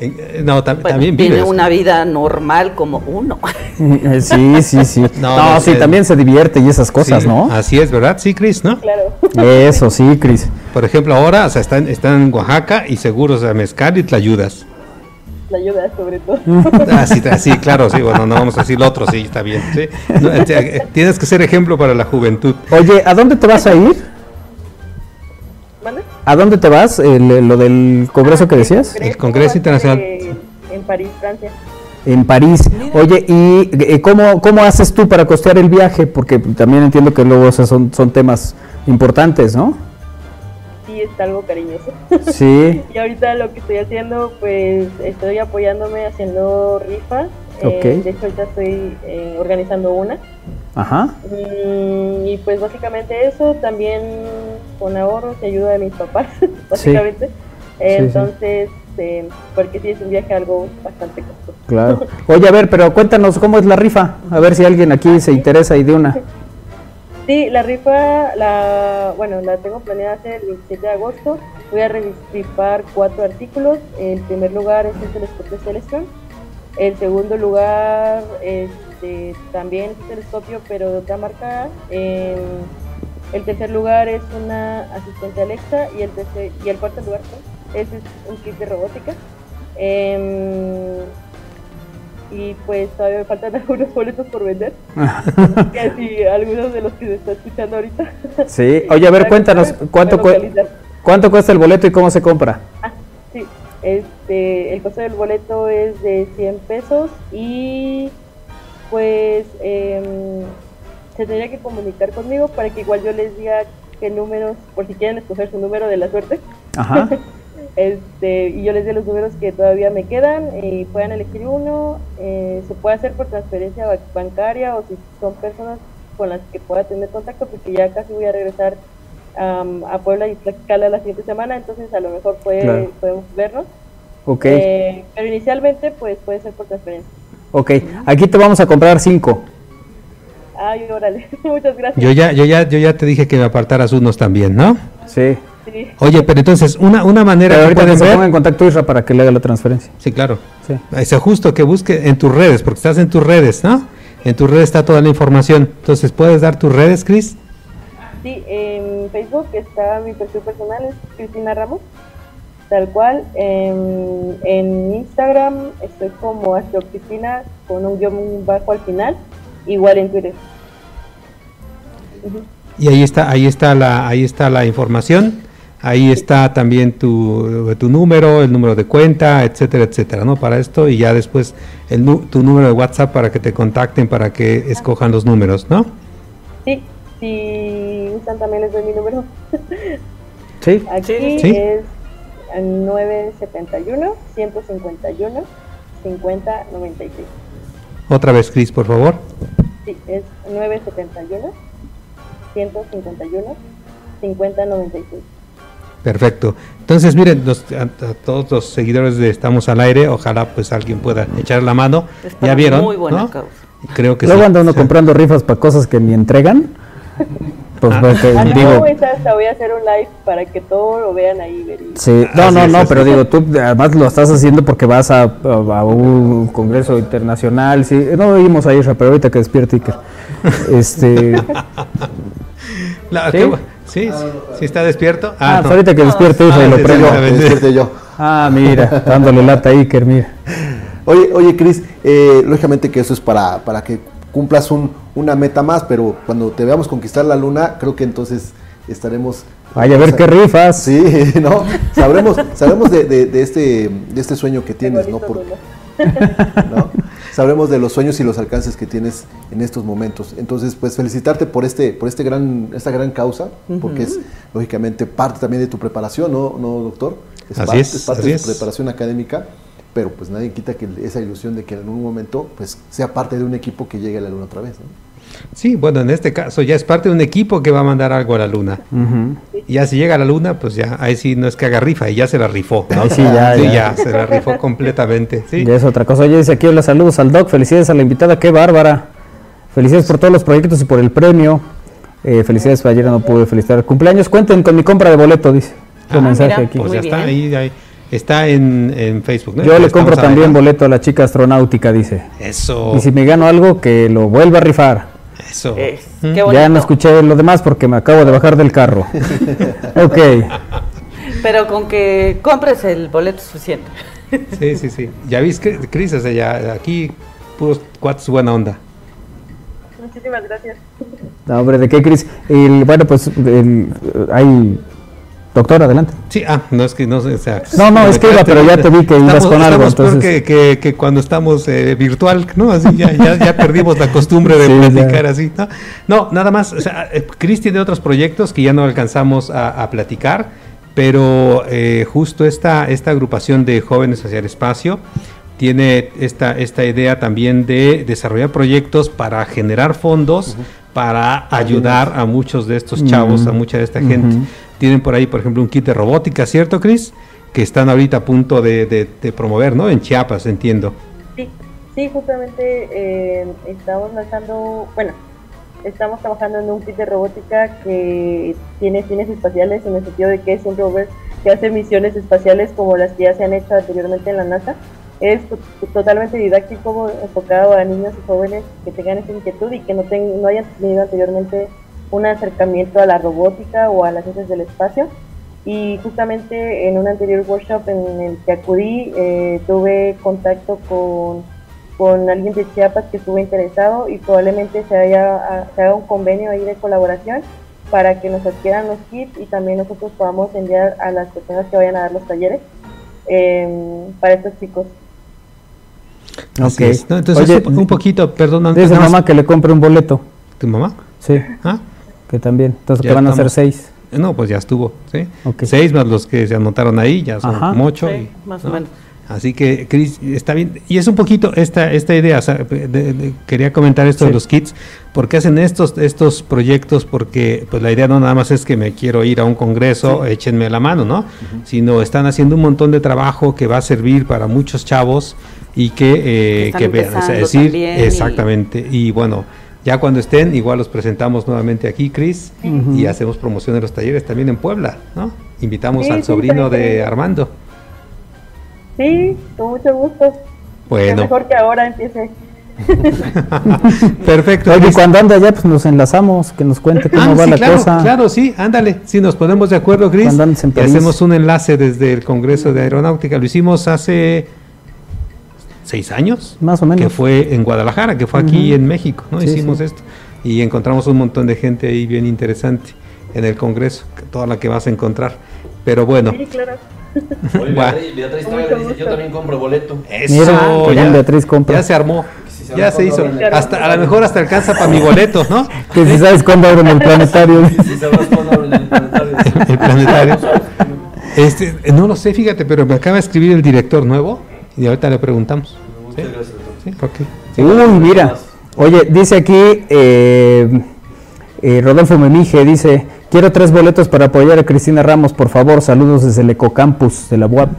Eh, no, también Tiene una vida normal como uno. Eh, sí, sí, sí. No, sí, también se divierte y esas cosas, ¿no? Así es, ¿verdad? Sí, Cris, ¿no? Claro. Eso, sí, Cris. Por ejemplo, ahora, o sea, están, están en Oaxaca y seguro, o sea, mezcal y te ayudas. La ayuda sobre todo. Ah, sí, claro, sí, bueno, no vamos a decir lo otro, sí, está bien. ¿sí? Eh, tienes que ser ejemplo para la juventud. Oye, ¿a dónde te vas a ir? ¿A dónde te vas? ¿Lo del congreso que decías? El Congreso Internacional. En París, Francia. En París. Oye, ¿y eh, cómo, cómo haces tú para costear el viaje? Porque también entiendo que luego son, son temas importantes, ¿no? Sí, es algo cariñoso. Sí. y ahorita lo que estoy haciendo, pues estoy apoyándome haciendo rifas. Eh, de hecho, ahorita estoy eh, organizando una. Ajá. Mm, y pues básicamente eso, también con ahorros y ayuda de mis papás, básicamente. Entonces, eh, porque sí es un viaje algo bastante costoso. Claro. Oye, a ver, pero cuéntanos cómo es la rifa, a ver si alguien aquí se interesa y de una. Sí, la rifa, la, bueno, la tengo planeada hacer el 27 de agosto. Voy a rifar cuatro artículos. El primer lugar es el telescopio Celestron. El segundo lugar es este, también es telescopio, pero de otra marca. el tercer lugar es una asistente Alexa y el, tercer, y el cuarto lugar es un kit de robótica. Em, y pues todavía me faltan algunos boletos por vender. Casi algunos de los que se está escuchando ahorita. Sí, oye, a ver, cuéntanos, ¿cuánto, ¿cuánto cuesta el boleto y cómo se compra? Ah, sí, este, el costo del boleto es de 100 pesos y pues em, se tendría que comunicar conmigo para que igual yo les diga qué números, por si quieren escoger su número de la suerte. Ajá. este, y yo les dé los números que todavía me quedan y puedan elegir uno. Eh, se puede hacer por transferencia bancaria o si son personas con las que pueda tener contacto, porque ya casi voy a regresar a Puebla y Tlaxcala la siguiente semana, entonces a lo mejor puede, podemos vernos. Ok. Eh, pero inicialmente pues puede ser por transferencia. Ok, aquí te vamos a comprar cinco. Ay, órale, muchas gracias. Yo ya, yo ya, yo ya te dije que me apartaras unos también, ¿no? Sí. Oye, pero entonces, una, una manera pero ahorita que se ponga en contacto Isra para que le haga la transferencia. Sí, claro. Sí. Es justo que busque en tus redes, porque estás en tus redes, ¿no? En tus redes está toda la información. Entonces, ¿puedes dar tus redes, Cris? Sí, en Facebook está mi perfil personal, es Cristina Ramos. Tal cual. En, en Instagram estoy como Astrocristina con un guion bajo al final, igual en Twitter. Y ahí está, ahí está la, ahí está la información. Ahí está también tu, tu, número, el número de cuenta, etcétera, etcétera, ¿no? Para esto y ya después el, tu número de WhatsApp para que te contacten, para que escojan los números, ¿no? Sí, si usan también les doy mi número. Sí, Aquí sí. es 971 151 50 96. Otra vez, Cris, por favor. Sí, es 971 151 50 96. Perfecto. Entonces, miren, los, a, a, todos los seguidores de Estamos al Aire, ojalá pues alguien pueda echar la mano. ya vieron. Muy buena ¿no? causa. Creo que Luego sí. anda uno comprando rifas para cosas que ni entregan. Pues Ah. porque, Ah, no, digo, esa hasta voy a hacer un live para que todo lo vean ahí. y- sí, no, Así no, es, no, así pero digo, tú además lo estás haciendo porque vas a, a- a un congreso internacional. Sí, no oímos a Isra, pero ahorita que despierte Iker. Este, la- ¿Sí? qué sí, sí, sí está despierto. ah, no. pues ahorita que despierte Isra y Ah, lo sí, prendo. despierte yo. Ah, mira, dándole lata a Iker, mira. Oye, oye, Cris, eh, lógicamente que eso es para, para que cumplas un, una meta más, pero cuando te veamos conquistar la luna, creo que entonces estaremos... Vaya a ver qué rifas. Sí, ¿no? Sabremos, sabremos de, de- de este, de este sueño que tienes, ¿no? Sabremos de los sueños y los alcances que tienes en estos momentos. Entonces, pues felicitarte por este, por este gran, esta gran causa, porque es lógicamente parte también de tu preparación, ¿no, ¿No doctor? Así parte, es, parte así de es. tu preparación académica, pero pues nadie quita que esa ilusión de que en algún momento pues sea parte de un equipo que llegue a la luna otra vez, ¿no? Sí, bueno, en este caso ya es parte de un equipo que va a mandar algo a la luna. Y ya si llega a la luna, pues ya, ahí sí no es que haga rifa, y ya se la rifó. ¿no? Ahí sí, ya, Sí, ya. ya, se la rifó completamente. Sí. Ya es otra cosa. Oye, dice aquí, hola, saludos al Doc, felicidades a la invitada, qué bárbara. Felicidades por todos los proyectos y por el premio. Eh, felicidades, ayer no pude felicitar. Cumpleaños, cuenten con mi compra de boleto, dice. Un Ah, mensaje mira. aquí. Pues Muy ya está ahí, ahí. Está en, en Facebook, ¿no? Yo le Estamos compro también boleto a la chica astronáutica, dice. Eso, Y si me gano algo, que lo vuelva a rifar. eso. Es, ¿Mm? qué bonito. Ya no escuché lo demás porque me acabo de bajar del carro. ok. Pero con que compres el boleto suficiente. Sí, sí, sí. Ya viste, Cris, o sea, ya aquí puros cuates buena onda. Muchísimas gracias. No, hombre, ¿de qué, Cris? Bueno, pues el- hay... Doctor, adelante. Sí, ah, no es que no sé, o sea. No, no, es que iba, pero ya te vi que ibas estamos, con algo, entonces- que, que, que cuando estamos eh, virtual, ¿no? Así ya, ya, ya perdimos la costumbre de Sí, ya. platicar así, ¿no? No, nada más, o sea, eh, Cris tiene otros proyectos que ya no alcanzamos a, a platicar, pero eh, justo esta, esta agrupación de jóvenes hacia el espacio tiene esta, esta idea también de desarrollar proyectos para generar fondos para ayudar a muchos de estos chavos, a mucha de esta gente. Tienen por ahí, por ejemplo, un kit de robótica, ¿cierto, Cris? Que están ahorita a punto de, promover, ¿no? En Chiapas, entiendo. Sí, sí, justamente eh, estamos lanzando, bueno, estamos trabajando en un kit de robótica que tiene fines espaciales en el sentido de que es un rover que hace misiones espaciales como las que ya se han hecho anteriormente en la NASA. Es to- totalmente didáctico, enfocado a niños y jóvenes que tengan esa inquietud y que no, ten- no hayan tenido anteriormente un acercamiento a la robótica o a las ciencias del espacio. Y justamente en un anterior workshop en el que acudí, eh, tuve contacto con, con alguien de Chiapas que estuvo interesado y probablemente se, haya, se haga un convenio ahí de colaboración para que nos adquieran los kits y también nosotros podamos enviar a las personas que vayan a dar los talleres eh, para estos chicos. Ok. es, ¿no? Entonces, Oye, un, poquito, perdón, antes Dice mamá que le compre un boleto. ¿Tu mamá? Sí, Ah, que también. Entonces, Ya que van a ser seis. no, pues ya estuvo, ¿sí? Seis más los que se anotaron ahí, ya son Ajá. como ocho. Sí, y- más o ¿no? menos. Así que, Cris, está bien. Y es un poquito esta, esta idea. o sea, de- de- quería comentar esto Sí. de los kits. ¿Por qué hacen estos, estos proyectos? Porque pues la idea no nada más es que me quiero ir a un congreso, échenme la mano, ¿no? Sino están haciendo un montón de trabajo que va a servir para muchos chavos y que, eh, que vean. O sea, decir, y- exactamente. Y, bueno, ya cuando estén, igual los presentamos nuevamente aquí, Cris, y hacemos promoción de los talleres también en Puebla, ¿no? Invitamos Sí, al sí, sobrino de. Armando. Sí, con mucho gusto. Bueno. mejor que ahora empiece Perfecto. Oye, cuando ande allá, pues nos enlazamos, que nos cuente cómo Ah, va sí, la claro, cosa. Claro, sí, ándale. Si nos ponemos de acuerdo, Cris. Y hacemos un enlace desde el Congreso de Aeronáutica. Lo hicimos hace seis años. Más o menos. Que fue en Guadalajara, que fue aquí en México, ¿no? Sí, Hicimos sí. esto. Y encontramos un montón de gente ahí bien interesante en el Congreso, toda la que vas a encontrar. Pero bueno. Sí, claro. Oye, Va. Beatriz, Beatriz todavía dice, yo también compro boleto. Eso, Mira, ya, bien Beatriz compra. ya se armó. se Ya armó se hizo. Hasta, a lo mejor hasta alcanza para mi boleto, ¿no? Que si sabes cuándo abren el planetario. Cuándo abren el planetario. el planetario. Este, no lo sé, fíjate, pero me acaba de escribir el director nuevo y ahorita le preguntamos. ¿Sí? Muchas gracias, doctor. Sí, ok. Uy, mira. Oye, dice aquí eh, eh, Rodolfo Memije, dice, quiero tres boletos para apoyar a Cristina Ramos, por favor, saludos desde el Ecocampus de la UAP.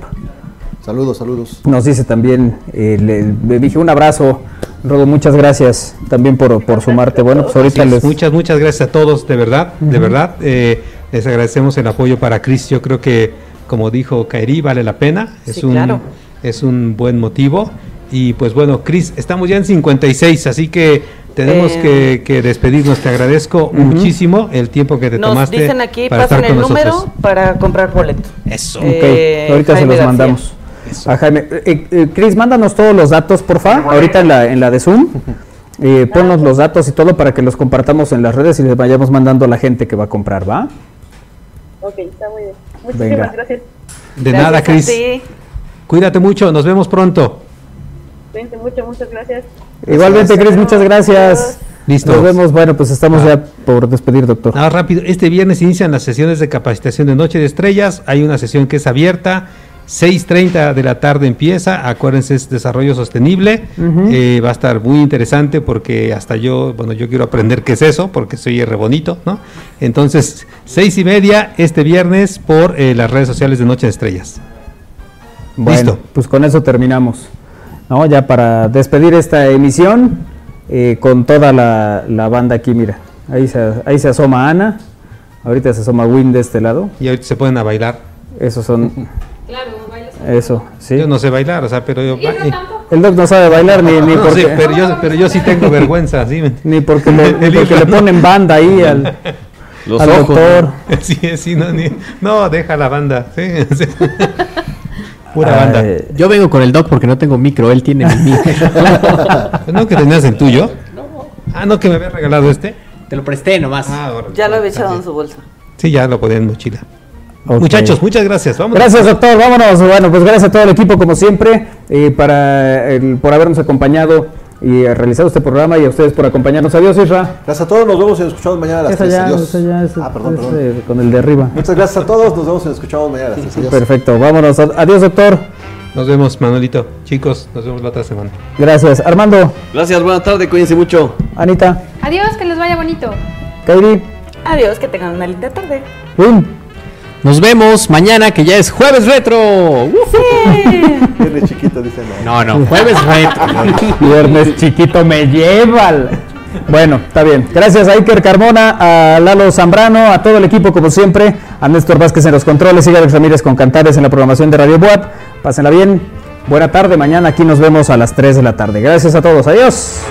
Saludos, saludos. Nos dice también, eh, le- Memije, un abrazo, Rodo, muchas gracias también por, por sumarte. Bueno, pues ahorita les... Muchas, muchas gracias a todos, de verdad, de verdad. eh, les agradecemos el apoyo para Cris. Yo creo que, como dijo Kairi, vale la pena. Es, Sí, un, claro. Es un buen motivo. Y pues bueno, Cris, estamos ya en 56, así que tenemos Eh. que, que despedirnos. Te agradezco muchísimo el tiempo que te Nos tomaste. dicen aquí, para pasen estar el con número nosotros. para comprar boleto. Eso. Ok, Eh, ahorita se los García. mandamos. A Jaime. Eh, eh, Cris, mándanos todos los datos, porfa, ahorita en la, en la de Zoom. Eh, ponnos los datos y todo para que los compartamos en las redes y les vayamos mandando a la gente que va a comprar, ¿va? Ok, está muy bien. Muchísimas Venga. gracias. De Gracias nada, Cris. Cuídate mucho, nos vemos pronto. Cuídense mucho, muchas gracias. Igualmente, Cris, muchas gracias. Listo. Nos vemos. Bueno, pues estamos Ah. ya por despedir, doctor. Nada rápido, este viernes inician las sesiones de capacitación de Noche de Estrellas. Hay una sesión que es abierta. 6.30 de la tarde empieza, acuérdense, es desarrollo sostenible. Eh, va a estar muy interesante porque hasta yo, bueno, yo quiero aprender qué es eso, porque soy re bonito, ¿no? Entonces, seis y media este viernes por eh, las redes sociales de Noche de Estrellas. Bueno, Listo. pues con eso terminamos. ¿no? Ya para despedir esta emisión eh, con toda la, la banda aquí, mira. Ahí se, ahí se asoma Ana. Ahorita se asoma Win de este lado. Y ahorita se pueden a bailar. Esos son. Claro, bailas. Eso, sí. Yo no sé bailar, o sea, pero yo... Y no tampoco. El doc no sabe bailar ni, ni no porque, pero, yo, pero yo sí tengo vergüenza, ¿sí? ni porque, le, ni porque le ponen banda ahí al, Los al ojos. doctor. Sí, sí, no, ni- no, deja la banda. Sí, sí. Pura banda. Ay, Yo vengo con el doc porque no tengo micro, él tiene mi micro. ¿No que tenías el tuyo? Ah, no, que me había regalado este. Te lo presté nomás. Ah, órale. Ya lo había echado en su bolsa. Sí, ya lo ponía en mochila. Muchachos, muchas gracias. Vamos. Gracias, doctor. Vámonos. Bueno, pues gracias a todo el equipo, como siempre, eh, para el- por habernos acompañado y eh, realizado este programa y a ustedes por acompañarnos. Adiós, Isra. Gracias a todos, nos vemos y nos escuchamos mañana a las Esa 3. ya, Adiós. ya es- ah, perdón, es, perdón. eh, con el de arriba. Muchas gracias a todos, nos vemos y nos escuchamos mañana a las 3. Adiós. Perfecto, vámonos. Adiós, doctor. Nos vemos, Manolito. Chicos, nos vemos la otra semana. Gracias. Armando, Gracias, buena tarde, cuídense mucho. Anita, Adiós, que les vaya bonito. Kairi, Adiós, que tengan una linda tarde. Win. Nos vemos mañana que ya es jueves retro. Viene chiquito, dice no. No, jueves retro. Viernes chiquito me lleva. Bueno, está bien. Gracias a Iker Carmona, a Lalo Zambrano, a todo el equipo como siempre, a Néstor Vázquez en los controles y Alex Ramírez con Cantares en la programación de Radio Boat. Pásenla bien. Buena tarde. Mañana aquí nos vemos a las 3 de la tarde. Gracias a todos. Adiós.